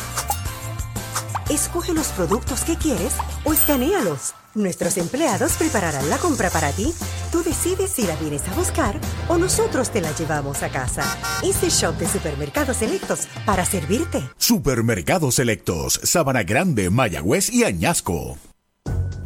Escoge los productos que quieres o escanealos. Nuestros empleados prepararán la compra para ti. Tú decides si la vienes a buscar o nosotros te la llevamos a casa. Easy Shop de Supermercados Selectos para servirte. Supermercados Selectos, Sabana Grande, Mayagüez y Añasco.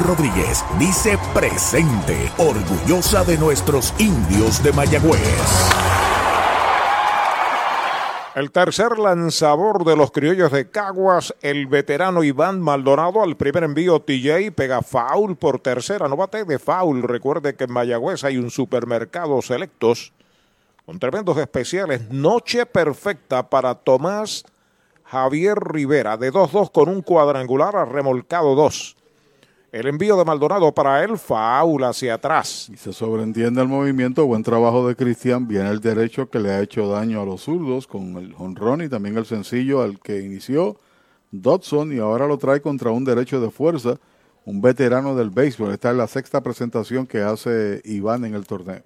Rodríguez dice presente, orgullosa de nuestros indios de Mayagüez. El tercer lanzador de los criollos de Caguas, el veterano Iván Maldonado, al primer envío TJ pega foul por tercera, no bate de foul. Recuerde que en Mayagüez hay un supermercado selectos con tremendos especiales. Noche perfecta para Tomás Javier Rivera, de 2-2 con un cuadrangular a remolcado 2. El envío de Maldonado para él, faul hacia atrás. Y se sobreentiende el movimiento, buen trabajo de Cristian, viene el derecho que le ha hecho daño a los zurdos con el honrón y también el sencillo al que inició Dodson y ahora lo trae contra un derecho de fuerza, un veterano del béisbol. Esta es la sexta presentación que hace Iván en el torneo.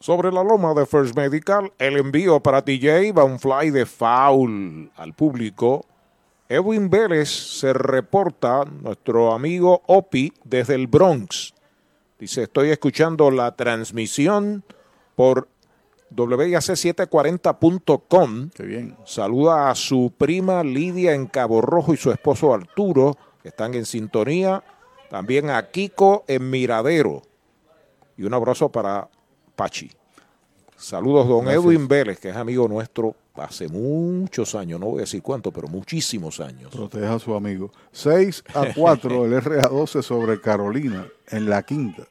Sobre la loma de First Medical, el envío para TJ va un fly de foul al público. Edwin Vélez se reporta, nuestro amigo Opi, desde el Bronx. Dice, estoy escuchando la transmisión por WIAC740.com. Qué bien. Saluda a su prima Lidia en Cabo Rojo y su esposo Arturo, que están en sintonía. También a Kiko en Miradero. Y un abrazo para Pachi. Saludos, don Gracias. Edwin Vélez, que es amigo nuestro hace muchos años, no voy a decir cuánto, pero muchísimos años. Proteja a su amigo. 6 a *laughs* 4 el RA12 sobre Carolina en la quinta.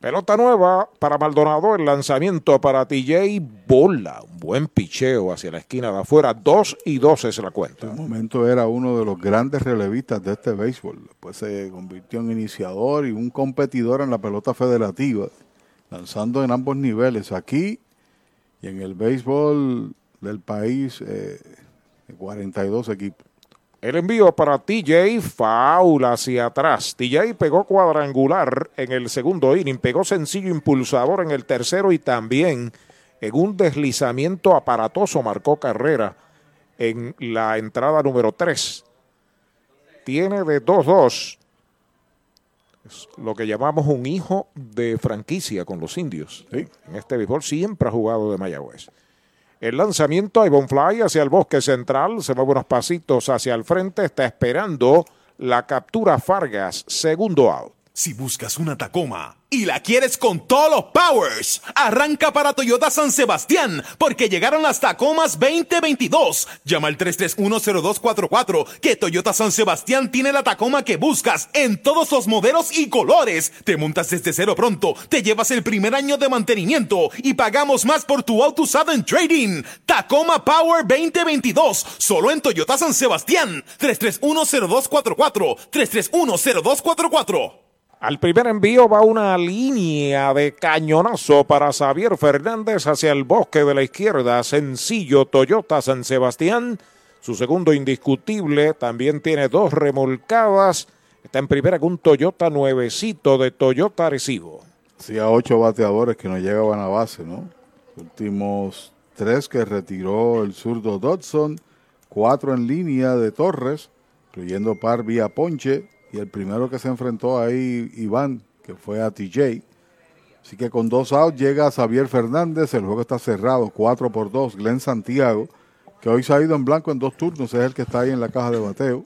Pelota nueva para Maldonado, el lanzamiento para TJ Bola, un buen picheo hacia la esquina de afuera, 2 y 2 es la cuenta. En un momento era uno de los grandes relevistas de este béisbol. Después se convirtió en iniciador y un competidor en la pelota federativa, lanzando en ambos niveles, aquí y en el béisbol del país, eh, 42 equipos. El envío para TJ, foul hacia atrás. TJ pegó cuadrangular en el segundo inning, pegó sencillo impulsador en el tercero y también en un deslizamiento aparatoso marcó carrera en la entrada número 3. Tiene de 2-2 es lo que llamamos un hijo de franquicia con los indios. En este béisbol siempre ha jugado de Mayagüez. El lanzamiento a Ivonne Fly hacia el bosque central, se mueve unos pasitos hacia el frente, está esperando la captura Fargas, segundo out. Si buscas una Tacoma y la quieres con todos los powers, arranca para Toyota San Sebastián, porque llegaron las Tacomas 2022. Llama al 3310244, que Toyota San Sebastián tiene la Tacoma que buscas en todos los modelos y colores. Te montas desde cero pronto, te llevas el primer año de mantenimiento y pagamos más por tu auto usado en trading. Tacoma Power 2022, solo en Toyota San Sebastián. 3310244, 3310244. Al primer envío va una línea de cañonazo para Xavier Fernández hacia el bosque de la izquierda. Sencillo Toyota San Sebastián. Su segundo indiscutible. También tiene dos remolcadas. Está en primera con un Toyota nuevecito de Toyota Arecibo. Sí, a ocho bateadores que no llegaban a base, ¿no? Últimos tres que retiró el zurdo Dodson cuatro en línea de Torres, incluyendo par vía Ponche, y el primero que se enfrentó ahí, Iván, que fue a TJ. Así que con dos outs llega Xavier Fernández, el juego está cerrado, 4 por 2. Glenn Santiago, que hoy se ha ido en blanco en dos turnos, es el que está ahí en la caja de bateo.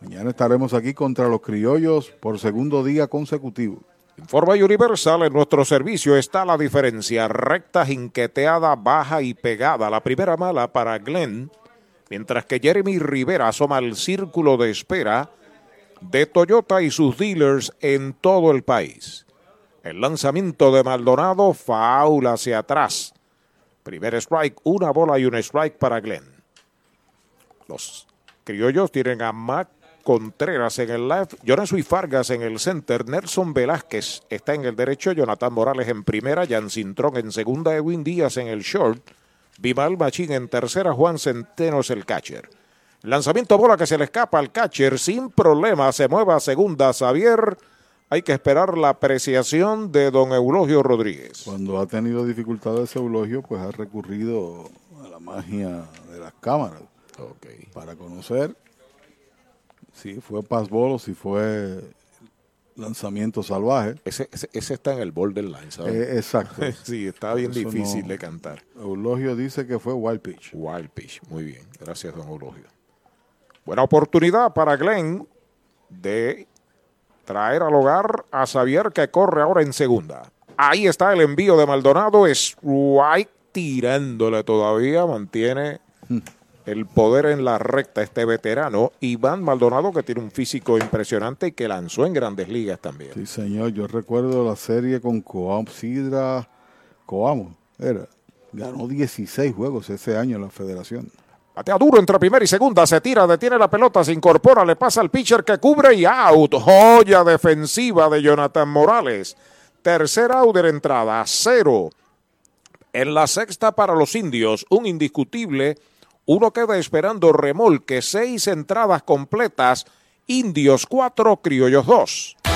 Mañana estaremos aquí contra los criollos por segundo día consecutivo. Informa Universal, en nuestro servicio está la diferencia. Recta, jinqueteada, baja y pegada. La primera mala para Glenn, mientras que Jeremy Rivera asoma al círculo de espera de Toyota y sus dealers en todo el país. El lanzamiento de Maldonado, faula hacia atrás. Primer strike, una bola y un strike para Glenn. Los criollos tienen a Mac Contreras en el left, Jonas Fargas en el center, Nelson Velázquez está en el derecho, Jonathan Morales en primera, Jan Cintrón en segunda, Edwin Díaz en el short, Vimal Machín en tercera, Juan Centenos el catcher. Lanzamiento bola que se le escapa al catcher sin problema, se mueve a segunda Xavier. Hay que esperar la apreciación de don Eulogio Rodríguez. Cuando ha tenido dificultades Eulogio, pues ha recurrido a la magia de las cámaras para conocer si fue passball o si fue lanzamiento salvaje. Ese, ese, está en el borderline, ¿sabes? Eh, exacto. *laughs* sí, está bien difícil de cantar. Eulogio dice que fue wild pitch. Wild pitch, muy bien. Gracias, don Eulogio. Buena oportunidad para Glenn de traer al hogar a Xavier que corre ahora en segunda. Ahí está el envío de Maldonado. Es White tirándole todavía. Mantiene *laughs* el poder en la recta este veterano Iván Maldonado que tiene un físico impresionante y que lanzó en grandes ligas también. Sí, señor, yo recuerdo la serie con Coam Sidra, Coamo, era, ganó 16 juegos ese año en la federación. Batea duro entre primera y segunda, se tira, detiene la pelota, se incorpora, le pasa al pitcher que cubre y out. Joya defensiva de Jonathan Morales. Tercer out de entrada, cero. En la sexta para los indios, un indiscutible uno queda esperando remolque, seis entradas completas, Indios 4, Criollos 2.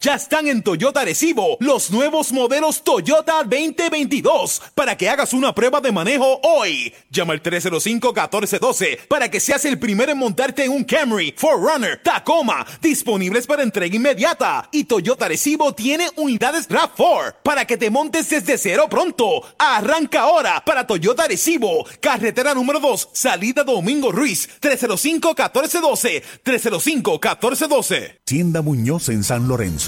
ya están en Toyota Recibo los nuevos modelos Toyota 2022 para que hagas una prueba de manejo hoy. Llama al 305-1412 para que seas el primero en montarte en un Camry, Forerunner, Tacoma, disponibles para entrega inmediata. Y Toyota Recibo tiene unidades RAV4 para que te montes desde cero pronto. Arranca ahora para Toyota Recibo, carretera número 2, salida Domingo Ruiz, 305-1412, 305-1412. Hacienda Muñoz en San Lorenzo.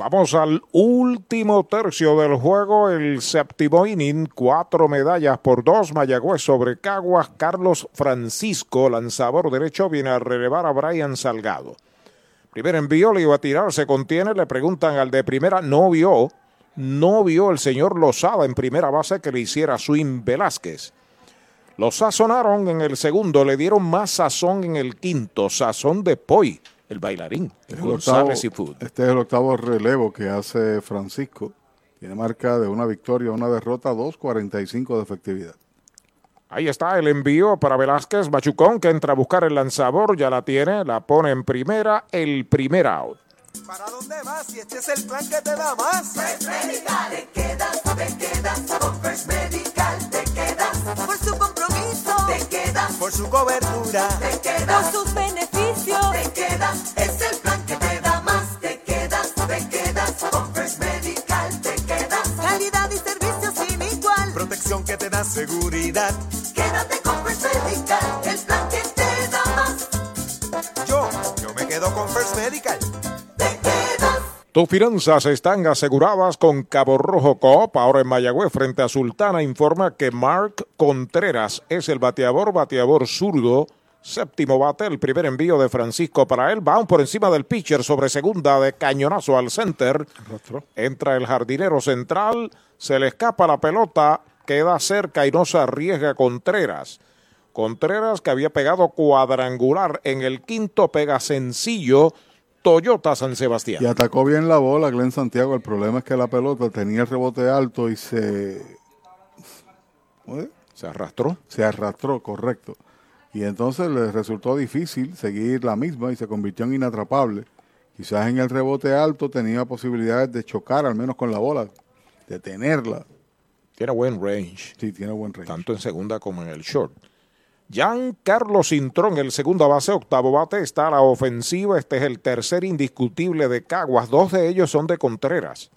Vamos al último tercio del juego, el séptimo inning, cuatro medallas por dos, Mayagüez sobre Caguas, Carlos Francisco, lanzador derecho, viene a relevar a Brian Salgado. Primer envío, le iba a tirar, se contiene, le preguntan al de primera, no vio, no vio el señor Lozada en primera base que le hiciera swing Velázquez. Lo sazonaron en el segundo, le dieron más sazón en el quinto, sazón de Poi el bailarín, Este es el González octavo- y Food. Este es el octavo relevo que hace Francisco. Tiene marca de una victoria, una derrota, 2.45 de efectividad. Ahí está el envío para Velázquez, Machucón, que entra a buscar el lanzador, ya la tiene, la pone en primera, el primer out. ¿Para dónde vas? Si este es el plan que te da más. First Medical, te quedas, te quedas. Con First Medical te quedas. Por su compromiso, te quedas. Por su cobertura. Te quedas. Por sus beneficios, te quedas. Es el plan que te da más. Te quedas, te quedas. Con First Medical te quedas. Calidad y servicio sin igual. Protección que te da seguridad. Quédate con First Medical, el plan que te da más. Yo, yo me quedo con First Medical. Tus finanzas están aseguradas con Cabo Rojo Coop. Ahora en Mayagüez, frente a Sultana, informa que Mark Contreras es el bateador, bateador zurdo. Séptimo bate, el primer envío de Francisco para él. Va por encima del pitcher sobre segunda de cañonazo al center. Entra el jardinero central, se le escapa la pelota, queda cerca y no se arriesga Contreras. Contreras que había pegado cuadrangular en el quinto, pega sencillo. Toyota San Sebastián. Y atacó bien la bola Glenn Santiago. El problema es que la pelota tenía el rebote alto y se... Se arrastró. Se arrastró, correcto. Y entonces le resultó difícil seguir la misma y se convirtió en inatrapable. Quizás en el rebote alto tenía posibilidades de chocar al menos con la bola, de tenerla. Tiene buen range. Sí, tiene buen range. Tanto en segunda como en el short. Jan Carlos Cintrón, el segunda base, octavo bate, está a la ofensiva. Este es el tercer indiscutible de Caguas. Dos de ellos son de Contreras.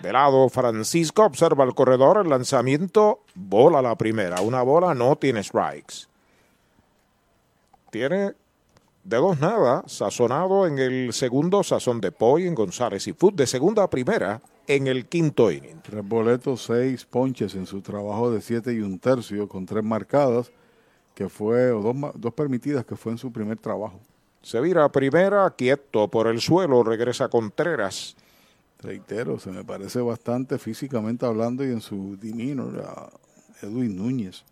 De lado, Francisco observa el corredor, el lanzamiento, bola la primera. Una bola no tiene strikes. Tiene de dos nada, sazonado en el segundo, sazón de Poi en González y Food de segunda a primera en el quinto inning. Tres boletos, seis ponches en su trabajo de siete y un tercio, con tres marcadas, que fue, o dos, dos permitidas, que fue en su primer trabajo. Se vira a primera, quieto por el suelo, regresa Contreras. Reitero, se me parece bastante físicamente hablando y en su demeanor a Edwin Núñez,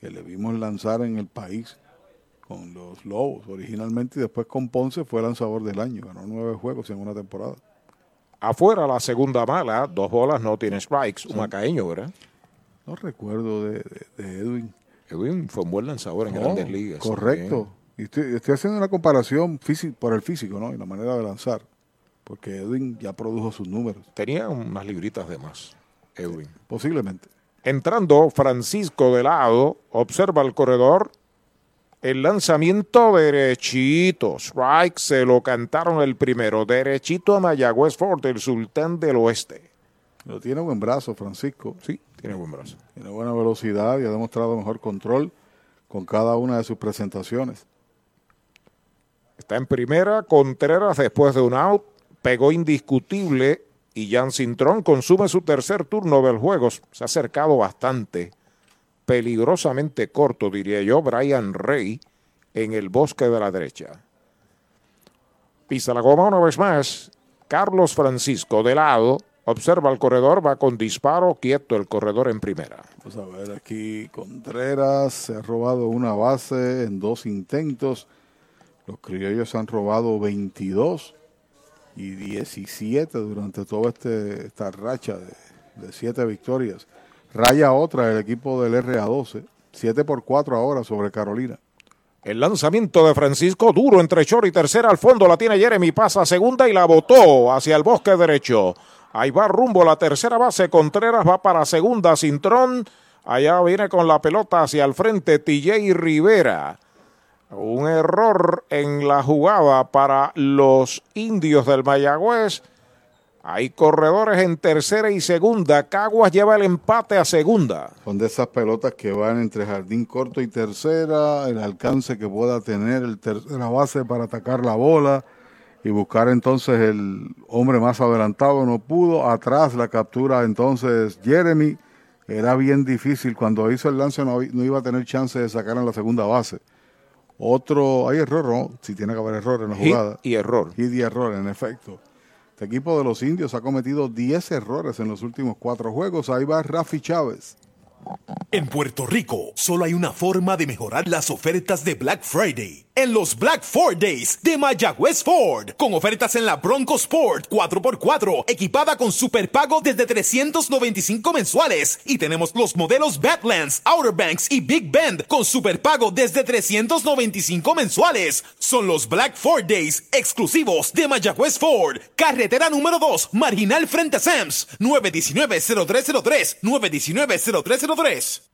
que le vimos lanzar en el país con los Lobos originalmente y después con Ponce fue lanzador del año, ganó nueve juegos en una temporada. Afuera la segunda mala, dos bolas, no tiene strikes. Un macaeño, ¿verdad? No recuerdo de, de- de Edwin. Edwin fue un buen lanzador en grandes ligas. Correcto. Y estoy, estoy haciendo una comparación físi- por el físico, ¿no? Y la manera de lanzar. Porque Edwin ya produjo sus números. Tenía unas libritas de más, Edwin. Posiblemente. Entrando Francisco de lado, observa el corredor. El lanzamiento derechito. Strike se lo cantaron el primero. Derechito a Mayagüez Fort, el sultán del oeste. Lo tiene buen brazo, Francisco. Sí, tiene buen brazo. Tiene buena velocidad y ha demostrado mejor control con cada una de sus presentaciones. Está en primera, Contreras después de un out, pegó indiscutible y Jan Cintrón consume su tercer turno del juego. Se ha acercado bastante, peligrosamente corto, diría yo, Brian Rey en el bosque de la derecha. Pisa la goma una vez más. Carlos Francisco de lado, observa el corredor, va con disparo, quieto el corredor en primera. Vamos a ver aquí, Contreras se ha robado una base en dos intentos. Los criollos han robado 22 y 17 durante toda este, esta racha de, de siete victorias. Raya otra el equipo del RA12, 7 por 4 ahora sobre Carolina. El lanzamiento de Francisco duro entre short y tercera al fondo la tiene Jeremy, pasa a segunda y la botó hacia el bosque derecho. Ahí va rumbo la tercera base, Contreras va para segunda, Cintrón. Allá viene con la pelota hacia el frente TJ Rivera. Un error en la jugada para los indios del Mayagüez. Hay corredores en tercera y segunda. Caguas lleva el empate a segunda. Son de esas pelotas que van entre jardín corto y tercera, el alcance que pueda tener el tercera base para atacar la bola y buscar entonces el hombre más adelantado. No pudo. Atrás la captura entonces Jeremy. Era bien difícil. Cuando hizo el lance no, no iba a tener chance de sacar en la segunda base. Otro, hay error, ¿no? Si tiene que haber error en la Hit jugada. y error. Hit y error, en efecto. Este equipo de los indios ha cometido 10 errores en los últimos cuatro juegos. Ahí va Rafi Chávez. En Puerto Rico, solo hay una forma de mejorar las ofertas de Black Friday. En los Black Ford Days de Mayagüez Ford, con ofertas en la Bronco Sport 4x4, equipada con superpago desde 395 mensuales. Y tenemos los modelos Badlands, Outer Banks y Big Bend con superpago desde 395 mensuales. Son los Black Ford Days exclusivos de Mayagüez Ford. Carretera número 2, marginal frente a Sams, 919-0303, 919-0303.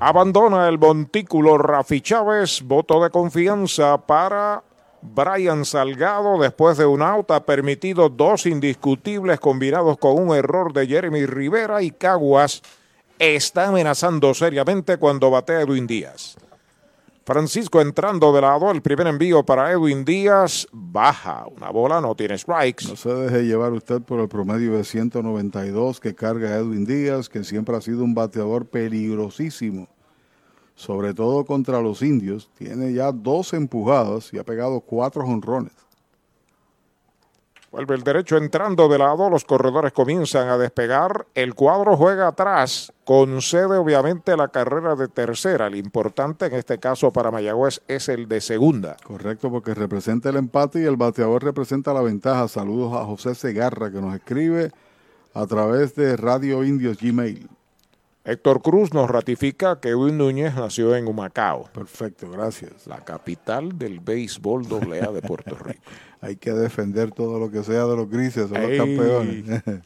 Abandona el montículo Rafi Chávez, voto de confianza para Brian Salgado después de un out ha permitido dos indiscutibles combinados con un error de Jeremy Rivera y Caguas está amenazando seriamente cuando batea Edwin Díaz. Francisco entrando de lado, el primer envío para Edwin Díaz, baja, una bola, no tiene strikes. No se deje llevar usted por el promedio de 192 que carga Edwin Díaz, que siempre ha sido un bateador peligrosísimo, sobre todo contra los indios. Tiene ya dos empujadas y ha pegado cuatro jonrones. Vuelve el derecho entrando de lado, los corredores comienzan a despegar, el cuadro juega atrás, concede obviamente la carrera de tercera, el importante en este caso para Mayagüez es el de segunda. Correcto, porque representa el empate y el bateador representa la ventaja. Saludos a José Segarra que nos escribe a través de Radio Indios Gmail. Héctor Cruz nos ratifica que Edwin Núñez nació en Humacao. Perfecto, gracias. La capital del béisbol AA de Puerto Rico. *laughs* Hay que defender todo lo que sea de los grises, son Ey. los campeones. *laughs*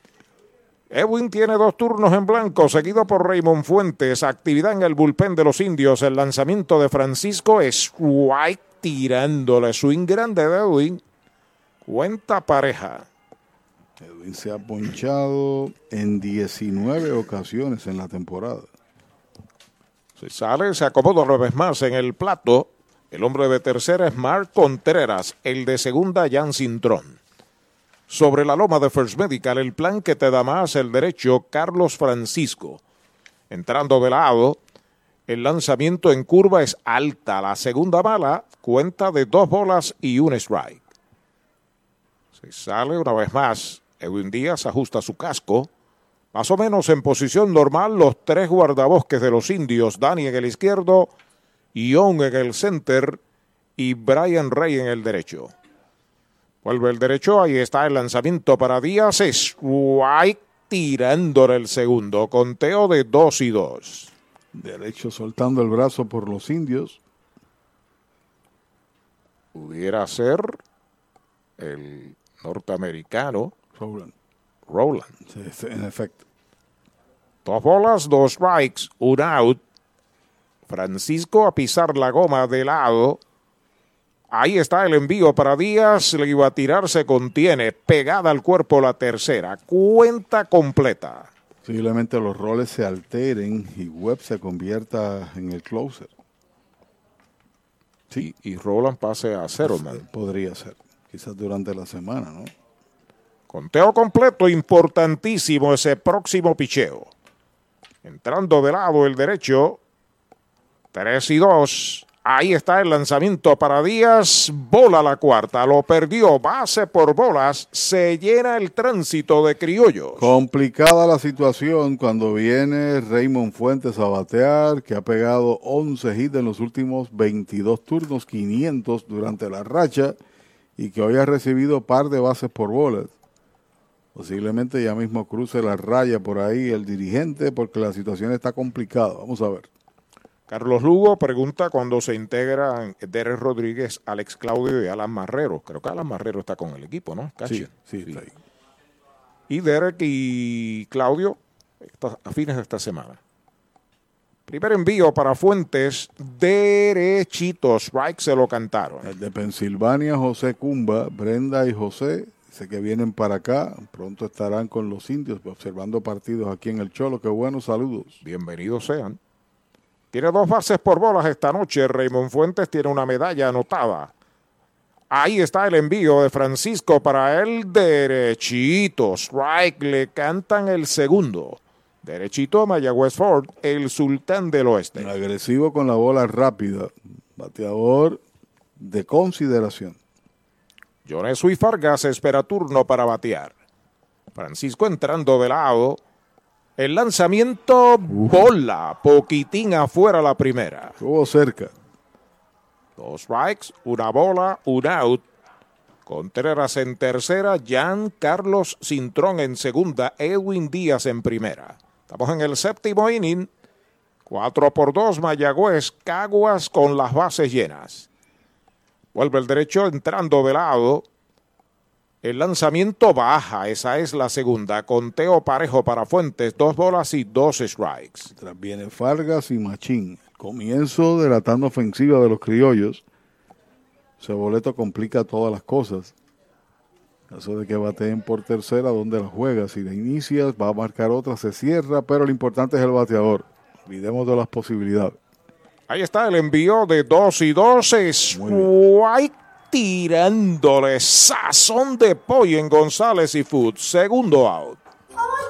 Edwin tiene dos turnos en blanco, seguido por Raymond Fuentes. Actividad en el bullpen de los indios. El lanzamiento de Francisco Strike tirándole swing grande de Edwin. Cuenta pareja. Edwin se ha ponchado en 19 ocasiones en la temporada. Se sale, se acomoda una vez más en el plato. El hombre de tercera es Mark Contreras, el de segunda Jan Cintrón. Sobre la loma de First Medical, el plan que te da más el derecho, Carlos Francisco. Entrando de lado, el lanzamiento en curva es alta. La segunda bala cuenta de dos bolas y un strike. Se sale una vez más. Edwin Díaz ajusta su casco. Más o menos en posición normal, los tres guardabosques de los indios, Dani en el izquierdo, Young en el center y Brian Rey en el derecho. Vuelve el derecho, ahí está el lanzamiento para Díaz, Strike tirándole el segundo, conteo de dos y dos. Derecho soltando el brazo por los indios. Pudiera ser el norteamericano Rowland. Rowland. Sí, sí, en efecto. Dos bolas, dos strikes, un out. Francisco a pisar la goma de lado. Ahí está el envío para Díaz. Le iba a tirar, se contiene. Pegada al cuerpo la tercera. Cuenta completa. Posiblemente los roles se alteren y Webb se convierta en el closer. Sí. Y, y Roland pase a cero, man. Podría ser. Quizás durante la semana, ¿no? Conteo completo, importantísimo ese próximo picheo. Entrando de lado el derecho. 3 y 2. Ahí está el lanzamiento para Díaz. Bola la cuarta. Lo perdió. Base por bolas. Se llena el tránsito de criollos. Complicada la situación cuando viene Raymond Fuentes a batear, que ha pegado 11 hits en los últimos 22 turnos, 500 durante la racha, y que hoy ha recibido par de bases por bolas. Posiblemente ya mismo cruce la raya por ahí el dirigente porque la situación está complicada. Vamos a ver. Carlos Lugo pregunta cuándo se integran Derek Rodríguez, Alex Claudio y Alan Marrero. Creo que Alan Marrero está con el equipo, ¿no? Sí, sí, está ahí. Y Derek y Claudio a fines de esta semana. Primer envío para Fuentes, derechito. Strike se lo cantaron. El de Pensilvania, José Cumba, Brenda y José, dice que vienen para acá. Pronto estarán con los indios observando partidos aquí en el Cholo. Qué buenos saludos. Bienvenidos sean. Tiene dos bases por bolas esta noche. Raymond Fuentes tiene una medalla anotada. Ahí está el envío de Francisco para el derechito. Strike, le cantan el segundo. Derechito a Mayagüez Ford, el sultán del oeste. Agresivo con la bola rápida. Bateador de consideración. Jonesu y Fargas espera turno para batear. Francisco entrando de lado. El lanzamiento bola, poquitín afuera la primera. Estuvo cerca. Dos strikes, una bola, un out. Contreras en tercera, Jan Carlos Cintrón en segunda, Edwin Díaz en primera. Estamos en el séptimo inning. 4 por 2, Mayagüez, Caguas con las bases llenas. Vuelve el derecho entrando de lado. El lanzamiento baja, esa es la segunda. Conteo parejo para Fuentes, dos bolas y dos strikes. Tras viene Fargas y Machín. Comienzo de la tanda ofensiva de los criollos. Ese boleto complica todas las cosas. Eso de que bateen por tercera, donde la juega. Si la inicias, va a marcar otra, se cierra, pero lo importante es el bateador. Olvidemos de las posibilidades. Ahí está el envío de 2 y 2. White tirándole sazón de pollo en González y Food. Segundo out. ¡Ay,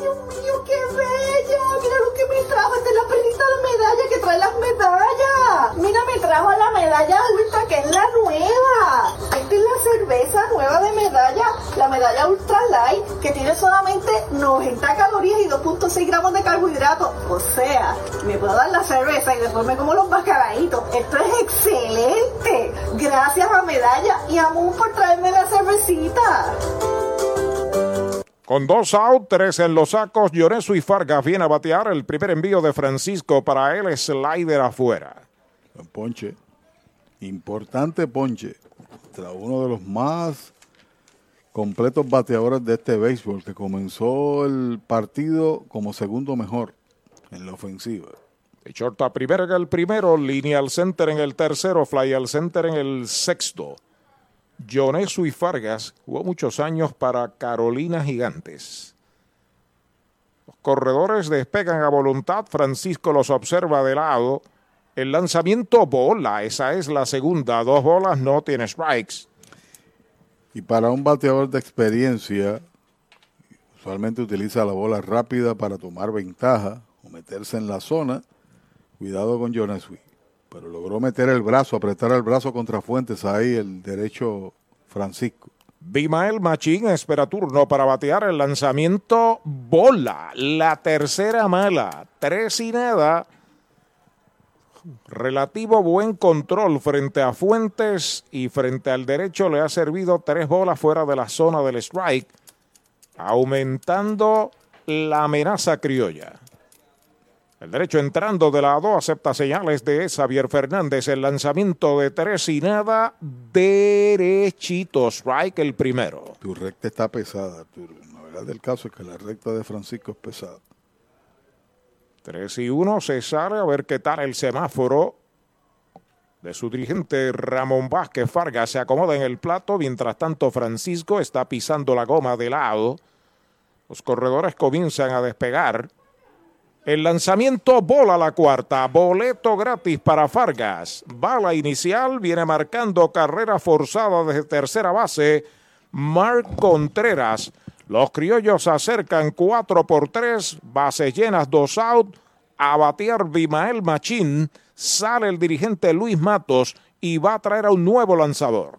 Dios mío, qué bella! Mira lo que me trajo. Esta es la perdita de medalla que trae las medallas. Mira, me trajo la medalla ultra, que es la nueva. Es la cerveza nueva de medalla, la medalla ultra light, que tiene solamente 90 calorías y 2.6 gramos de carbohidratos. O sea, me puedo dar la cerveza y después me como los bacalaitos. Esto es excelente. Gracias a Medalla y a Moon por traerme la cervecita. Con dos out, tres en los sacos, Lloreso y Fargas viene a batear el primer envío de Francisco para él, slider afuera. Ponche. Importante ponche. Uno de los más completos bateadores de este béisbol, que comenzó el partido como segundo mejor en la ofensiva. De short a primera en el primero, línea al center en el tercero, fly al center en el sexto. Jonesu y Fargas jugó muchos años para Carolina Gigantes. Los corredores despegan a voluntad, Francisco los observa de lado. El lanzamiento bola, esa es la segunda, dos bolas, no tiene strikes. Y para un bateador de experiencia, usualmente utiliza la bola rápida para tomar ventaja o meterse en la zona. Cuidado con Jonas Sweet. Pero logró meter el brazo, apretar el brazo contra Fuentes ahí, el derecho Francisco. Bimael Machín espera turno para batear el lanzamiento bola, la tercera mala, tres y nada. Relativo buen control frente a Fuentes y frente al derecho le ha servido tres bolas fuera de la zona del strike, aumentando la amenaza criolla. El derecho entrando de lado acepta señales de Xavier Fernández. El lanzamiento de tres y nada, derechito. Strike el primero. Tu recta está pesada, Arturo. La verdad del caso es que la recta de Francisco es pesada. 3 y 1, se sale a ver qué tal el semáforo de su dirigente Ramón Vázquez Fargas. Se acomoda en el plato, mientras tanto Francisco está pisando la goma de lado. Los corredores comienzan a despegar. El lanzamiento bola la cuarta, boleto gratis para Fargas. Bala inicial, viene marcando carrera forzada desde tercera base. Mark Contreras. Los criollos se acercan 4 por 3, bases llenas, dos out. A batear Bimael Machín. sale el dirigente Luis Matos y va a traer a un nuevo lanzador.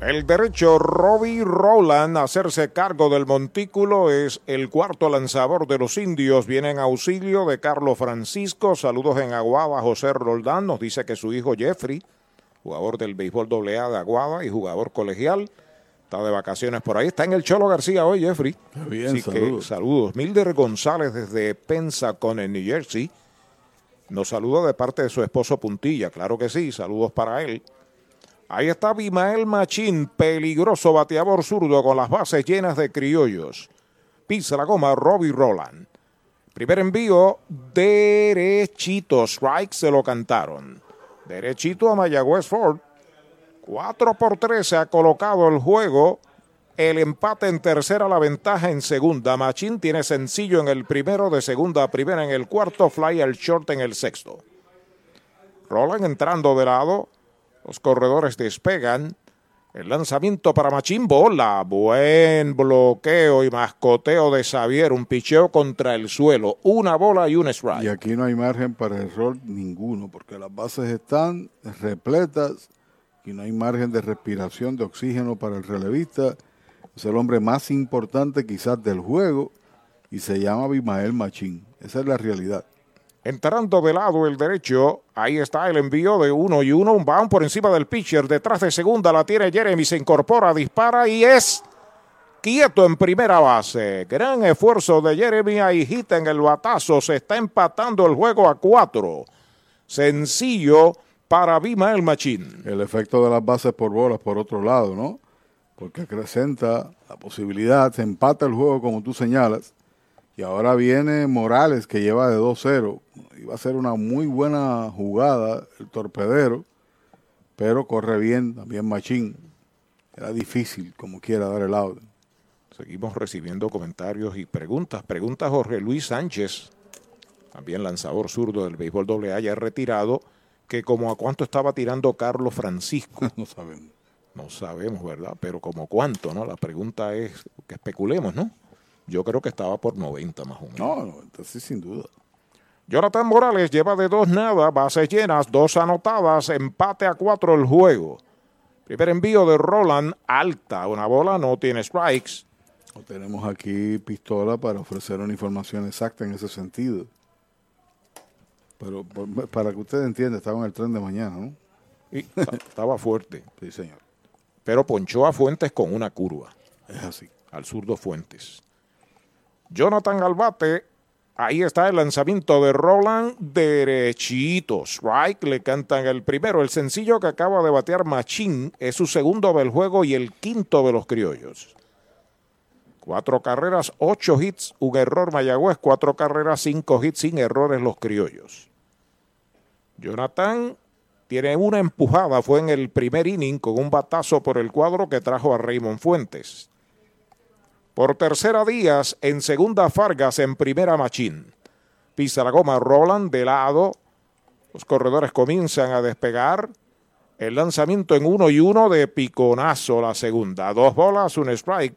El derecho Robbie Rowland a hacerse cargo del montículo es el cuarto lanzador de los indios. Viene en auxilio de Carlos Francisco. Saludos en Aguada. José Roldán nos dice que su hijo Jeffrey, jugador del béisbol AA de Aguada y jugador colegial, está de vacaciones por ahí. Está en el Cholo García hoy, Jeffrey. bien, Así que saludos. saludos. Milder González desde Pensacon en New Jersey. Nos saluda de parte de su esposo Puntilla. Claro que sí. Saludos para él. Ahí está Bimael Machín, peligroso bateador zurdo con las bases llenas de criollos. Pisa la goma Robbie Roland. Primer envío, derechito. Strike se lo cantaron. Derechito a Mayagüez Ford. 4 por 3 se ha colocado el juego. El empate en tercera, la ventaja en segunda. Machín tiene sencillo en el primero, de segunda a primera en el cuarto, fly al short en el sexto. Roland entrando de lado. Los corredores despegan. El lanzamiento para Machín bola. Buen bloqueo y mascoteo de Xavier. Un picheo contra el suelo. Una bola y un strike. Y aquí no hay margen para error ninguno, porque las bases están repletas y no hay margen de respiración de oxígeno para el relevista. Es el hombre más importante quizás del juego y se llama Bimael Machín. Esa es la realidad. Entrando de lado el derecho, ahí está el envío de uno y uno, un bound por encima del pitcher, detrás de segunda la tiene Jeremy, se incorpora, dispara y es quieto en primera base. Gran esfuerzo de Jeremy, ahí hita en el batazo, se está empatando el juego a cuatro. Sencillo para Bimael Machín. El efecto de las bases por bolas por otro lado, ¿no? Porque acrecenta la posibilidad, se empata el juego como tú señalas. Y ahora viene Morales que lleva de 2-0. Iba a ser una muy buena jugada el torpedero, pero corre bien también Machín. Era difícil como quiera dar el out. Seguimos recibiendo comentarios y preguntas. Pregunta Jorge Luis Sánchez, también lanzador zurdo del béisbol AA, ya retirado. que como a cuánto estaba tirando Carlos Francisco. *laughs* no sabemos. No sabemos, ¿verdad? Pero como cuánto, ¿no? La pregunta es que especulemos, ¿no? Yo creo que estaba por 90 más o menos. No, 90 sí, sin duda. Jonathan Morales lleva de dos nada, bases llenas, dos anotadas, empate a cuatro el juego. Primer envío de Roland, alta, una bola, no tiene strikes. Tenemos aquí pistola para ofrecer una información exacta en ese sentido. Pero para que usted entienda, estaba en el tren de mañana, ¿no? Y estaba fuerte. sí, señor. Pero ponchó a Fuentes con una curva. Es así. Al zurdo Fuentes. Jonathan Albate, ahí está el lanzamiento de Roland derechito. Strike, le cantan el primero. El sencillo que acaba de batear Machín es su segundo del juego y el quinto de los criollos. Cuatro carreras, ocho hits, un error Mayagüez, cuatro carreras, cinco hits sin errores los criollos. Jonathan tiene una empujada, fue en el primer inning con un batazo por el cuadro que trajo a Raymond Fuentes. Por tercera Díaz, en segunda Fargas, en primera Machín. Pisa la goma Roland de lado. Los corredores comienzan a despegar. El lanzamiento en uno y uno de piconazo la segunda. Dos bolas, un strike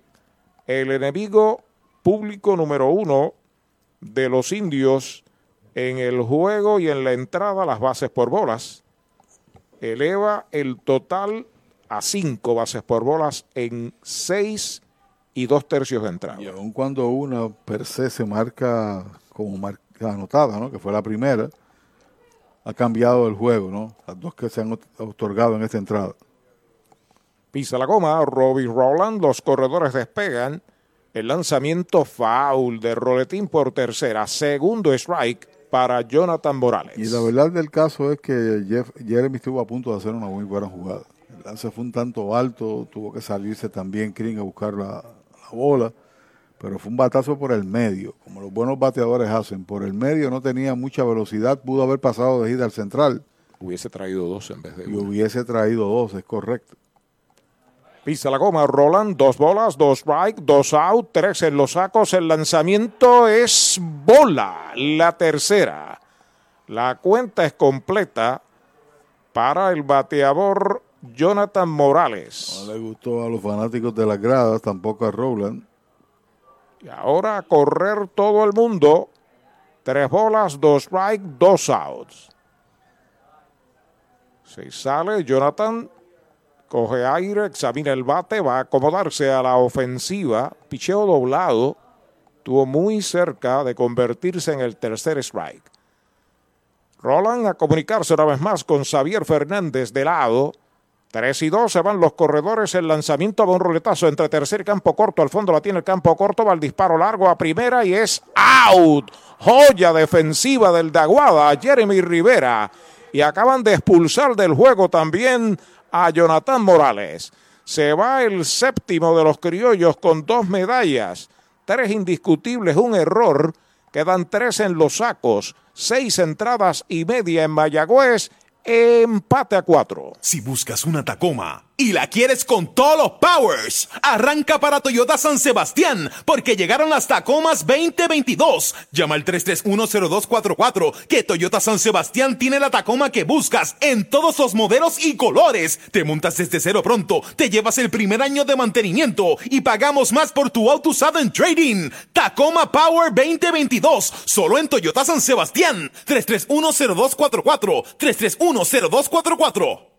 el enemigo público número uno de los indios en el juego y en la entrada las bases por bolas. Eleva el total a cinco bases por bolas en seis y dos tercios de entrada. Y aun cuando una per se se marca como marca anotada, ¿no? que fue la primera, ha cambiado el juego, ¿no? Las dos que se han otorgado en esta entrada. Pisa la goma, Robbie Rowland, los corredores despegan. El lanzamiento foul de Roletín por tercera, segundo strike para Jonathan Morales. Y la verdad del caso es que Jeff, Jeremy estuvo a punto de hacer una muy buena jugada. El lance fue un tanto alto, tuvo que salirse también Kring a buscar la, bola, pero fue un batazo por el medio, como los buenos bateadores hacen. Por el medio no tenía mucha velocidad, pudo haber pasado de ida al central. Hubiese traído dos en vez de Y hubiese traído dos, es correcto. Pisa la goma, Roland, dos bolas, dos strike, dos out, tres en los sacos. El lanzamiento es bola, la tercera. La cuenta es completa para el bateador Jonathan Morales. No le gustó a los fanáticos de las gradas, tampoco a Roland. Y ahora a correr todo el mundo. Tres bolas, dos strike, dos outs. Se sale Jonathan coge aire, examina el bate, va a acomodarse a la ofensiva. Picheo doblado, estuvo muy cerca de convertirse en el tercer strike. Roland a comunicarse una vez más con Xavier Fernández de lado. 3 y 2 se van los corredores. El lanzamiento va un roletazo entre tercer campo corto. Al fondo la tiene el campo corto. Va el disparo largo a primera y es out. Joya defensiva del Daguada, Jeremy Rivera. Y acaban de expulsar del juego también a Jonathan Morales. Se va el séptimo de los criollos con dos medallas, tres indiscutibles, un error. Quedan tres en los sacos, seis entradas y media en Mayagüez empate a cuatro. Si buscas una Tacoma y la quieres con todos los powers, arranca para Toyota San Sebastián, porque llegaron las Tacomas 2022. Llama al 3310244, que Toyota San Sebastián tiene la Tacoma que buscas en todos los modelos y colores. Te montas desde cero pronto, te llevas el primer año de mantenimiento y pagamos más por tu auto usado en trading. Tacoma Power 2022, solo en Toyota San Sebastián. 3310244, 3310244.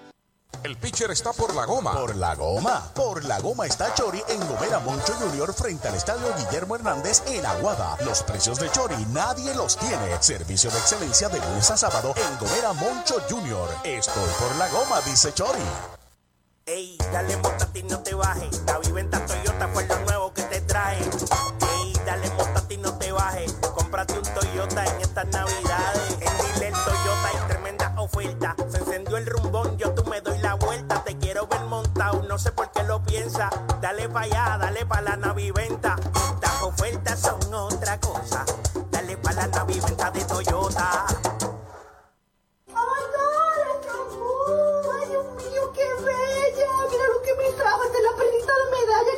El pitcher está por la goma. Por la goma. Por la goma está Chori en Gomera Moncho Junior frente al estadio Guillermo Hernández en Aguada. Los precios de Chori nadie los tiene. Servicio de excelencia de lunes a sábado en Gomera Moncho Junior. Estoy por la goma, dice Chori. Ey, dale monta y no te bajes. La viventa Toyota fue no sé por qué lo piensa. Dale pa' allá, dale pa' la naviventa. Las ofertas son otra cosa. Dale pa' la naviventa de Toyota. ¡Ay, Dios mío, qué bella! Mira lo que me trajo. Esta es la perlita de medalla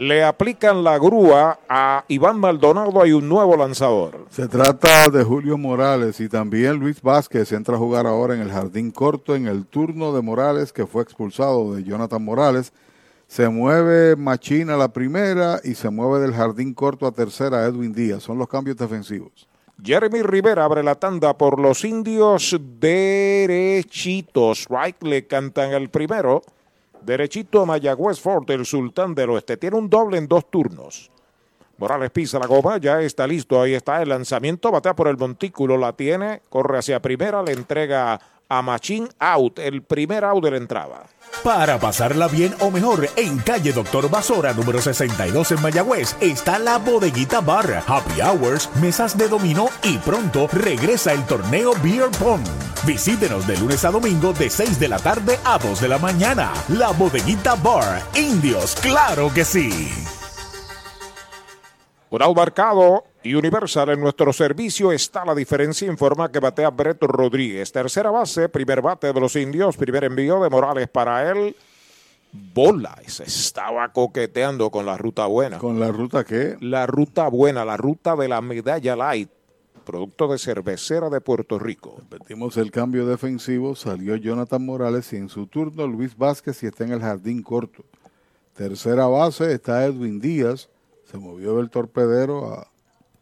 Le aplican la grúa a Iván Maldonado. Hay un nuevo lanzador. Se trata de Julio Morales y también Luis Vázquez entra a jugar ahora en el jardín corto en el turno de Morales que fue expulsado de Jonathan Morales. Se mueve Machina a la primera y se mueve del jardín corto a tercera Edwin Díaz. Son los cambios defensivos. Jeremy Rivera abre la tanda por los indios derechitos. Right le cantan el primero. Derechito a Mayagüez Fort, el sultán del oeste. Tiene un doble en dos turnos. Morales pisa la goma, ya está listo. Ahí está el lanzamiento. Batea por el montículo, la tiene. Corre hacia primera, le entrega a Machín out. El primer out de la entrada. Para pasarla bien o mejor, en calle Doctor Basora, número 62 en Mayagüez, está la bodeguita bar, happy hours, mesas de dominó y pronto regresa el torneo Beer Pong. Visítenos de lunes a domingo de 6 de la tarde a 2 de la mañana. La bodeguita bar, indios, claro que sí. Un out marcado y Universal en nuestro servicio está la diferencia. Informa que batea Brett Rodríguez. Tercera base, primer bate de los indios. Primer envío de Morales para él. Bola. Se estaba coqueteando con la ruta buena. ¿Con la ruta qué? La ruta buena, la ruta de la medalla light. Producto de cervecera de Puerto Rico. Repetimos el cambio defensivo. Salió Jonathan Morales y en su turno Luis Vázquez y está en el jardín corto. Tercera base está Edwin Díaz. Se movió del torpedero a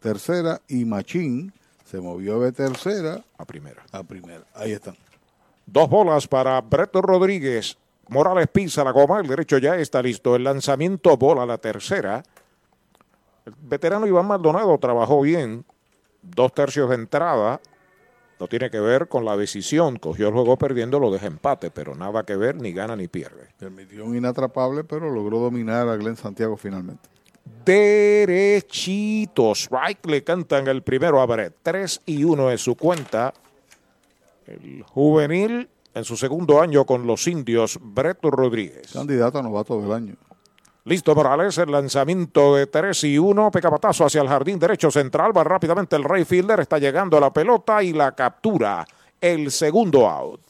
tercera y Machín se movió de tercera a primera. A primera. Ahí están. Dos bolas para Breto Rodríguez. Morales pisa la goma, el derecho ya está listo. El lanzamiento bola la tercera. El veterano Iván Maldonado trabajó bien. Dos tercios de entrada. No tiene que ver con la decisión. Cogió el juego perdiendo, lo deja empate, pero nada que ver, ni gana ni pierde. Permitió un inatrapable, pero logró dominar a Glenn Santiago finalmente derechitos. Right le cantan el primero a Brett. 3 y 1 en su cuenta. El juvenil en su segundo año con los indios, Brett Rodríguez. Candidato a novato del año. Listo Morales, el lanzamiento de 3 y 1, pecabatazo hacia el jardín derecho central, va rápidamente el Ray Fielder, está llegando a la pelota y la captura. El segundo out.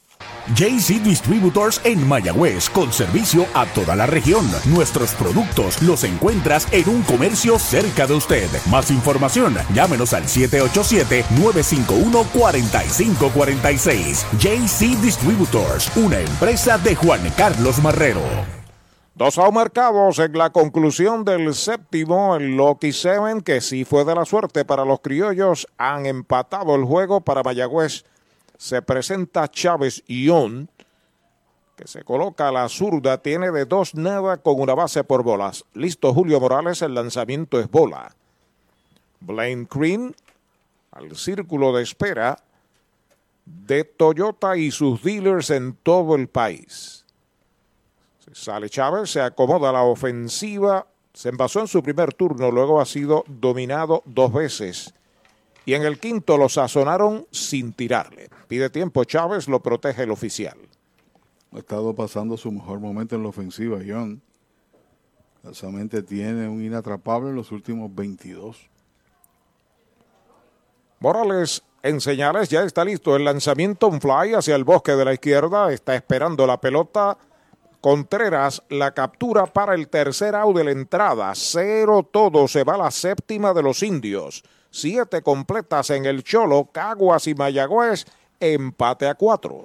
JC Distributors en Mayagüez, con servicio a toda la región. Nuestros productos los encuentras en un comercio cerca de usted. Más información, llámenos al 787-951-4546. JC Distributors, una empresa de Juan Carlos Marrero. Dos marcados en la conclusión del séptimo, el Loki Seven, que sí fue de la suerte para los criollos, han empatado el juego para Mayagüez se presenta Chávez Ión, que se coloca a la zurda, tiene de dos nada con una base por bolas. Listo Julio Morales, el lanzamiento es bola. Blaine Green al círculo de espera de Toyota y sus dealers en todo el país. Sale Chávez, se acomoda la ofensiva, se envasó en su primer turno, luego ha sido dominado dos veces. Y en el quinto lo sazonaron sin tirarle. Pide tiempo Chávez, lo protege el oficial. Ha estado pasando su mejor momento en la ofensiva, John. Casualmente tiene un inatrapable en los últimos 22. Morales en señales, ya está listo el lanzamiento, un fly hacia el bosque de la izquierda, está esperando la pelota. Contreras, la captura para el tercer out de la entrada. Cero todo, se va la séptima de los indios. Siete completas en el Cholo, Caguas y Mayagüez, empate a cuatro.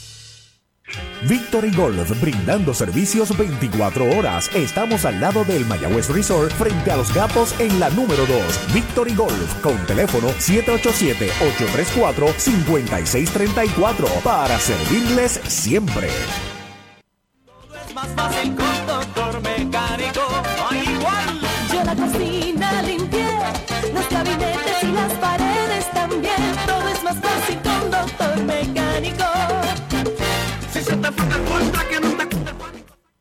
Victory Golf, brindando servicios 24 horas. Estamos al lado del Mayagüez Resort, frente a los gatos en la número 2. Victory Golf, con teléfono 787-834-5634, para servirles siempre. Es más fácil con doctor mecánico, no hay igual. Yo la cocina limpié, los gabinetes y las paredes también. Todo es más fácil con doctor mecánico. Si se te fue la puerta que no te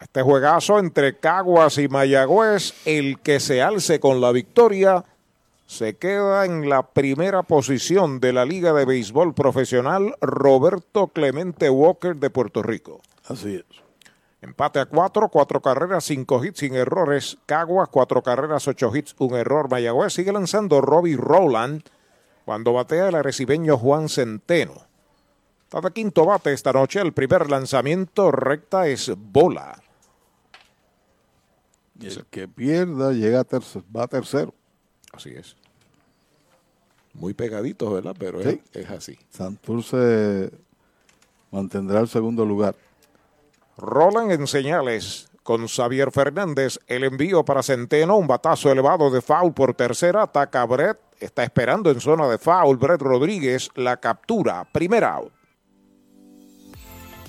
Este juegazo entre Caguas y Mayagüez, el que se alce con la victoria, se queda en la primera posición de la Liga de Béisbol Profesional Roberto Clemente Walker de Puerto Rico. Así es. Empate a cuatro, cuatro carreras, cinco hits sin errores. Caguas, cuatro carreras, ocho hits, un error. Mayagüez sigue lanzando Robbie Rowland cuando batea el arecibeño Juan Centeno. Está de quinto bate esta noche. El primer lanzamiento recta es bola. El que pierda llega a tercer, va a tercero. Así es. Muy pegaditos, ¿verdad? Pero Sí. es, es así. Santurce mantendrá el segundo lugar. Roland en señales con Xavier Fernández. El envío para Centeno, un batazo elevado de foul por tercera. Ataca Brett. Está esperando en zona de foul. Brett Rodríguez la captura. Primer out.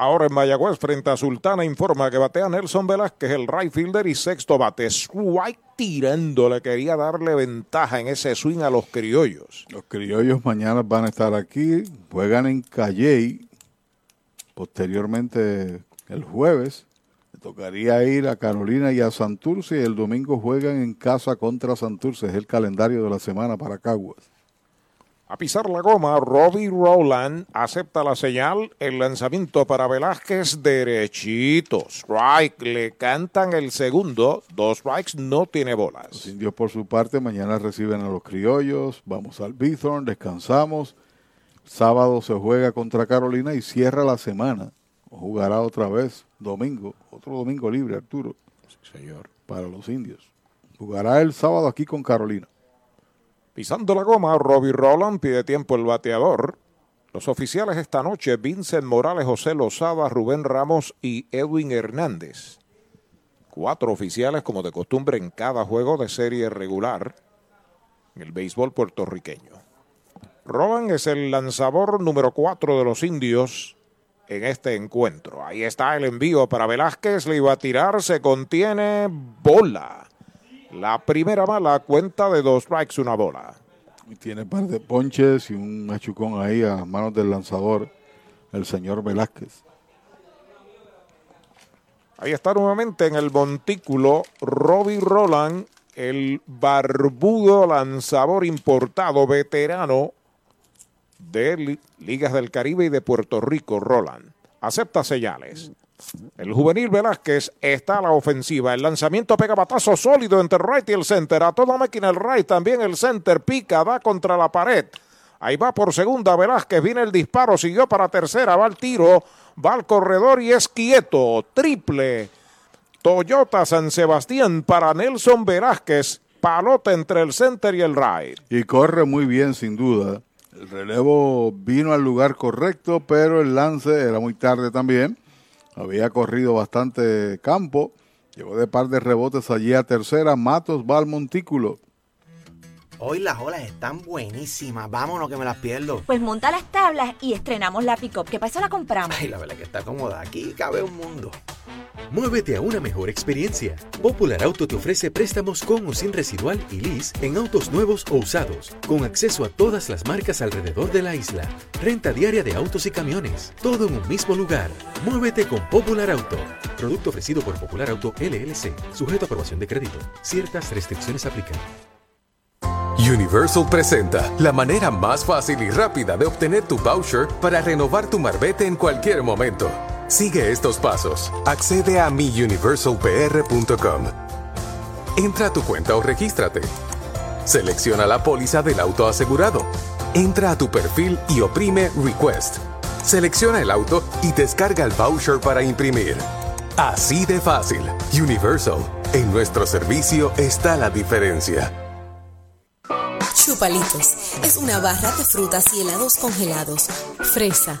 Ahora en Mayagüez frente a Sultana informa que batea Nelson Velázquez, el right fielder y sexto bate. Strike tirando, le quería darle ventaja en ese swing a los criollos. Los criollos mañana van a estar aquí, juegan en Calley. Posteriormente, el jueves, le tocaría ir a Carolina y a Santurce y el domingo juegan en casa contra Santurce. Es el calendario de la semana para Caguas. A pisar la goma, Robbie Rowland acepta la señal. El lanzamiento para Velázquez, derechito. Strike, le cantan el segundo. Dos strikes, no tiene bolas. Los indios, por su parte, mañana reciben a los criollos. Vamos al Bithorn, descansamos. sábado se juega contra Carolina y cierra la semana. Jugará otra vez domingo, otro domingo libre, Arturo. señor. Para los indios. Jugará el sábado aquí con Carolina. Pisando la goma, Robbie Roland pide tiempo el bateador. Los oficiales esta noche, Vincent Morales, José Lozada, Rubén Ramos y Edwin Hernández. Cuatro oficiales como de costumbre en cada juego de serie regular en el béisbol puertorriqueño. Roland es el lanzador número cuatro de los indios en este encuentro. Ahí está el envío para Velázquez, le iba a tirar, se contiene bola. La primera bala cuenta de dos strikes, una bola. Y tiene un par de ponches y un machucón ahí a manos del lanzador, el señor Velázquez. Ahí está nuevamente en el montículo Robbie Roland, el barbudo lanzador importado, veterano de Ligas del Caribe y de Puerto Rico, Roland. Acepta señales. El juvenil Velázquez está a la ofensiva. El lanzamiento pega batazo sólido entre el right y el center. A toda máquina el right, también el center pica, da contra la pared. Ahí va por segunda Velázquez, viene el disparo, siguió para tercera, va al tiro, va al corredor y es quieto. Triple. Toyota San Sebastián para Nelson Velázquez. Palota entre el center y el right. Y corre muy bien, sin duda. El relevo vino al lugar correcto, pero el lance era muy tarde también. Había corrido bastante campo. Llegó de par de rebotes allí a tercera. Matos va al montículo. Hoy las olas están buenísimas. Vámonos que me las pierdo. Pues monta las tablas y estrenamos la pick-up, que para eso la compramos. Ay, la verdad que está cómoda. Aquí cabe un mundo. Muévete a una mejor experiencia. Popular Auto te ofrece préstamos con o sin residual y lease en autos nuevos o usados, con acceso a todas las marcas alrededor de la isla. Renta diaria de autos y camiones, todo en un mismo lugar. Muévete con Popular Auto. Producto ofrecido por Popular Auto LLC, sujeto a aprobación de crédito. Ciertas restricciones aplican. Universal presenta la manera más fácil y rápida de obtener tu voucher para renovar tu marbete en cualquier momento. Sigue estos pasos. Accede a miuniversalpr.com. Entra a tu cuenta o regístrate. Selecciona la póliza del auto asegurado. Entra a tu perfil y oprime Request. Selecciona el auto y descarga el voucher para imprimir. Así de fácil. Universal. En nuestro servicio está la diferencia. Chupalitos es una barra de frutas y helados congelados. Fresa,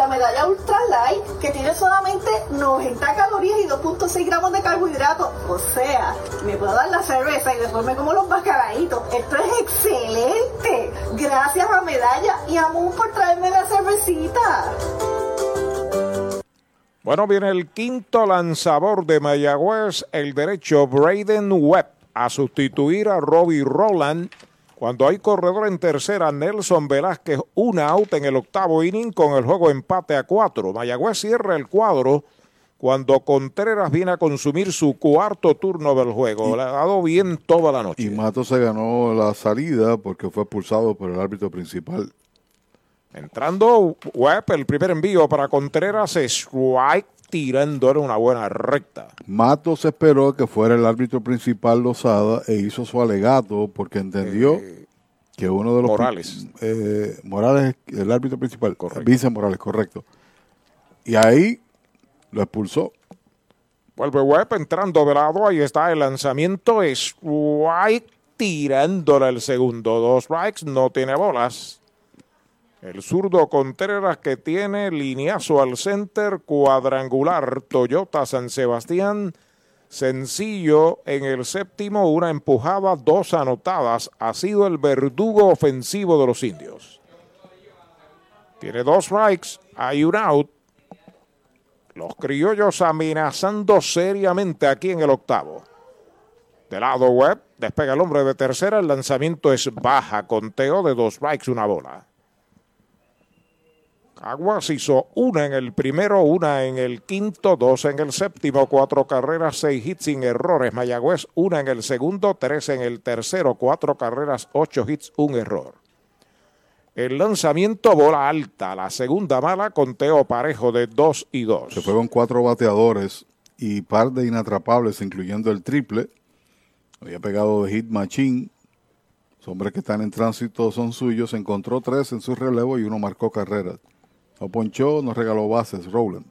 787-520-7080. medalla Ultra Light, que tiene solamente 90 calorías y 2.6 gramos de carbohidratos. O sea, me puedo dar la cerveza y después me como los bacalaitos. Esto es excelente. Gracias a Medalla y a Moon por traerme la cervecita. Bueno, viene el quinto lanzador de Mayagüez, el derecho Braden Webb, a sustituir a Robbie Roland. Cuando hay corredor en tercera, Nelson Velázquez, una out en el octavo inning con el juego empate a cuatro. Mayagüez cierra el cuadro cuando Contreras viene a consumir su cuarto turno del juego. Le ha dado bien toda la noche. Y Mato se ganó la salida porque fue expulsado por el árbitro principal. Entrando Webb, el primer envío para Contreras, strike tirándole una buena recta. Matos esperó que fuera el árbitro principal Lozada e hizo su alegato porque entendió Eh, que uno de los... Morales. Eh, Morales, el árbitro principal. Vice Morales, correcto. Y ahí lo expulsó. Vuelve Webb entrando de lado. Ahí está el lanzamiento. Strike tirándole el segundo. Dos strikes. No tiene bolas. El zurdo Contreras que tiene lineazo al center cuadrangular. Toyota San Sebastián. Sencillo en el séptimo. Una empujada, dos anotadas. Ha sido el verdugo ofensivo de los indios. Tiene dos strikes. Hay un out. Los criollos amenazando seriamente aquí en el octavo. De lado web, despega el hombre de tercera, el lanzamiento es baja, conteo de dos strikes, una bola. Aguas hizo una en el primero, una en el quinto, dos en el séptimo, cuatro carreras, seis hits sin errores. Mayagüez, una en el segundo, tres en el tercero, cuatro carreras, ocho hits, un error. El lanzamiento bola alta, la segunda mala, conteo parejo de 2 y 2. Se fueron cuatro bateadores y par de inatrapables, incluyendo el triple. Había pegado hit machine. Los hombres que están en tránsito son suyos. Encontró tres en su relevo y uno marcó carreras. No ponchó, no regaló bases, Rowland.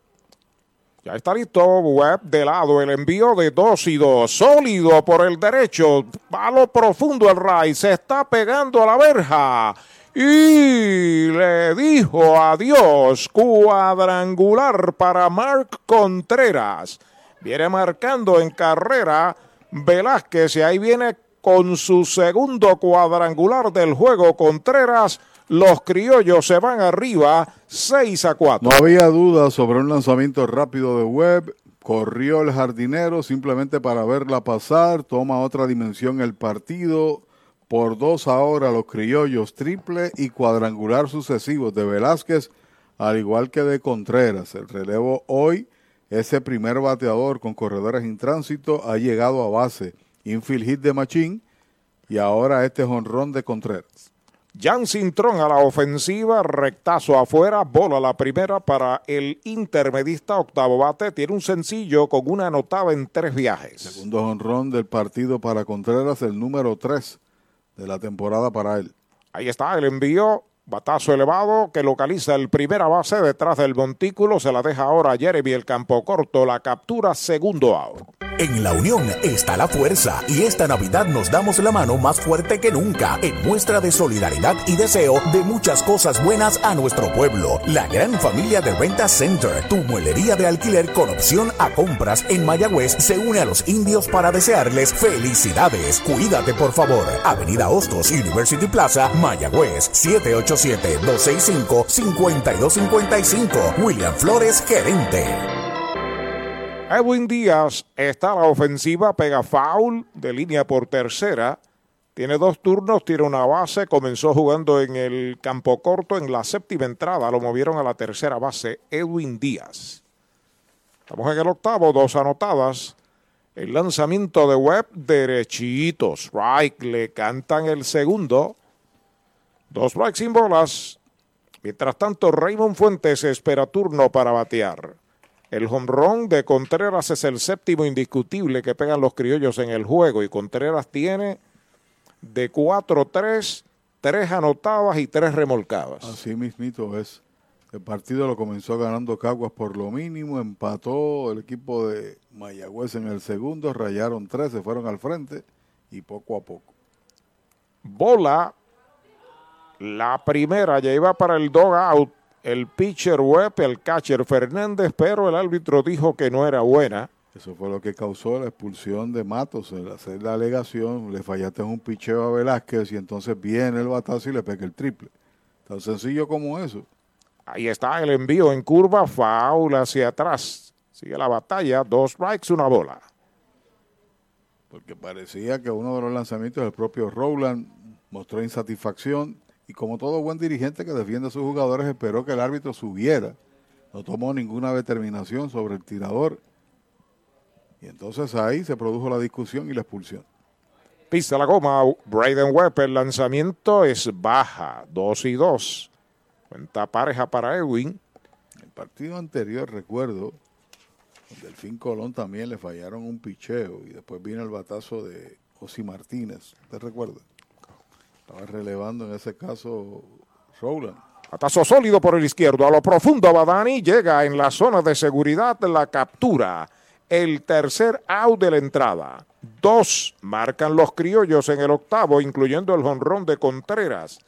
Ya está listo Webb de lado, el envío de 2 y 2, sólido por el derecho, a lo profundo el Ray, se está pegando a la verja y le dijo adiós, cuadrangular para Mark Contreras. Viene marcando en carrera Velázquez y ahí viene con su segundo cuadrangular del juego Contreras. Los criollos se van arriba 6 a 4. No había duda sobre un lanzamiento rápido de Webb. Corrió el jardinero simplemente para verla pasar. Toma otra dimensión el partido. Por dos ahora los criollos triple y cuadrangular sucesivos de Velázquez, al igual que de Contreras. El relevo hoy, ese primer bateador con corredores en tránsito, ha llegado a base. Infield hit de Machín y ahora este jonrón de Contreras. Jan Cintrón a la ofensiva, rectazo afuera, bola la primera para el intermedista octavo bate. Tiene un sencillo con una anotada en tres viajes. Segundo jonrón del partido para Contreras, el número 3 de la temporada para él. Ahí está el envío, batazo elevado que localiza el primera base detrás del montículo. Se la deja ahora Jeremy el campo corto, la captura segundo out. En la unión está la fuerza y esta Navidad nos damos la mano más fuerte que nunca en muestra de solidaridad y deseo de muchas cosas buenas a nuestro pueblo. La gran familia de Renta Center, tu muelería de alquiler con opción a compras en Mayagüez, se une a los indios para desearles felicidades. Cuídate por favor. Avenida Hostos, University Plaza, Mayagüez, 787-265-5255. William Flores, gerente. Edwin Díaz está a la ofensiva, pega foul de línea por tercera. Tiene dos turnos, tiene una base, comenzó jugando en el campo corto en la séptima entrada, lo movieron a la tercera base, Edwin Díaz. Estamos en el octavo, dos anotadas. El lanzamiento de Webb, derechito, strike, le cantan el segundo. Dos strikes sin bolas. Mientras tanto, Raymond Fuentes espera turno para batear. El jonrón de Contreras es el séptimo indiscutible que pegan los criollos en el juego y Contreras tiene de 4-3, tres anotadas y tres remolcadas. Así mismito es. El partido lo comenzó ganando Caguas por lo mínimo, empató el equipo de Mayagüez en el segundo, rayaron tres, se fueron al frente y poco a poco. Bola, la primera ya iba para el dog out el pitcher Webb, el catcher Fernández, pero el árbitro dijo que no era buena. Eso fue lo que causó la expulsión de Matos. Al hacer la alegación, le fallaste un picheo a Velázquez y entonces viene el batazo y le pega el triple. Tan sencillo como eso. Ahí está el envío en curva, foul hacia atrás. Sigue la batalla, dos strikes, una bola. Porque parecía que uno de los lanzamientos del propio Rowland mostró insatisfacción y como todo buen dirigente que defiende a sus jugadores esperó que el árbitro subiera. No tomó ninguna determinación sobre el tirador. Y entonces ahí se produjo la discusión y la expulsión. Pista la goma, Braden Webb, el lanzamiento es baja, 2 y 2. Cuenta pareja para Edwin. El partido anterior, recuerdo, Delfín Colón también le fallaron un picheo y después vino el batazo de Osi Martínez. ¿Te recuerda? Estaba relevando en ese caso Rowland. Batazo sólido por el izquierdo, a lo profundo Badani llega en la zona de seguridad la captura. El tercer out de la entrada. Dos marcan los criollos en el octavo, incluyendo el jonrón de Contreras.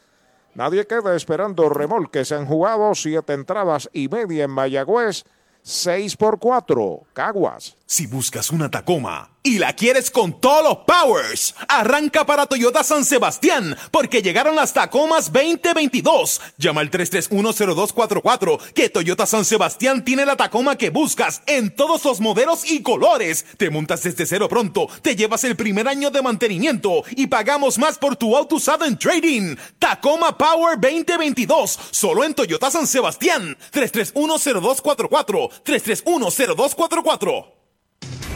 Nadie queda esperando remolque. Se han jugado siete entradas y media en Mayagüez. 6 por 4, Caguas. Si buscas una Tacoma y la quieres con todos los powers, arranca para Toyota San Sebastián porque llegaron las Tacomas 2022. Llama al 3310244 que Toyota San Sebastián tiene la Tacoma que buscas en todos los modelos y colores. Te montas desde cero pronto, te llevas el primer año de mantenimiento y pagamos más por tu auto usado en trading. Tacoma Power 2022, solo en Toyota San Sebastián. 3310244, 3310244.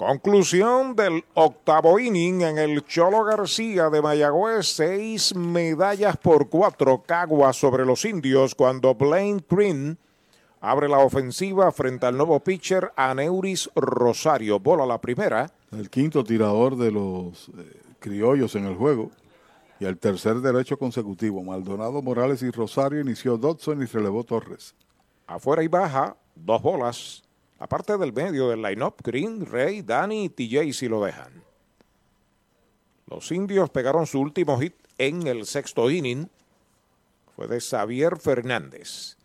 Conclusión del octavo inning en el Cholo García de Mayagüez, seis medallas por cuatro caguas sobre los indios cuando Blaine Green abre la ofensiva frente al nuevo pitcher Aneuris Rosario. Bola la primera. El quinto tirador de los eh, criollos en el juego y el tercer derecho consecutivo. Maldonado, Morales y Rosario inició Dodson y relevó Torres. Afuera y baja, dos bolas. Aparte del medio del line-up, Green, Rey, Danny y TJ si lo dejan. Los indios pegaron su último hit en el sexto inning. Fue de Xavier Fernández.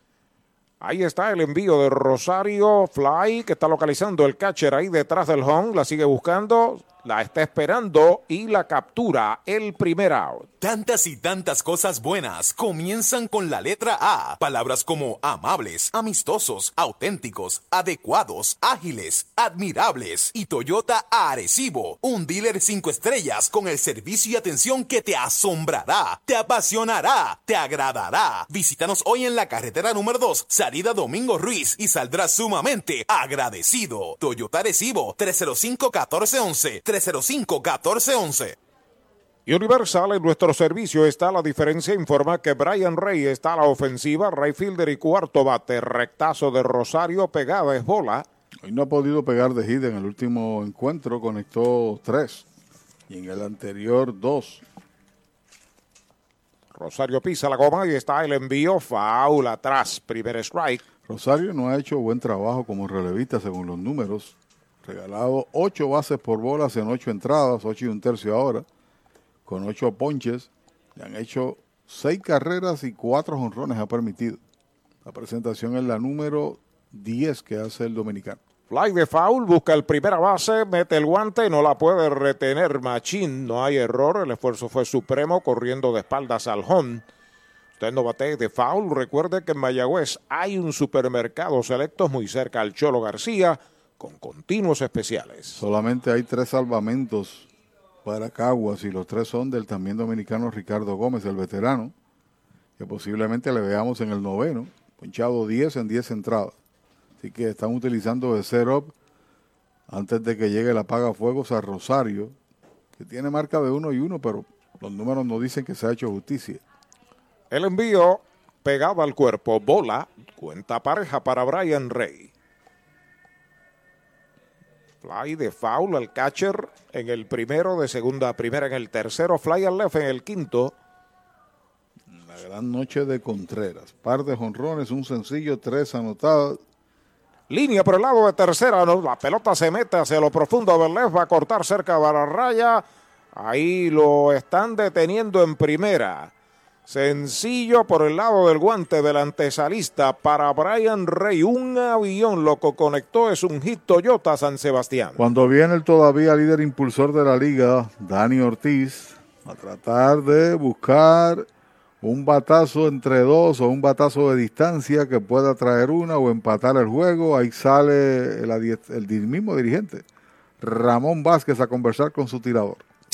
Ahí está el envío de Rosario Fly, que está localizando el catcher ahí detrás del home. La sigue buscando, la está esperando y la captura el primer out. Tantas y tantas cosas buenas comienzan con la letra A. Palabras como amables, amistosos, auténticos, adecuados, ágiles, admirables y Toyota Arecibo, un dealer cinco estrellas con el servicio y atención que te asombrará, te apasionará, te agradará. Visítanos hoy en la carretera número 2, salida Domingo Ruiz y saldrás sumamente agradecido. Toyota Arecibo 305-1411, 305-1411. Universal en nuestro servicio está la diferencia. Informa que Brian Rey está a la ofensiva, Ray Fielder y cuarto bate, rectazo de Rosario, pegada es bola. Hoy no ha podido pegar de hit en el último encuentro, conectó tres. y en el anterior dos. Rosario pisa la goma y está el envío, faula atrás, primer strike. Rosario no ha hecho buen trabajo como relevista según los números. Regalado ocho bases por bolas en ocho entradas, ocho y un tercio ahora, con ocho ponches. Le han hecho seis carreras y cuatro jonrones ha permitido. La presentación es la número 10 que hace el dominicano. Fly de foul, busca el primera base, mete el guante, no la puede retener Machín, no hay error, el esfuerzo fue supremo, corriendo de espaldas al home. Usted no bate de foul, recuerde que en Mayagüez hay un supermercado selectos muy cerca al Cholo García, con continuos especiales. Solamente hay tres salvamentos para Caguas y los tres son del también dominicano Ricardo Gómez, el veterano, que posiblemente le veamos en el noveno, ponchado 10 en 10 entradas. Así que están utilizando el setup antes de que llegue la paga fuegos a Rosario, que tiene marca de uno y uno, pero los números no dicen que se ha hecho justicia. El envío pegado al cuerpo, bola, cuenta pareja para Brian Rey. Fly de foul al catcher en el primero, de segunda a primera en el tercero, fly al left en el quinto. La gran noche de Contreras. Par de jonrones, un sencillo, tres anotadas. Línea por el lado de tercera, no, la pelota se mete hacia lo profundo del left, va a cortar cerca de la raya. Ahí lo están deteniendo en primera. Sencillo por el lado del guante del antesalista para Brian Rey. Un avión lo que conectó es un hit Toyota San Sebastián. Cuando viene el todavía líder impulsor de la liga, Dani Ortiz, a tratar de buscar un batazo entre dos o un batazo de distancia que pueda traer una o empatar el juego. Ahí sale el, el mismo dirigente, Ramón Vázquez, a conversar con su tirador.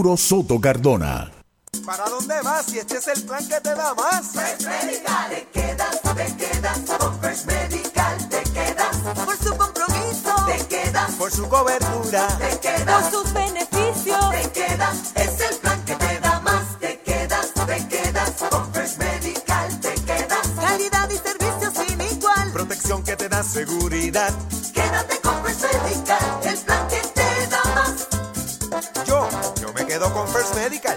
Soto Cardona. ¿Para dónde vas si este es el plan que te da más? First Medical, te quedas, te quedas. Con First Medical, te quedas. Por su compromiso, te quedas. Por su cobertura, te quedas. Por sus beneficios, te quedas. Es el plan que te da más. Te quedas, te quedas. Con First Medical, te quedas. Calidad y servicio sin igual. Protección que te da seguridad. Quédate con First Medical, el plan que te con First Medical.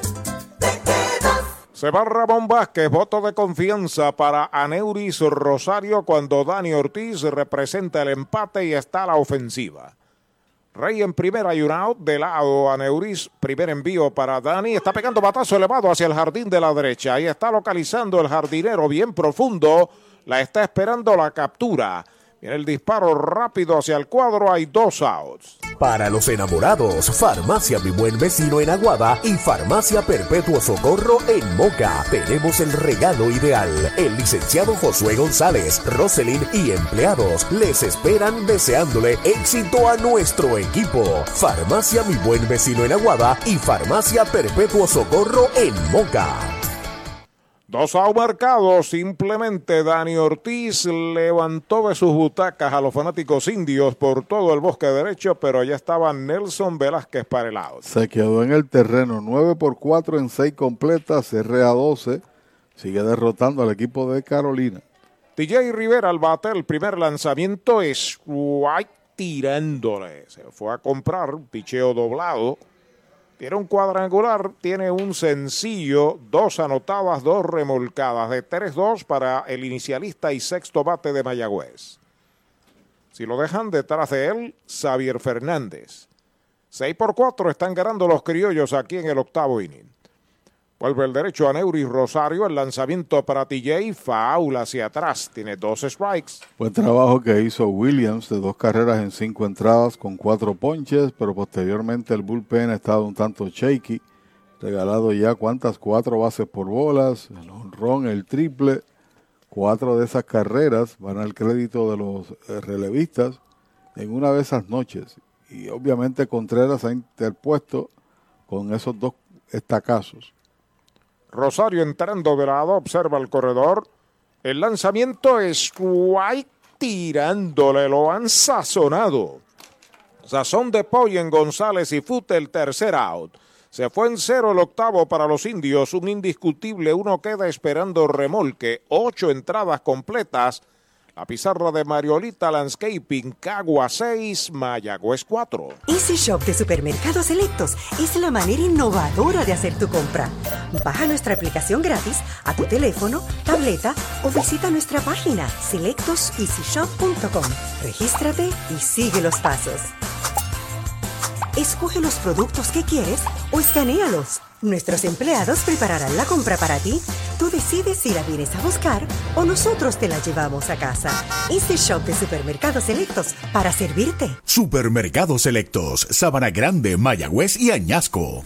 Se va Ramón Vázquez, voto de confianza para Aneuris Rosario cuando Dani Ortiz representa el empate y está a la ofensiva. Rey en primera y un out de lado Aneuris, primer envío para Dani, está pegando batazo elevado hacia el jardín de la derecha, ahí está localizando el jardinero bien profundo, la está esperando la captura. Viene el disparo rápido hacia el cuadro, hay dos outs. Para los enamorados, Farmacia Mi Buen Vecino en Aguada y Farmacia Perpetuo Socorro en Moca. Tenemos el regalo ideal. El licenciado Josué González, Roselyn y empleados les esperan deseándole éxito a nuestro equipo. Farmacia Mi Buen Vecino en Aguada y Farmacia Perpetuo Socorro en Moca. Dos out marcados, simplemente Dani Ortiz levantó de sus butacas a los fanáticos indios por todo el bosque derecho, pero ya estaba Nelson Velázquez para el out. Se quedó en el terreno 9 por 4 en 6 completas, RA 12. Sigue derrotando al equipo de Carolina. TJ Rivera al bate, el primer lanzamiento es White tirándole. Se fue a comprar un picheo doblado. Tiene un cuadrangular, tiene un sencillo, dos anotadas, dos remolcadas, de 3-2 para el inicialista y sexto bate de Mayagüez. Si lo dejan detrás de él, Xavier Fernández. 6 por 4 están ganando los criollos aquí en el octavo inning. Vuelve el derecho a Neuris Rosario, el lanzamiento para TJ, faula hacia atrás, tiene dos strikes. Buen trabajo que hizo Williams de dos carreras en cinco entradas con cuatro ponches, pero posteriormente el bullpen ha estado un tanto shaky. Regalado ya cuántas, cuatro bases por bolas, el honrón, el triple. Cuatro de esas carreras van al crédito de los eh, relevistas en una de esas noches. Y obviamente Contreras ha interpuesto con esos dos estacazos. Rosario entrando de lado, observa el corredor. El lanzamiento es White tirándole, lo han sazonado. Sazón de pollo en González y Fute el tercer out. Se fue en cero el octavo para los indios, un indiscutible, uno queda esperando remolque, ocho entradas completas. La pizarra de Mariolita Landscaping, Cagua 6, Mayagüez 4. Easy Shop de Supermercados Selectos es la manera innovadora de hacer tu compra. Baja nuestra aplicación gratis a tu teléfono, tableta o visita nuestra página selectoseasyshop.com. Regístrate y sigue los pasos. Escoge los productos que quieres o escanealos. Nuestros empleados prepararán la compra para ti. Tú decides si la vienes a buscar o nosotros te la llevamos a casa. Este shop de supermercados selectos para servirte. Supermercados Selectos, Sabana Grande, Mayagüez y Añasco.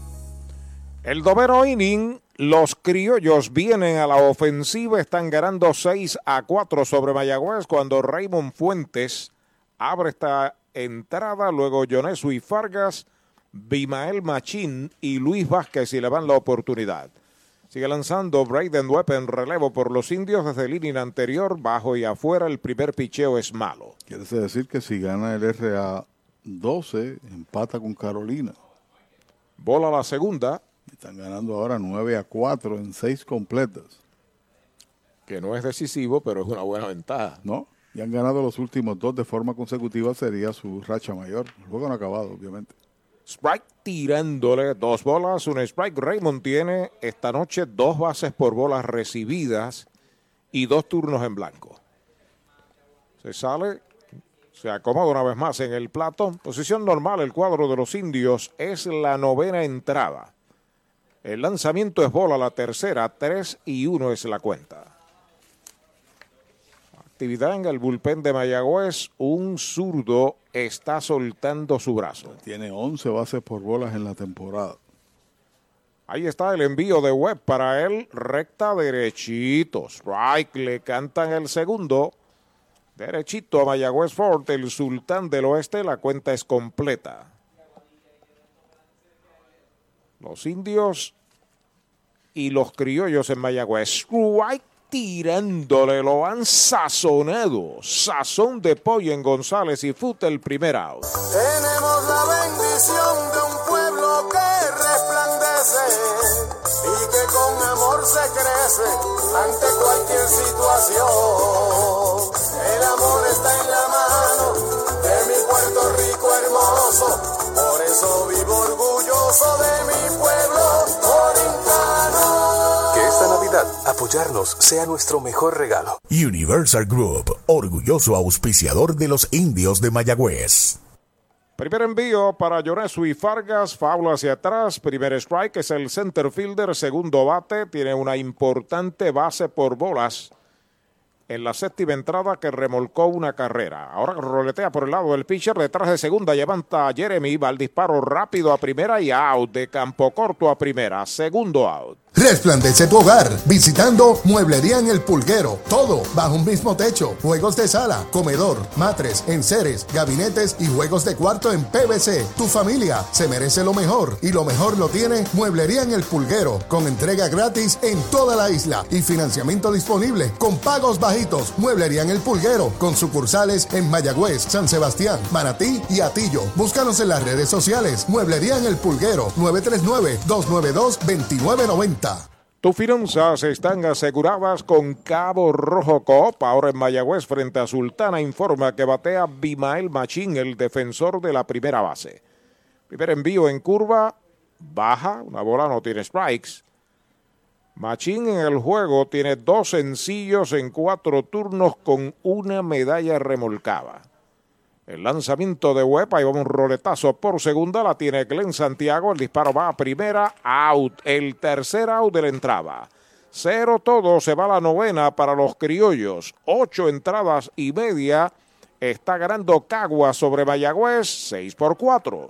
El noveno inning, los criollos vienen a la ofensiva, están ganando 6 a 4 sobre Mayagüez cuando Raymond Fuentes abre esta entrada, luego Yonesu y Fargas, Bimael Machín y Luis Vázquez y le van la oportunidad. Sigue lanzando Braden Webb en relevo por los indios desde el inning anterior, bajo y afuera, el primer picheo es malo. Quiere decir que si gana el RA 12, empata con Carolina. Bola la segunda. Están ganando ahora 9 a 4 en 6 completas. Que no es decisivo, pero es una buena ventaja. No, y han ganado los últimos dos de forma consecutiva, sería su racha mayor. El juego no ha acabado, obviamente. Sprite tirándole dos bolas, un strike. Raymond tiene esta noche dos bases por bolas recibidas y dos turnos en blanco. Se sale, se acomoda una vez más en el plato. Posición normal, el cuadro de los indios es la novena entrada. El lanzamiento es bola, la tercera, 3 y 1 es la cuenta. Actividad en el bullpen de Mayagüez, un zurdo está soltando su brazo. Tiene 11 bases por bolas en la temporada. Ahí está el envío de Webb para él, recta derechito. Strike, le cantan el segundo. Derechito a Mayagüez Ford, el sultán del oeste, la cuenta es completa. Los indios y los criollos en Mayagüez. Strike tirándole, lo han sazonado. Sazón de pollo en González y Fute el primer out. Tenemos la bendición de un pueblo que resplandece y que con amor se crece ante cualquier situación. El amor está en la mano Puerto Rico hermoso, por eso vivo orgulloso de mi pueblo orientano. Que esta Navidad apoyarnos sea nuestro mejor regalo. Universal Group, orgulloso auspiciador de los indios de Mayagüez. Primer envío para Yonesu y Fargas, faula hacia atrás, primer strike es el center fielder, segundo bate, tiene una importante base por bolas en la séptima entrada que remolcó una carrera. Ahora roletea por el lado del pitcher, detrás de segunda levanta a Jeremy, va al disparo rápido a primera y out, de campo corto a primera, segundo out. Resplandece tu hogar visitando Mueblería en el Pulguero. Todo bajo un mismo techo. Juegos de sala, comedor, matres, enseres, gabinetes y juegos de cuarto en PVC. Tu familia se merece lo mejor y lo mejor lo tiene Mueblería en el Pulguero con entrega gratis en toda la isla y financiamiento disponible con pagos bajitos. Mueblería en el Pulguero con sucursales en Mayagüez, San Sebastián, Manatí y Atillo. Búscanos en las redes sociales. Mueblería en el Pulguero 939 292 2990 Tus finanzas están aseguradas con Cabo Rojo Coop. Ahora en Mayagüez frente a Sultana informa que batea Bimael Machín, el defensor de la primera base. Primer envío en curva, baja, una bola no tiene strikes. Machín en el juego tiene dos sencillos en cuatro turnos con una medalla remolcada. El lanzamiento de Huepa y va un roletazo por segunda, la tiene Glenn Santiago, el disparo va a primera, out, el tercer out de la entrada. Cero todo, se va a la novena para los criollos, ocho entradas y media, está ganando Cagua sobre Mayagüez, seis por cuatro.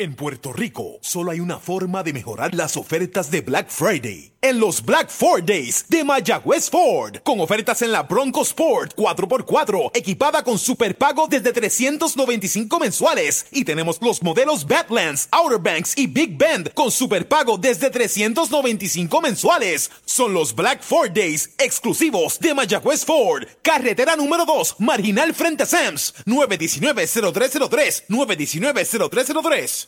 En Puerto Rico, solo hay una forma de mejorar las ofertas de Black Friday. En los Black Ford Days de Mayagüez Ford. Con ofertas en la Bronco Sport 4x4, equipada con superpago desde 395 mensuales. Y tenemos los modelos Badlands, Outer Banks y Big Bend con superpago desde 395 mensuales. Son los Black Ford Days exclusivos de Mayagüez Ford. Carretera número 2, marginal frente a Sams. 919-0303. 919-0303.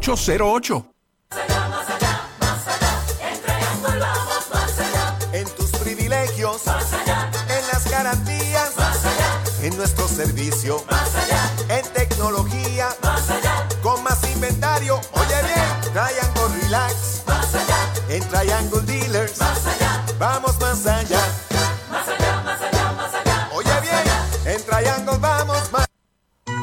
808. En tus privilegios, Más allá. en las garantías, Más allá. en nuestro servicio, Más allá. en tecnología, Más allá. con más inventario. Oye bien, Triangle Relax, Más allá. en Triangle Dealers, Más allá. vamos más allá.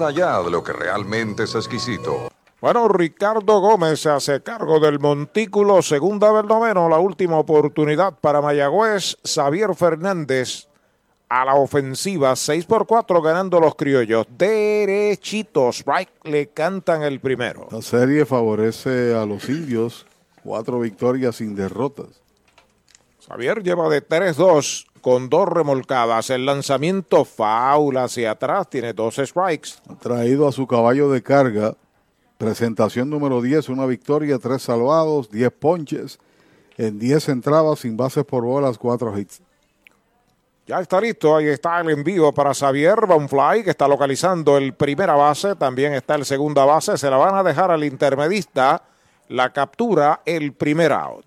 allá de lo que realmente es exquisito. Bueno, Ricardo Gómez se hace cargo del montículo, segunda del noveno, la última oportunidad para Mayagüez. Xavier Fernández a la ofensiva, 6 por 4 ganando los criollos. Derechitos, right, le cantan el primero. La serie favorece a los indios, cuatro victorias sin derrotas. Xavier lleva de 3-2 con dos remolcadas. El lanzamiento faula hacia atrás, tiene dos strikes. Ha traído a su caballo de carga. Presentación número 10, una victoria, tres salvados, 10 ponches, en 10 entradas, sin bases por bolas, cuatro hits. Ya está listo, ahí está el envío para Xavier Bonfly, que está localizando el primera base, también está el segunda base, se la van a dejar al intermedista, la captura, el primer out.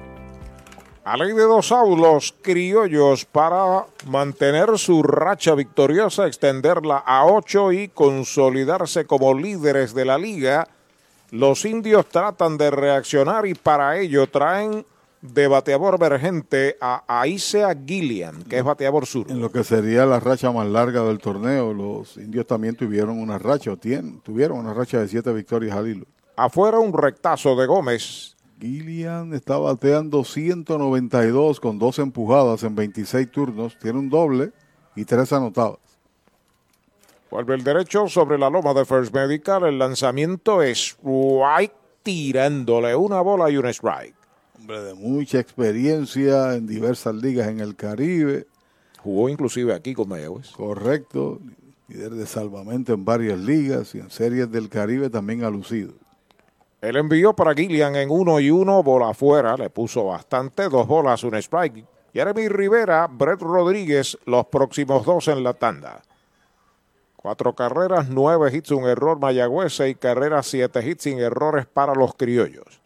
A ley de dos aulos criollos para mantener su racha victoriosa, extenderla a ocho y consolidarse como líderes de la liga. Los indios tratan de reaccionar y para ello traen de bateador emergente a Aisea Gillian, que es bateador sur. En lo que sería la racha más larga del torneo, los indios también tuvieron una racha, o tienen, tuvieron una racha de siete victorias al hilo. Afuera un rectazo de Gómez. Gillian está bateando 192 con dos empujadas en 26 turnos. Tiene un doble y tres anotadas. Vuelve el derecho sobre la loma de First Medical. El lanzamiento es strike tirándole una bola y un strike. Hombre de mucha experiencia en diversas ligas en el Caribe. Jugó inclusive aquí con Mayagüez. Correcto. Líder de salvamento en varias ligas y en series del Caribe también ha lucido. El envío para Gillian en uno y uno, bola afuera, le puso bastante, dos bolas, un strike. Jeremy Rivera, Brett Rodríguez, los próximos dos en la tanda. Cuatro carreras, nueve hits, un error Mayagüez, seis carreras, siete hits sin errores para los criollos.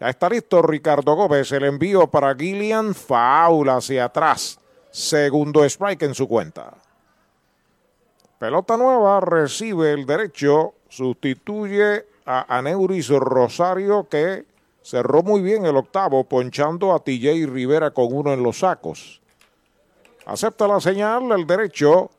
Ya está listo Ricardo Gómez, el envío para Gillian, faula hacia atrás. Segundo strike en su cuenta. Pelota nueva, recibe el derecho, sustituye a Aneuris Rosario que cerró muy bien el octavo, ponchando a TJ Rivera con uno en los sacos. Acepta la señal, el derecho.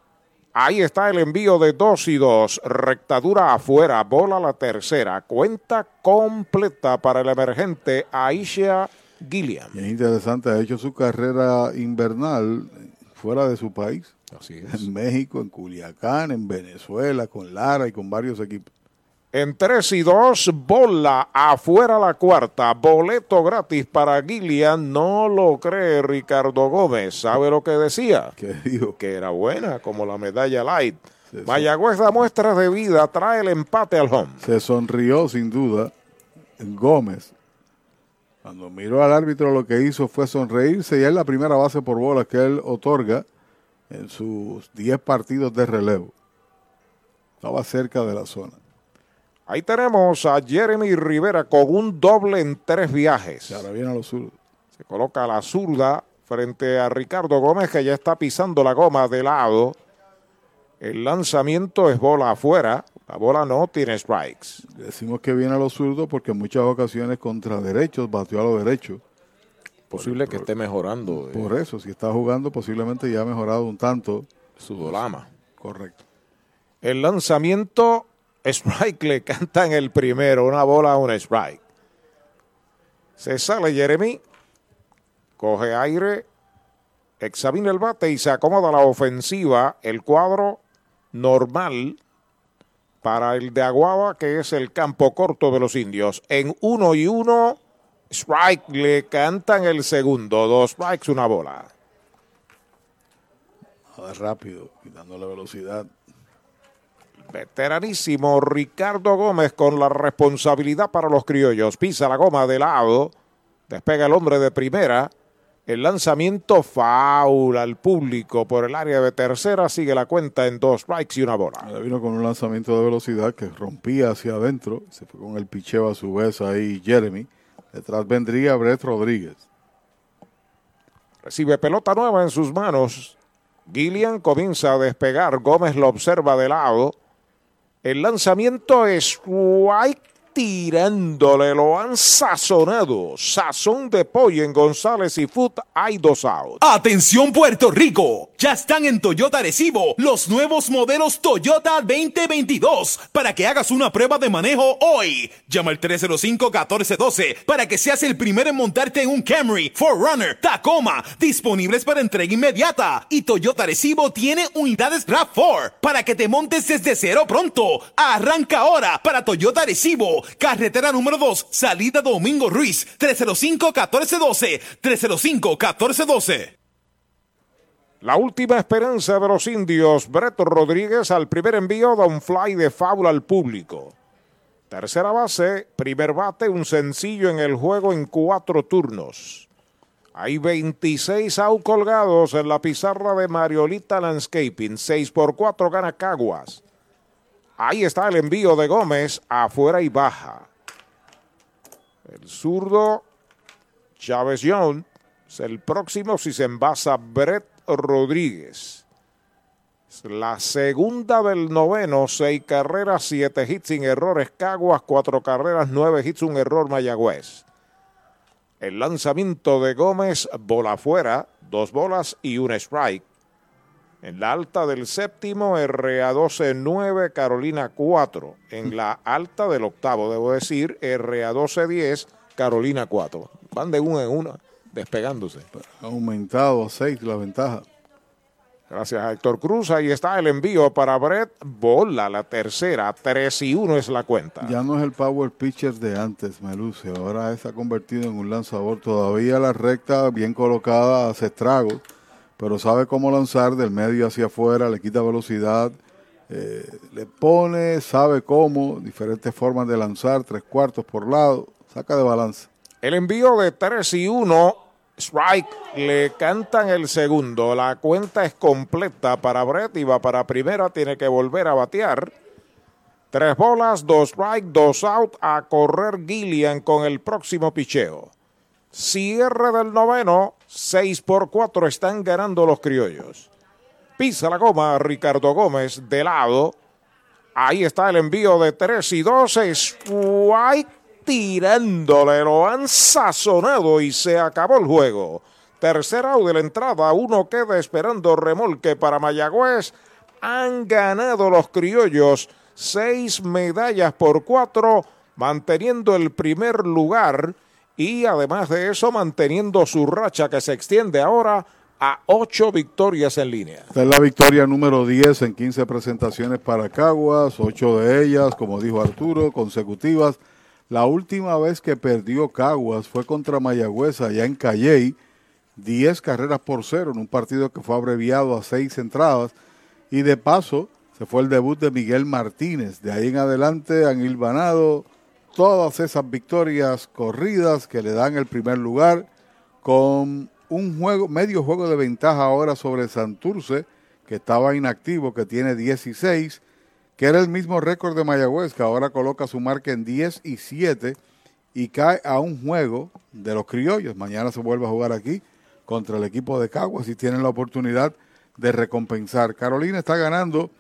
Ahí está el envío de dos y dos. Rectadura afuera, bola la tercera. Cuenta completa para el emergente Aisha Gilliam. Es interesante, ha hecho su carrera invernal fuera de su país. Así es. En México, en Culiacán, en Venezuela, con Lara y con varios equipos. En 3 y 2, bola afuera la cuarta. Boleto gratis para Gillian. No lo cree Ricardo Gómez. ¿Sabe lo que decía? ¿Qué dijo? Que era buena, como la medalla light. Mayagüez da muestras de vida, trae el empate al home. Se sonrió sin duda Gómez. Cuando miró al árbitro lo que hizo fue sonreírse y es la primera base por bola que él otorga en sus 10 partidos de relevo. Estaba cerca de la zona. Ahí tenemos a Jeremy Rivera con un doble en tres viajes. Y ahora viene a los zurdos. Se coloca a la zurda frente a Ricardo Gómez que ya está pisando la goma de lado. El lanzamiento es bola afuera. La bola no tiene strikes. Decimos que viene a los zurdos porque en muchas ocasiones contra derechos batió a los derechos. Posible que esté mejorando. eh, Por eso, si está jugando, posiblemente ya ha mejorado un tanto. Su dolama. Correcto. El lanzamiento, strike le canta en el primero, una bola, un strike. Se sale Jeremy, coge aire, examina el bate y se acomoda la ofensiva, el cuadro normal para el de Aguaba, que es el campo corto de los indios. En uno y uno, strike le cantan el segundo, dos strikes, una bola. A ver, rápido, quitándole velocidad. Veteranísimo Ricardo Gómez con la responsabilidad para los criollos. Pisa la goma de lado. Despega el hombre de primera. El lanzamiento faula al público por el área de tercera. Sigue la cuenta en dos strikes y una bola. Vino con un lanzamiento de velocidad que rompía hacia adentro. Se fue con el picheo a su vez ahí Jeremy. Detrás vendría Brett Rodríguez. Recibe pelota nueva en sus manos. Gillian comienza a despegar. Gómez lo observa de lado. El lanzamiento es White tirándole, lo han sazonado. Sazón de pollo en González y Food, hay dos outs. Atención Puerto Rico, ya están en Toyota Recibo los nuevos modelos Toyota 2022 para que hagas una prueba de manejo hoy. Llama al 305-1412 para que seas el primero en montarte en un Camry, Forerunner, Tacoma, disponibles para entrega inmediata. Y Toyota Recibo tiene unidades RAV4 para que te montes desde cero pronto. Arranca ahora para Toyota Recibo, carretera número 2, salida Domingo Ruiz, 305-1412, 305-1412. La última esperanza de los indios, Brett Rodríguez al primer envío da un fly de fábula al público. Tercera base, primer bate, un sencillo en el juego en cuatro turnos. Hay 26 out colgados en la pizarra de Mariolita Landscaping. 6 por 4 gana Caguas. Ahí está el envío de Gómez, afuera y baja. El zurdo Chávez Young es el próximo si se envasa Brett Rodríguez. La segunda del noveno, seis carreras, siete hits sin errores Caguas, cuatro carreras, nueve hits, un error Mayagüez. El lanzamiento de Gómez, bola afuera, dos bolas y un strike. En la alta del séptimo, RA12 9, Carolina 4. En la alta del octavo, debo decir, RA12 10, Carolina 4. Van de una en una, despegándose. Ha aumentado a 6 la ventaja. Gracias a Héctor Cruz. Ahí está el envío para Brett. Bola, la tercera. 3 y 1 es la cuenta. Ya no es el power pitcher de antes, Meluce. Ahora se ha convertido en un lanzador. Todavía la recta bien colocada hace estragos, pero sabe cómo lanzar del medio hacia afuera, le quita velocidad, eh, le pone, sabe cómo, diferentes formas de lanzar, tres cuartos por lado, saca de balance. El envío de 3 y 1 Strike, le cantan el segundo. La cuenta es completa para Brett y va para primera. Tiene que volver a batear. Tres bolas, dos strike, dos out. A correr Gillian con el próximo picheo. Cierre del noveno. 6 por 4 están ganando los criollos. Pisa la goma Ricardo Gómez de lado. Ahí está el envío de 3 y 2. Strike tirándole, lo han sazonado y se acabó el juego. Tercer out de la entrada, uno queda esperando remolque para Mayagüez. Han ganado los criollos seis medallas por cuatro, manteniendo el primer lugar y además de eso manteniendo su racha que se extiende ahora a ocho victorias en línea. Esta es la victoria número 10 en 15 presentaciones para Caguas, ocho de ellas, como dijo Arturo, consecutivas la última vez que perdió Caguas fue contra Mayagüez allá en Calley, 10 carreras por cero en un partido que fue abreviado a seis entradas. Y de paso, se fue el debut de Miguel Martínez. De ahí en adelante han hilvanado todas esas victorias corridas que le dan el primer lugar con un juego, medio juego de ventaja ahora sobre Santurce, que estaba inactivo, que tiene 16 que era el mismo récord de Mayagüez, que ahora coloca su marca en 10 y 7 y cae a un juego de los criollos. Mañana se vuelve a jugar aquí contra el equipo de Caguas y tienen la oportunidad de recompensar. Carolina está ganando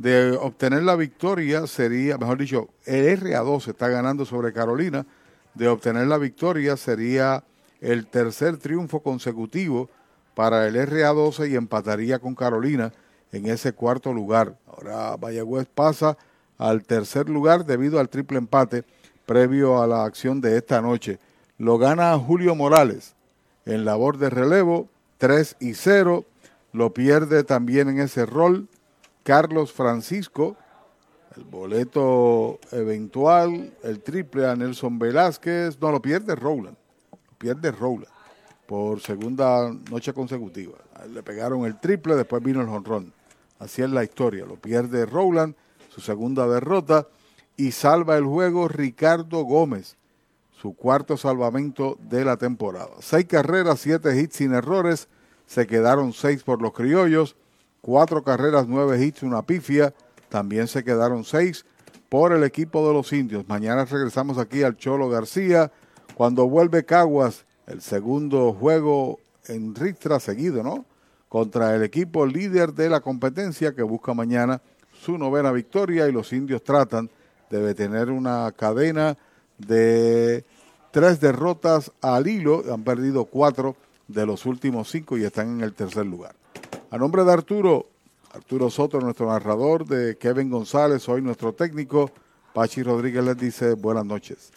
de obtener la victoria, sería, mejor dicho, el RA12 está ganando sobre Carolina, de obtener la victoria sería el tercer triunfo consecutivo para el RA12 y empataría con Carolina en ese cuarto lugar. Ahora Mayagüez pasa al tercer lugar debido al triple empate previo a la acción de esta noche. Lo gana Julio Morales en labor de relevo, 3 y 0. Lo pierde también en ese rol Carlos Francisco, el boleto eventual, el triple a Nelson Velázquez. No, lo pierde Rowland. Lo pierde Rowland por segunda noche consecutiva. Le pegaron el triple, después vino el jonrón. Así es la historia. Lo pierde Rowland, su segunda derrota, y salva el juego Ricardo Gómez, su cuarto salvamento de la temporada. Seis carreras, siete hits sin errores, se quedaron seis por los criollos, cuatro carreras, nueve hits, una pifia, también se quedaron seis por el equipo de los indios. Mañana regresamos aquí al Cholo García, cuando vuelve Caguas, el segundo juego en Ristra seguido, ¿no? contra el equipo líder de la competencia que busca mañana su novena victoria y los indios tratan de tener una cadena de tres derrotas al hilo, han perdido cuatro de los últimos cinco y están en el tercer lugar. A nombre de Arturo, Arturo Soto, nuestro narrador, de Kevin González, hoy nuestro técnico, Pachi Rodríguez les dice buenas noches.